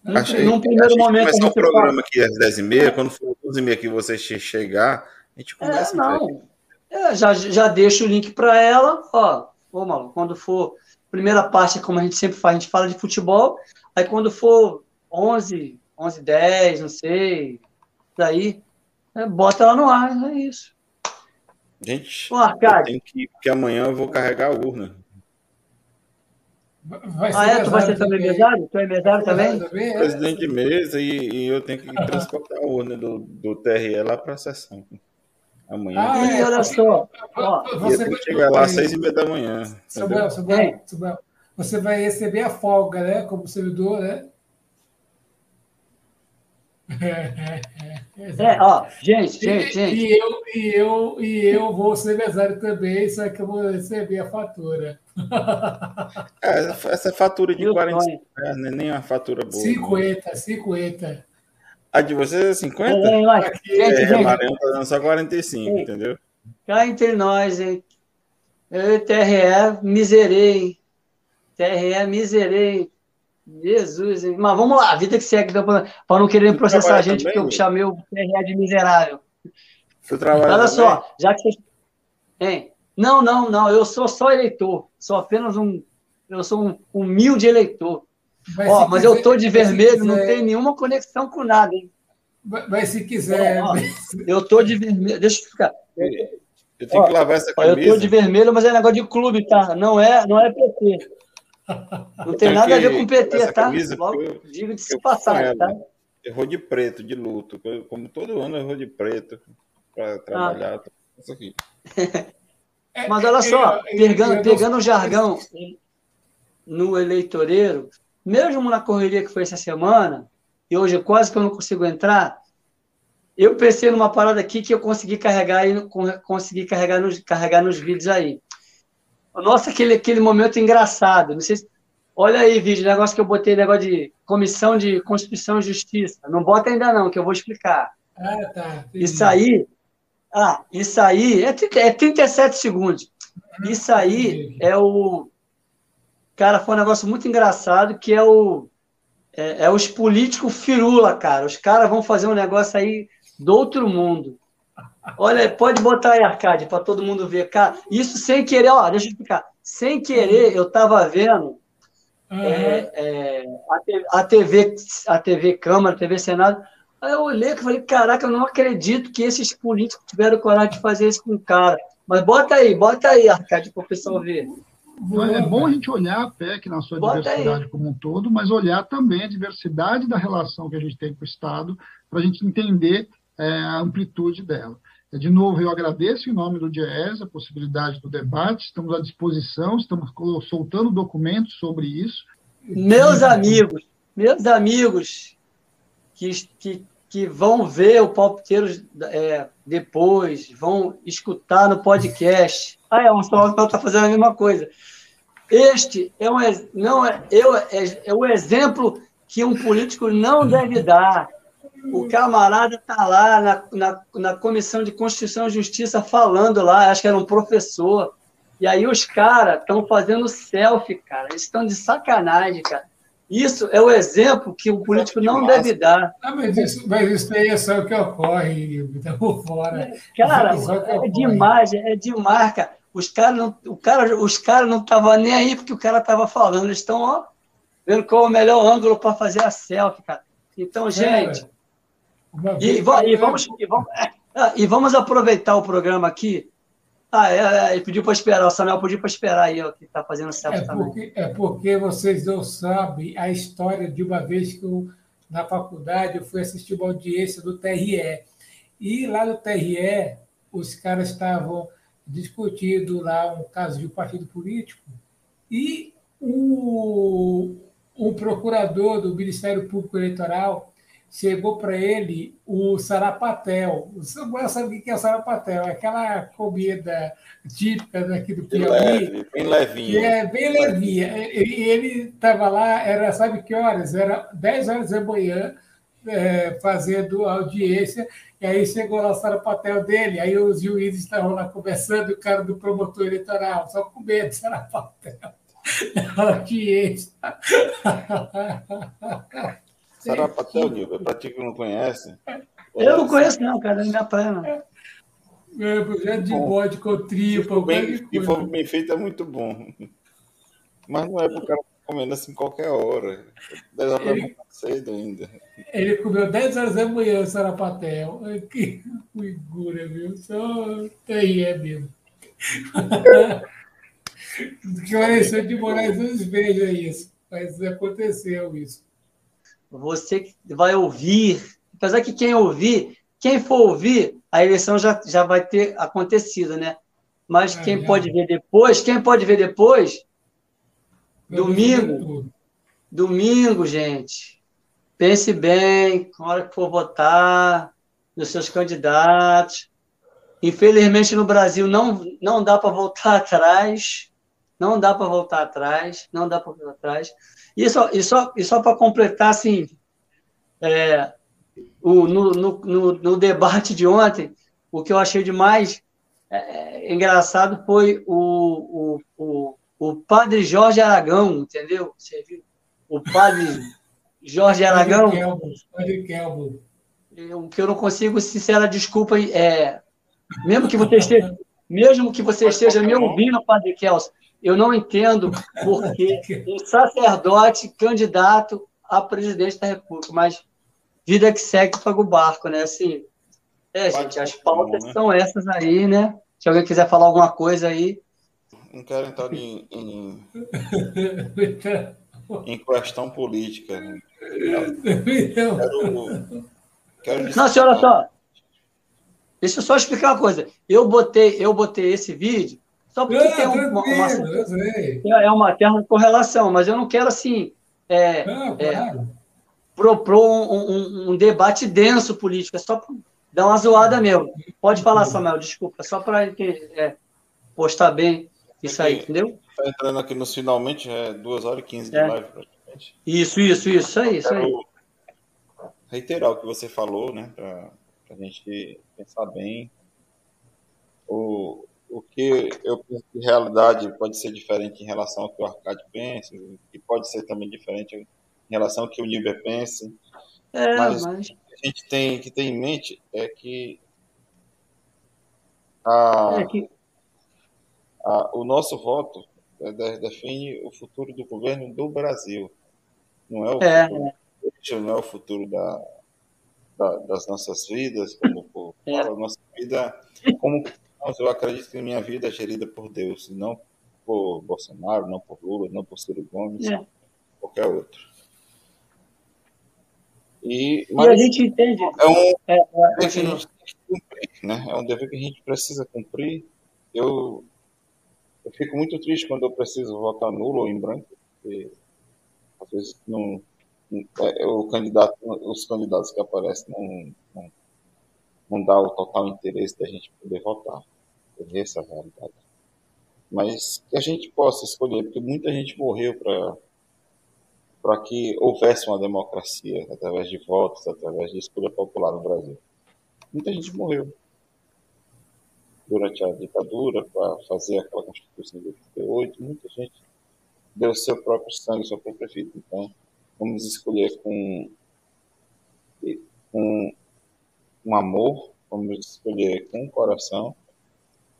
achei, num primeiro achei momento. Começar o programa aqui às 10 e meia, quando for 11 e meia que você chegar, a gente começa. É, não. É, já, já deixo o link para ela, ó, ô, Malu, quando for primeira parte, como a gente sempre faz, a gente fala de futebol, aí quando for 11, 11, 10, não sei, daí, é, bota ela no ar, é isso. Gente, eu tenho que, porque amanhã eu vou carregar a urna. Ah, é? Tu vai ser também mesário? Tu é mesário também? também é? Presidente de mesa e, e, eu tenho que transportar a urna do, do TRE lá para a sessão. Amanhã. Ah, é, olha só. Ó, você vai chegar lá às seis e meia da manhã. Samuel, Samuel, Samuel, você vai receber a folga, né? Como servidor, né? É, ó, gente, gente, gente. E, eu, e, eu, e eu vou ser mesário também, só que eu vou receber a fatura. (laughs) É, essa fatura de 40 reais não é nem uma fatura boa. 50, 50. A de vocês é 50? É, é, Aqui é, gente, Maranhão tá dando só 45, é. entendeu? Cá entre nós, hein? Eu e TRE miserei. TRE miserei. Jesus, hein? Mas vamos lá, vida que segue, então, para não querer processar a gente, porque eu chamei o TRE de miserável. Olha também? só, já que vocês. Hein? Não, não, não, eu sou só eleitor. Sou apenas um. Eu sou um humilde eleitor. Mas, ó, mas quiser, eu tô de vermelho, não tem nenhuma conexão com nada, hein? Mas se quiser. Ó, ó, eu tô de vermelho. Deixa eu explicar. Eu tenho ó, que lavar essa camisa. eu tô de vermelho, mas é negócio de clube, tá? Não é, não é PT. Não tem nada a ver com PT, tá? Logo, eu, digo de se passar, tá? Eu vou de preto, de luto. Como todo ano eu vou de preto para trabalhar. Ah. Isso aqui. Mas olha só, pegando, pegando o jargão no eleitoreiro, mesmo na correria que foi essa semana, e hoje quase que eu não consigo entrar, eu pensei numa parada aqui que eu consegui carregar e consegui carregar nos, carregar nos vídeos aí. Nossa, aquele, aquele momento engraçado. Não sei se, olha aí, vídeo, negócio que eu botei, negócio de comissão de Constituição e Justiça. Não bota ainda não, que eu vou explicar. Ah, tá. Isso aí, ah, isso aí é, é 37 segundos. Isso aí é o Cara, foi um negócio muito engraçado que é o é, é os políticos firula, cara. Os caras vão fazer um negócio aí do outro mundo. Olha, pode botar aí, Arcade, para todo mundo ver. Cara, isso sem querer, ó, deixa eu explicar. Sem querer, eu estava vendo uhum. é, é, a, TV, a TV Câmara, a TV Senado. Aí eu olhei e falei, caraca, eu não acredito que esses políticos tiveram coragem de fazer isso com o cara. Mas bota aí, bota aí, Arcade, para o pessoal ver. Então, é bom a gente olhar a PEC na sua Bota diversidade aí. como um todo, mas olhar também a diversidade da relação que a gente tem com o Estado, para a gente entender é, a amplitude dela. De novo, eu agradeço em nome do DIES a possibilidade do debate, estamos à disposição, estamos soltando documentos sobre isso. Meus amigos, meus amigos que, que, que vão ver o Palpiteiros é, depois, vão escutar no podcast. (laughs) Ah, é, o Samuel está fazendo a mesma coisa. Este é, um, não é, eu, é, é o exemplo que um político não deve dar. O camarada está lá na, na, na, Comissão de Constituição e Justiça falando lá, acho que era um professor. E aí os caras estão fazendo selfie, cara. Eles estão de sacanagem, cara. Isso é o exemplo que o político não deve dar. Ah, mas, isso, mas isso aí é só o que ocorre, estamos fora. Cara, é demais, é demais, cara. Os caras não, o cara, os cara não estavam nem aí porque o cara estava falando. Eles estão, ó, vendo qual é o melhor ângulo para fazer a selfie, cara. Então, gente. É, e, e, vamos, e, vamos, é, e vamos aproveitar o programa aqui. Ah, é, é, ele pediu para esperar, o Samuel pediu para esperar aí, ó, que está fazendo certo é porque, É porque vocês não sabem a história de uma vez que eu, na faculdade, eu fui assistir uma audiência do TRE. E. Lá no TRE, os caras estavam discutindo lá um caso de um partido político e o, o procurador do Ministério Público Eleitoral chegou para ele o sarapatel. O Samuel sabe o que é o sarapatel? É aquela comida típica daqui do Piauí. Leve, bem levinha. é bem levinha. E ele estava lá, era, sabe que horas? Era 10 horas da manhã, é, fazendo audiência, e aí chegou lá o sarapatel dele, aí os juízes estavam lá conversando, e o cara do promotor eleitoral, só com medo do sarapatel. (laughs) audiência. (laughs) Sarapatel, Nilva, para ti que não conhece. Eu não conheço, não, cara, não dá pra não. É, projeto de bode com tripa. Se bem, se for bem feito, é muito bom. Mas não é para o cara comendo assim qualquer hora. 10 horas da manhã cedo ainda. Ele comeu 10 horas da manhã, Sarapatel. Que figura, viu? Só aí é mesmo. que o Alexandre de Moraes não veja isso. Mas aconteceu isso você vai ouvir, apesar que quem ouvir, quem for ouvir, a eleição já, já vai ter acontecido, né? Mas é, quem pode ver depois, quem pode ver depois, domingo, domingo, gente, pense bem, na hora que for votar, nos seus candidatos. Infelizmente, no Brasil, não, não dá para (laughs) voltar atrás, não dá para voltar atrás, não dá para voltar atrás. E só, e só, e só para completar, assim, é, o, no, no, no, no, debate de ontem, o que eu achei de mais é, engraçado foi o, o, o, o, padre Jorge Aragão, entendeu? Você viu? O padre Jorge Aragão. Padre Kelbo. O que eu não consigo, sincera desculpa, é, mesmo que você esteja, mesmo que você esteja me ouvindo, Padre Kelso, eu não entendo porque (laughs) um sacerdote candidato a presidente da República, mas vida que segue paga o barco, né? Assim, é, gente, as pautas né? são essas aí, né? Se alguém quiser falar alguma coisa aí. Não quero entrar em, em, (laughs) em questão política. Né? Quero, quero não, senhora, só. Deixa eu só explicar uma coisa. Eu botei, eu botei esse vídeo só porque tem uma, uma, é uma terra de correlação, mas eu não quero assim é, não, é, claro. propor um, um, um, debate denso político, é só para dar uma zoada mesmo. Pode falar, Samuel, desculpa, só para é, postar bem isso aí, entendeu? Está entrando aqui nos finalmente, é 2 horas e 15 de é. live praticamente. Isso, isso, isso, isso aí, isso aí. Reiterar o que você falou, né, para a gente pensar bem. O, o que eu penso que realidade pode ser diferente em relação ao que o Arcade pensa, e pode ser também diferente em relação ao que o Níber pensa. É, mas, mas, o que a gente tem que ter em mente é que, a, é que... A, o nosso voto é, define o futuro do governo do Brasil. Não é o é. futuro, não é o futuro da, da, das nossas vidas, como é. a nossa vida como eu acredito que minha vida é gerida por Deus, não por Bolsonaro, não por Lula, não por Ciro Gomes, é. qualquer outro. E, mas e a gente entende. É um é, é, dever que a gente tem que cumprir, né? É um dever que a gente precisa cumprir. Eu, eu fico muito triste quando eu preciso votar nulo ou em branco, porque às vezes não, é, o candidato, os candidatos que aparecem não, não, não dá o total interesse da gente poder votar essa realidade. Mas que a gente possa escolher, porque muita gente morreu para para que houvesse uma democracia através de votos, através de escolha popular no Brasil. Muita gente morreu durante a ditadura para fazer aquela Constituição de 88. Muita gente deu seu próprio sangue, seu próprio vida. Então, vamos escolher com, com um amor, vamos escolher com o coração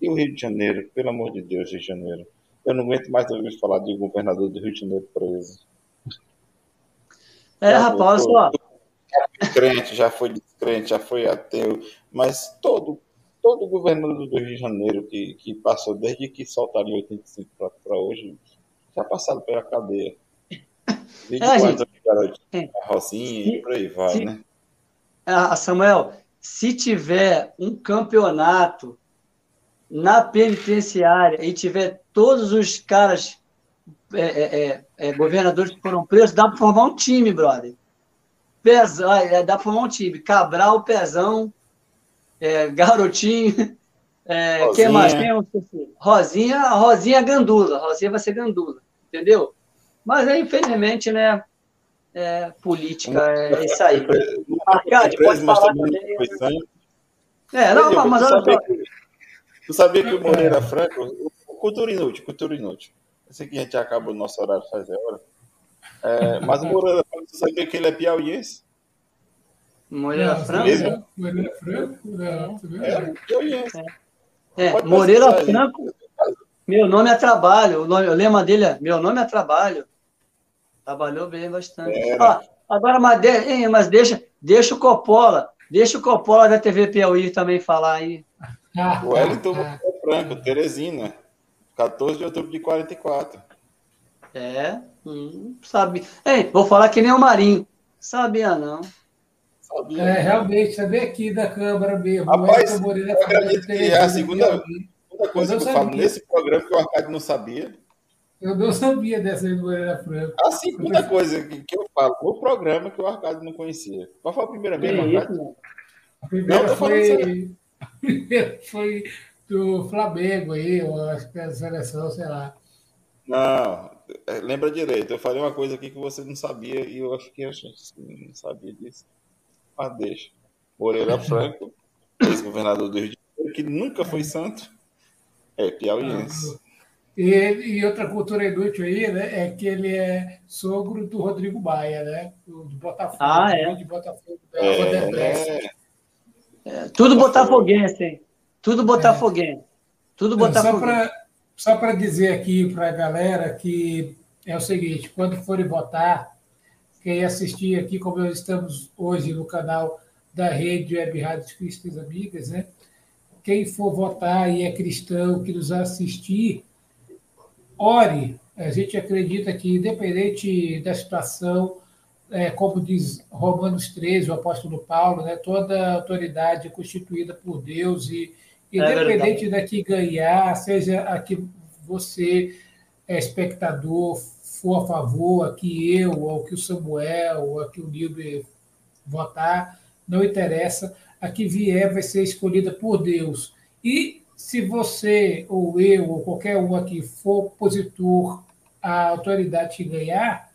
e o Rio de Janeiro, pelo amor de Deus, Rio de Janeiro. Eu não aguento mais ouvir falar de governador do Rio de Janeiro preso. É, já rapaz, ó. Já crente, já foi descrente, já foi ateu, mas todo, todo governador do Rio de Janeiro que, que passou desde que soltaram em 85 para hoje, já passaram pela cadeia. (laughs) Desde é, quando gente, garotinho, é, a Rosinha se, e por aí vai, se, né? Ah, Samuel, se tiver um campeonato na penitenciária e tiver todos os caras, é, é, é, é governadores que foram presos, dá para formar um time, brother. Pezão, é, dá para formar um time. Cabral, Pezão, é, Garotinho, (laughs) é, quem mais? Quem é Rosinha, Rosinha Gandula. Rosinha vai ser Gandula, entendeu? Mas aí, infelizmente, né? É, política, é isso aí. Arcade, pode falar também. É, não, mas, mas olha Tu sabia que o Moreira Franco, o cultura inútil, cultura inútil. Eu sei que a gente acaba o nosso horário fazer hora. É, mas o Moreira Franco, tu sabia que ele é piauiense? Moreira Franco? Moreira Franco? Não, é, piauiense. É, Moreira Franco, meu nome é trabalho. O, nome, o lema dele é meu nome é trabalho. Trabalhou bem bastante. Ah, agora, mas, de, mas deixa, deixa o Coppola, deixa o Coppola da TV Piauí também falar aí. O (laughs) Wellington ah. Franco, Teresina, 14 de outubro de 44. É, hum, sabe. Ei, vou falar que nem o Marinho. Sabia não. Sabia. É, realmente, sabia aqui da Câmara mesmo. Rapaz, Moreira, eu acredito que é a segunda, segunda coisa que eu falo nesse programa que o Arcade não sabia. Eu não sabia dessa do Moreira Franco. A segunda coisa que, que eu falo no programa que o Arcade não conhecia. Qual foi a primeira vez, Arcade? A primeira não, foi... (laughs) Foi do Flamengo aí, ou acho que é a seleção, sei lá. Não, é, lembra direito. Eu falei uma coisa aqui que você não sabia e eu acho que eu não sabia disso. Mas deixa. Moreira (laughs) Franco, ex-governador do Rio de Janeiro, que nunca foi santo, é piauiense. Ah, e, e, outra cultura inútil aí, né, é que ele é sogro do Rodrigo Baia, né? Do, do Botafogo. Ah, é? De Botafogo, da é, é, tudo botafoguense, Tudo botafoguense. Tudo botafoguense. Só para dizer aqui para a galera que é o seguinte, quando forem votar, quem assistir aqui, como nós estamos hoje no canal da Rede Web Rádios Cristas Amigas, né? Quem for votar e é cristão, que nos assistir, ore. A gente acredita que, independente da situação, é, como diz Romanos 13, o apóstolo Paulo, né, toda autoridade é constituída por Deus e é independente é da que ganhar, seja a que você é espectador, for a favor, a que eu, ou que o Samuel, ou a que o Nilber votar, não interessa, a que vier vai ser escolhida por Deus. E se você, ou eu, ou qualquer um aqui for opositor à autoridade que ganhar,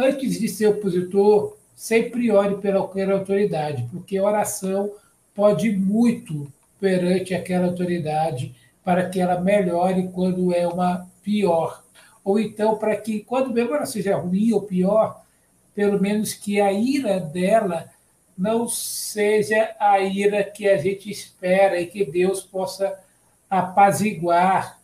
antes de ser opositor, sempre ore pela autoridade, porque oração pode muito perante aquela autoridade para que ela melhore quando é uma pior. Ou então, para que, quando mesmo ela seja ruim ou pior, pelo menos que a ira dela não seja a ira que a gente espera e que Deus possa apaziguar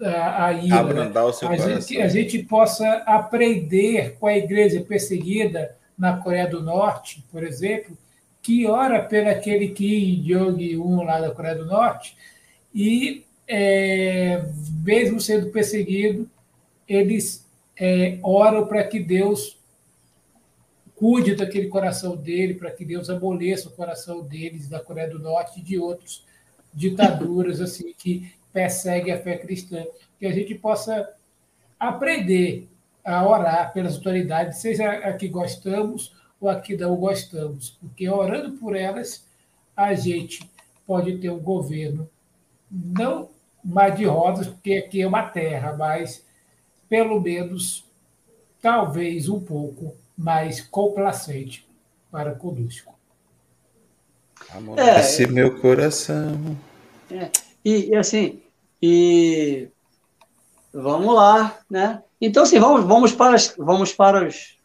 a, a ira, Abrandar o seu a gente, a gente possa aprender com a igreja perseguida na Coreia do Norte, por exemplo, que ora pelo aquele Kim Jong-un lá da Coreia do Norte e, é, mesmo sendo perseguido, eles é, oram para que Deus cuide daquele coração dele, para que Deus amoleça o coração deles da Coreia do Norte e de outros ditaduras assim que persegue a fé cristã, que a gente possa aprender a orar pelas autoridades, seja a que gostamos ou a que não gostamos, porque orando por elas, a gente pode ter um governo não mais de rodas, porque aqui é uma terra, mas pelo menos, talvez um pouco mais complacente para conosco. Amolece é, meu coração. É, e, e, assim, e vamos lá, né? Então, assim, vamos, vamos, para, as, vamos para os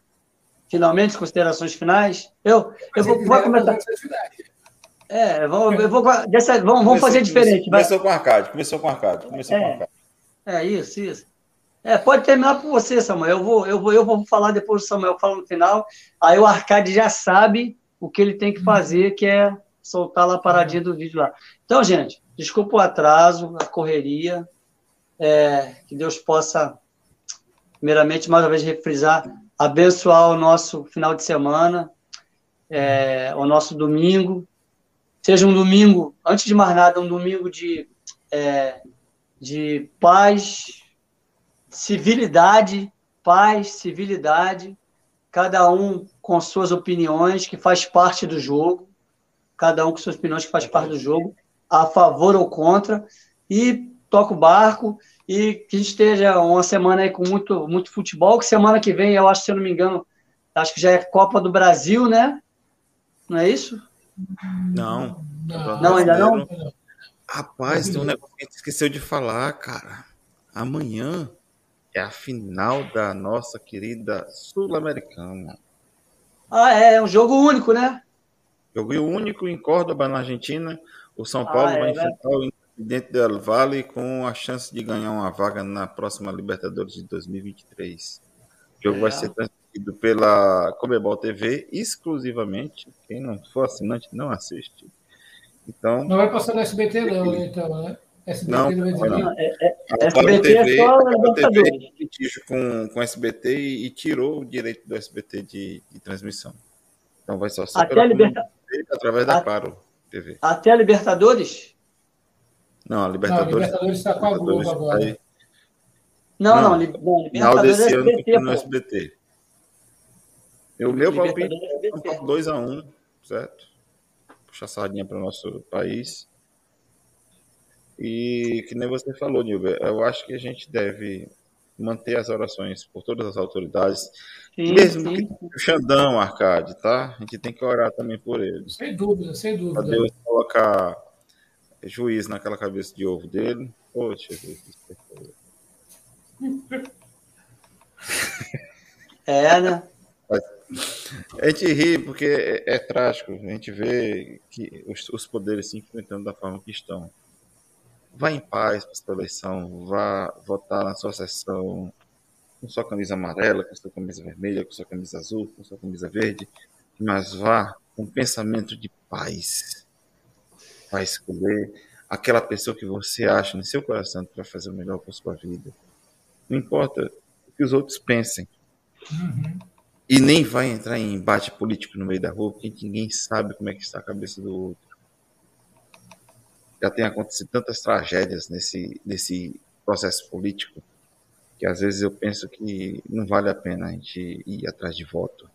finalmente considerações finais. Eu, eu vou, vou começar. É, vamos, eu vou, dessa, vamos, vamos fazer diferente. Começou vai. com arcade, começou com arcade, começou é, com arcade. É, isso, isso. É, pode terminar por você, Samuel. Eu vou, eu vou, eu vou falar depois do Samuel fala no final. Aí o Arcade já sabe o que ele tem que fazer, que é soltar lá a paradinha do vídeo lá. Então, gente, Desculpa o atraso, a correria. É, que Deus possa, primeiramente, mais uma vez refrisar, abençoar o nosso final de semana, é, o nosso domingo. Seja um domingo, antes de mais nada, um domingo de, é, de paz, civilidade, paz, civilidade, cada um com suas opiniões, que faz parte do jogo, cada um com suas opiniões que faz parte do jogo, a favor ou contra, e toca o barco, e que a gente esteja uma semana aí com muito, muito futebol, que semana que vem, eu acho, se eu não me engano, acho que já é Copa do Brasil, né? Não é isso? Não. Não, não ainda não? Rapaz, tem um negócio que a gente esqueceu de falar, cara. Amanhã é a final da nossa querida Sul-Americana. Ah, é, é um jogo único, né? Jogo único em Córdoba, na Argentina. O São Paulo ah, é, vai enfrentar né? o Independente del Valle com a chance de ganhar uma vaga na próxima Libertadores de 2023. O jogo é. vai ser transmitido pela Comebol TV exclusivamente. Quem não for assinante não assiste. Então, não vai passar no SBT não, então, né? SBT não, não não. É, é, a SBT TV, é só a TV com, com SBT e, e, tirou o direito do SBT de, de transmissão. Então vai só ser Até a liberta... através da Claro TV. Até a Libertadores? Não, a Libertadores. Não, a Libertadores está com a Globo agora. Não, não, não, Libertadores é SBT, no SBT. O meu palpite é 2x1, um, certo? Puxa a sardinha para o nosso país. E que nem você falou, Nilber, eu acho que a gente deve manter as orações por todas as autoridades, sim, mesmo sim. que o Xandão, Arcade, tá? A gente tem que orar também por eles. Sem dúvida, sem dúvida. Pra Deus colocar juiz naquela cabeça de ovo dele. Poxa, (laughs) É, né? A gente ri porque é, é, trágico. A gente vê que os, os, poderes se enfrentando da forma que estão. Vá em paz para sua eleição, vá votar na sua sessão com sua camisa amarela, com sua camisa vermelha, com sua camisa azul, com sua camisa verde, mas vá com pensamento de paz vai escolher aquela pessoa que você acha no seu coração que vai fazer o melhor para sua vida. Não importa o que os outros pensem. Uhum. E nem vai entrar em embate político no meio da rua, porque ninguém sabe como é que está a cabeça do outro. Já tem acontecido tantas tragédias nesse, nesse processo político que às vezes eu penso que não vale a pena a gente ir atrás de voto.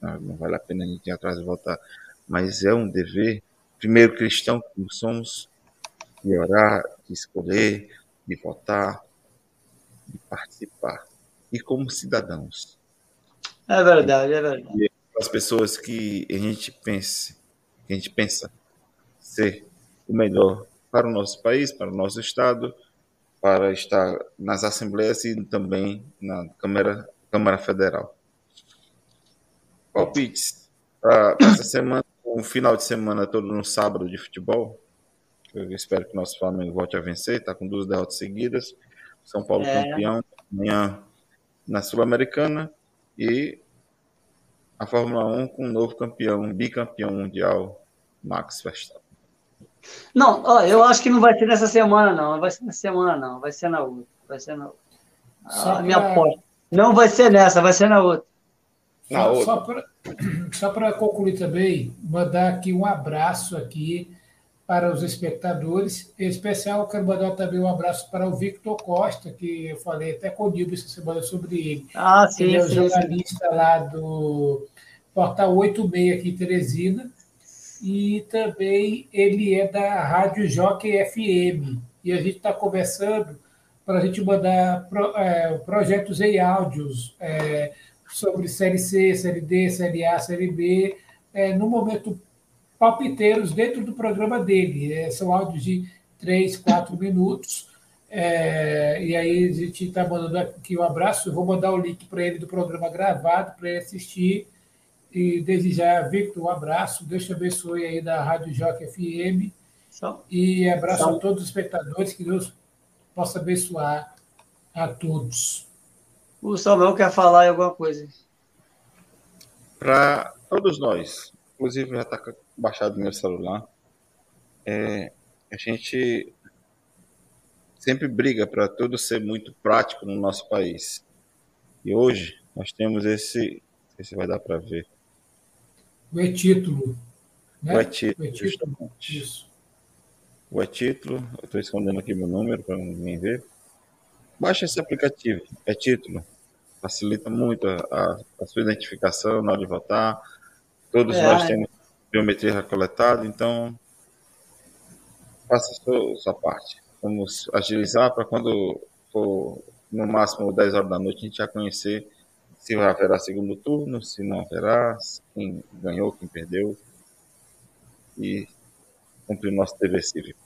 Não, não vale a pena a gente ir atrás de votar. Mas é um dever primeiro cristão como somos, de orar, de escolher, de votar, de participar. E como cidadãos. É verdade, é verdade. As pessoas que a gente pense, que a gente pensa ser o melhor para o nosso país, para o nosso estado, para estar nas assembleias e também na Câmara, Câmara Federal. Palpites para essa semana um final de semana todo no sábado de futebol. Eu espero que o nosso Flamengo volte a vencer. Está com duas derrotas seguidas. São Paulo é. campeão amanhã na Sul-Americana e a Fórmula 1 com um novo campeão, bicampeão mundial, Max Verstappen. Não, ó, eu acho que não vai ser nessa semana, não. Não vai ser nessa semana, não. Vai ser na outra. Vai ser na outra. Ah, pra... minha aposta. Não vai ser nessa, vai ser na outra. Na só, outra. Só para (clears throat) concluir também, mandar aqui um abraço aqui para os espectadores. Em especial, quero mandar também um abraço para o Victor Costa, que eu falei até com o Nilson essa semana sobre ele. Ah, sim, ele é o sim, jornalista sim. lá do Portal 86 aqui em Teresina. E também ele é da Rádio Jockey FM. E a gente está conversando para a gente mandar pro, é, projetos em áudios. É, sobre Série C, Série D, Série A, Série B, é, no momento palpiteiros dentro do programa dele. É, são áudios de três, quatro minutos. É, e aí a gente está mandando aqui um abraço. Eu vou mandar o link para ele do programa gravado para ele assistir. E desejar, Victor, um abraço. Deus te abençoe aí da Rádio Joca FM. E abraço a todos os espectadores. Que Deus possa abençoar a todos. O Samuel quer falar alguma coisa. Para todos nós, inclusive já está baixado no meu celular, é, a gente sempre briga para tudo ser muito prático no nosso país. E hoje nós temos esse, não sei se vai dar para ver. O e-título. Né? O e-título, e-título. Isso. O e-título, eu estou escondendo aqui meu número para ninguém ver. Baixa esse aplicativo, é título. facilita muito a, a, sua identificação na hora de votar. Todos é. nós temos biometria coletada, então faça a sua, sua parte. Vamos agilizar para quando for no máximo 10 horas da noite a gente já conhecer se haverá segundo turno, se não haverá, quem ganhou, quem perdeu e cumprir nosso dever cívico.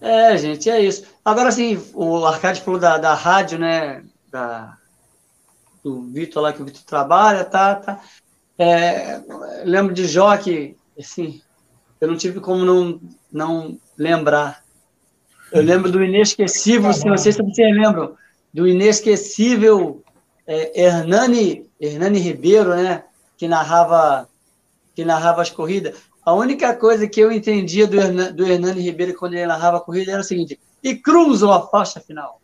É, gente, é isso. Agora, assim, o Arcade falou da, da rádio, né? Da, do Vitor lá, que o Vitor trabalha, tá, tá. É, lembro de Jó que, assim, eu não tive como não, não lembrar. Eu lembro do inesquecível, se não sei se vocês lembram, do inesquecível é, Hernani, Hernani Ribeiro, né? Que narrava, que narrava as corridas. A única coisa que eu entendia do, Hernan, do Hernani Ribeiro quando ele narrava a corrida era o seguinte: e cruzam a faixa final.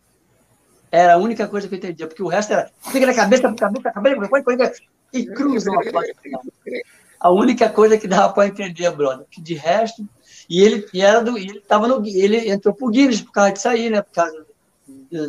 Era a única coisa que eu entendia, porque o resto era fica na cabeça, cabeça, cabeça, e cruzam a faixa final. A única coisa que dava para entender, brother. Que de resto. E ele, e era do, ele, tava no, ele entrou pro Guinness por causa disso aí, né? Por causa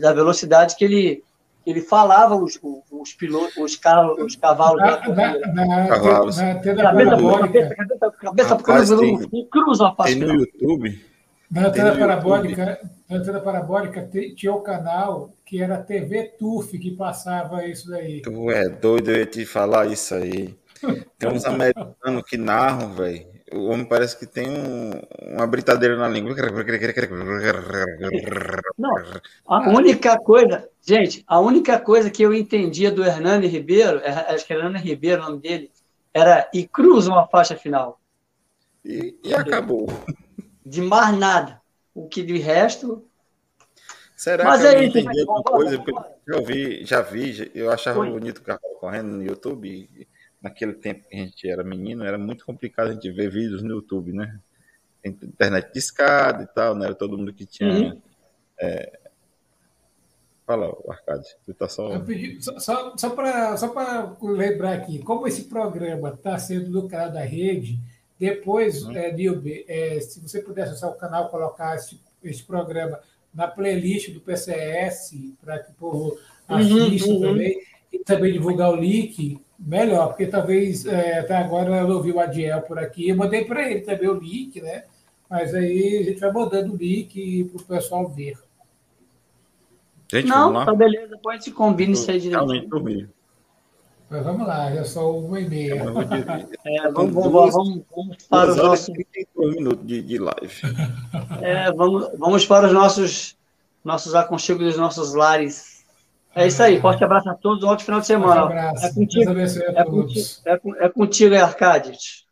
da velocidade que ele, ele falava os, os pilotos, os, carros, os cavalos. Na, na, na, cavalos. Na, na, cabeça, parabólica. Cabeça, cabeça, cabeça, cruza a face. Tem no YouTube. Na antena parabólica, na antena parabólica tinha o canal que era TV Turf que passava isso daí. Tu é doido eu ia te falar isso aí. Tem uns (laughs) americanos que narram, velho. O homem parece que tem um, uma britadeira na língua. Não, a única coisa, gente, a única coisa que eu entendia do Hernani Ribeiro, é, acho que era Hernani Ribeiro o nome dele, era e cruza uma faixa final. E, e acabou. De mais nada. O que de resto. Será Mas que eu é entendi alguma coisa? Já vi, já vi, eu achava Foi. bonito o carro correndo no YouTube naquele tempo que a gente era menino, era muito complicado a gente ver vídeos no YouTube, né? Internet discada e tal, não era todo mundo que tinha. Uhum. É... Fala, Arcade, tu tá só. Pedi, só só, só para só lembrar aqui, como esse programa está sendo lucrado da rede, depois, uhum. é, Nilbe, é, se você puder acessar o canal, colocar esse, esse programa na playlist do PCS, para que o povo uhum, assista uhum, também, e também divulgar o link, Melhor, porque talvez é, até agora eu ouvi o Adiel por aqui, eu mandei para ele também o link, né? Mas aí a gente vai mandando o link para o pessoal ver. Gente, Não, tá beleza, depois gente combina isso aí direitinho. Mas vamos lá, já sou uma e meia. É, vamos, vamos, vamos, vamos para os nossos. minutos de, de live. É, vamos, vamos para os nossos, nossos aconchegos dos nossos lares. É isso aí. Forte abraço a todos. Um ótimo final de semana. Um abraço. É contigo, é, contigo, é, é contigo, Arcade.